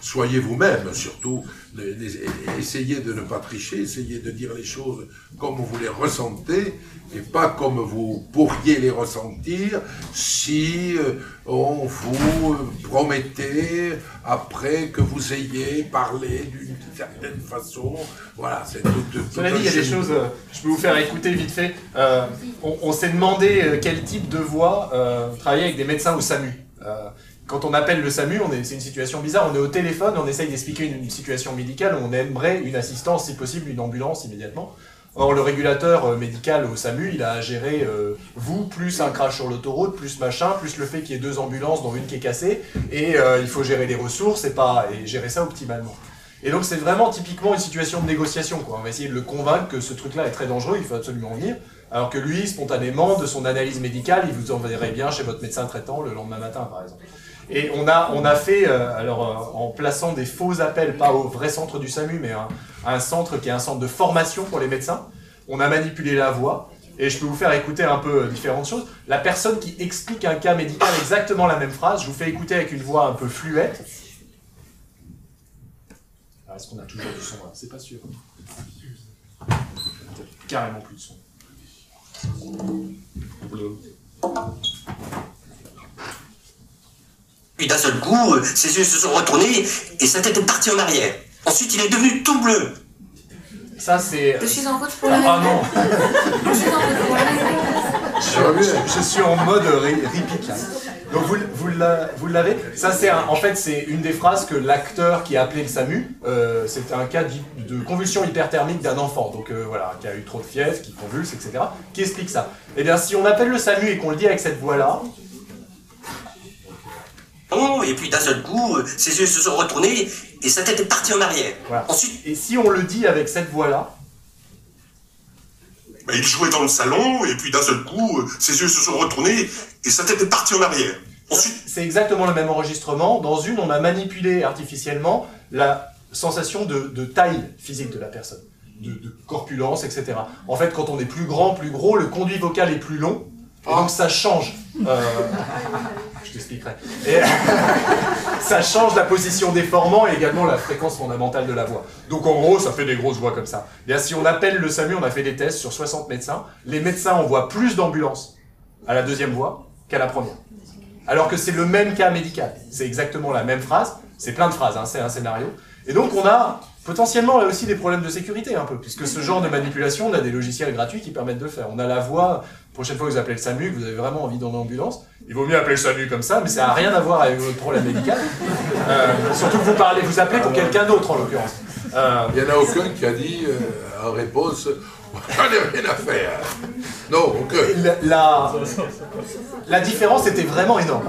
soyez vous-même, surtout. Les- les- essayez de ne pas tricher, essayez de dire les choses comme vous les ressentez et pas comme vous pourriez les ressentir si euh, on vous promettait après que vous ayez parlé d'une certaine façon. Voilà, c'est tout, tout- tout Cela dit, un il y a des choses, euh, je peux vous faire écouter vite fait. Euh, on on s'est demandé euh, quel type de voix euh, travailler avec des médecins au SAMU. Euh, quand on appelle le SAMU, c'est une situation bizarre, on est au téléphone, on essaye d'expliquer une, situation médicale, on aimerait une assistance, si possible, une ambulance immédiatement. Or, le régulateur euh, médical au SAMU, il a à gérer euh, vous, plus un crash sur l'autoroute, plus machin, plus le fait qu'il y ait deux ambulances, dont une qui est cassée, et euh, il faut gérer les ressources et, pas, gérer ça optimalement. Et donc c'est vraiment typiquement une situation de négociation. On va essayer de le convaincre que ce truc-là est très dangereux, il faut absolument venir. Alors que lui, spontanément, de son analyse médicale, il vous enverrait bien chez votre médecin traitant le lendemain matin, par exemple. Et on a, on a fait, euh, alors euh, en plaçant des faux appels, pas au vrai centre du SAMU, mais un, un centre qui est un centre de formation pour les médecins, on a manipulé la voix. Et je peux vous faire écouter un peu euh, différentes choses. La personne qui explique un cas médical exactement la même phrase, je vous fais écouter avec une voix un peu fluette. Alors, Est-ce qu'on a toujours du son là C'est pas sûr. Carrément plus de son. Puis d'un seul coup, euh, ses yeux se sont retournés et sa tête est partie en arrière. Ensuite, il est devenu tout bleu. Ça, c'est. Je suis en route pour la Ah non Je suis en route pour la je, suis en mode ri- repeat là. Donc vous, vous l'a- vous l'avez? Ça c'est en fait c'est une des phrases que l'acteur qui a appelé le SAMU, euh, c'était un cas de convulsion hyperthermique d'un enfant, donc euh, voilà, qui a eu trop de fièvre, qui convulse, etc. Qui explique ça? Eh bien si on appelle le SAMU et qu'on le dit avec cette voix-là, Oh, et puis d'un seul coup, euh, ses yeux se sont retournés et sa tête est partie en arrière. voilà. Et si on le dit avec cette voix-là, Bah, il jouait dans le salon et puis d'un seul coup, euh, ses yeux se sont retournés et sa tête est partie en arrière. c'est exactement le même enregistrement. Dans une, on a manipulé artificiellement la sensation de, taille physique de la personne, de corpulence, etc. En fait, quand on est plus grand, plus gros, le conduit vocal est plus long, et donc ça change. Euh, je t'expliquerai. Et ça change la position des formants et également la fréquence fondamentale de la voix. Donc en gros, ça fait des grosses voix comme ça. Si on appelle le SAMU, on a fait des tests sur 60 médecins. Les médecins envoient plus d'ambulances à la deuxième voix qu'à la première. Alors que c'est le même cas médical. C'est exactement la même phrase. C'est plein de phrases, hein, c'est un scénario. Et donc on a potentiellement là aussi des problèmes de sécurité un peu, puisque ce genre de manipulation, on a des logiciels gratuits qui permettent de le faire. On a la voix, prochaine fois que vous appelez le SAMU, que vous avez vraiment envie d'en ambulance, il vaut mieux appeler le SAMU comme ça, mais ça n'a rien à voir avec votre problème médical. Euh, surtout que vous parlez, vous appelez pour quelqu'un d'autre en l'occurrence. Euh, Il n'y en a aucun qui a dit euh, en réponse J'en ai rien à faire. Non, aucun. la, la, la différence était vraiment énorme.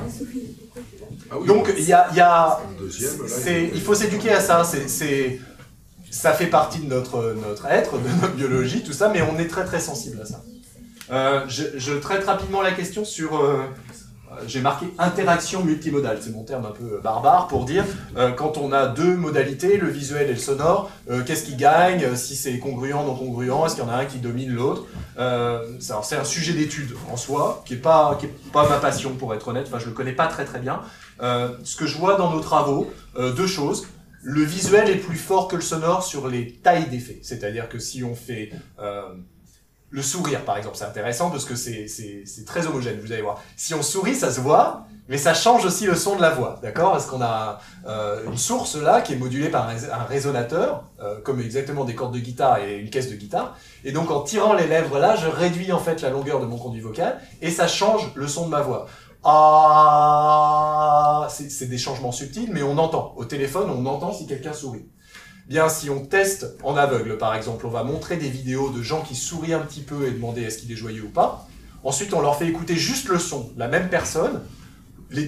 Donc il y a, il y a- Deuxième, là, c'est- il faut s'éduquer à ça. C'est- ça fait partie de notre, notre être, de notre biologie, tout ça, mais on est très très sensible à ça. Euh, je, traite rapidement la question sur euh, j'ai marqué interaction multimodale, c'est mon terme un peu barbare pour dire euh, quand on a deux modalités, le visuel et le sonore, euh, qu'est-ce qui gagne, euh, si c'est congruent, non congruent, est-ce qu'il y en a un qui domine l'autre? Euh, c'est un sujet d'étude en soi, qui est pas pas ma passion pour être honnête. Enfin, je le connais pas très très bien. Euh, ce que je vois dans nos travaux, euh, deux choses. Le visuel est plus fort que le sonore sur les tailles d'effets. C'est-à-dire que si on fait euh, le sourire, par exemple, c'est intéressant parce que c'est très homogène, vous allez voir. Si on sourit, ça se voit, mais ça change aussi le son de la voix, d'accord? Parce qu'on a euh, une source là qui est modulée par un, rés- un résonateur, euh, comme exactement des cordes de guitare et une caisse de guitare. Et donc en tirant les lèvres là, je réduis en fait la longueur de mon conduit vocal et ça change le son de ma voix. Ah, c'est des changements subtils, mais on entend. Au téléphone, on entend si quelqu'un sourit. Bien, si on teste en aveugle, par exemple, on va montrer des vidéos de gens qui sourient un petit peu et demander est-ce qu'il est joyeux ou pas. Ensuite, on leur fait écouter juste le son, la même personne.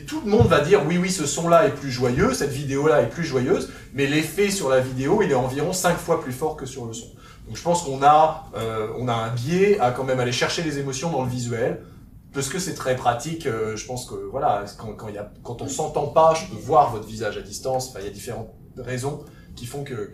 Tout le monde va dire oui, oui, ce son-là est plus joyeux, cette vidéo-là est plus joyeuse, mais l'effet sur la vidéo, il est environ 5 fois plus fort que sur le son. Donc je pense qu'on a, euh, on a un biais à quand même aller chercher les émotions dans le visuel, parce que c'est très pratique. euh, je pense que voilà, quand, quand, y s'entend pas, je peux voir votre visage à distance. Il y a différentes raisons qui font que,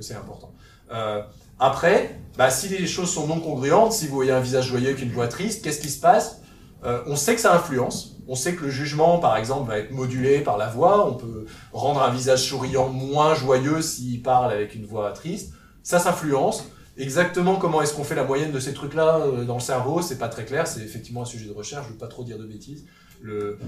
c'est important. Euh, après, bah, si les choses sont non congruentes, si vous voyez un visage joyeux avec une voix triste, qu'est-ce qui se passe? Euh, On sait que ça influence. On sait que le jugement, par exemple, va être modulé par la voix. On peut rendre un visage souriant moins joyeux s'il parle avec une voix triste. Ça s'influence. Exactement comment est-ce qu'on fait la moyenne de ces trucs-là euh, dans le cerveau, c'est pas très clair. C'est effectivement un sujet de recherche. Je veux pas trop dire de bêtises. Le,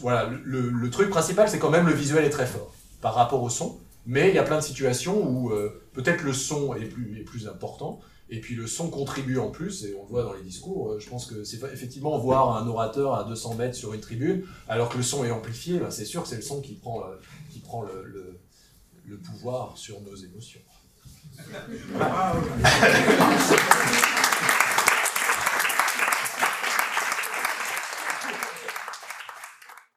voilà, le truc principal, c'est quand même le visuel est très fort par rapport au son. Mais il y a plein de situations où euh, peut-être le son est plus, important, et puis le son contribue en plus, et on le voit dans les discours. euh, Je pense que c'est effectivement voir un orateur à 200 mètres sur une tribune, alors que le son est amplifié, ben, c'est sûr que c'est le son qui prend, euh, qui prend le, le- le pouvoir sur nos émotions. Ah.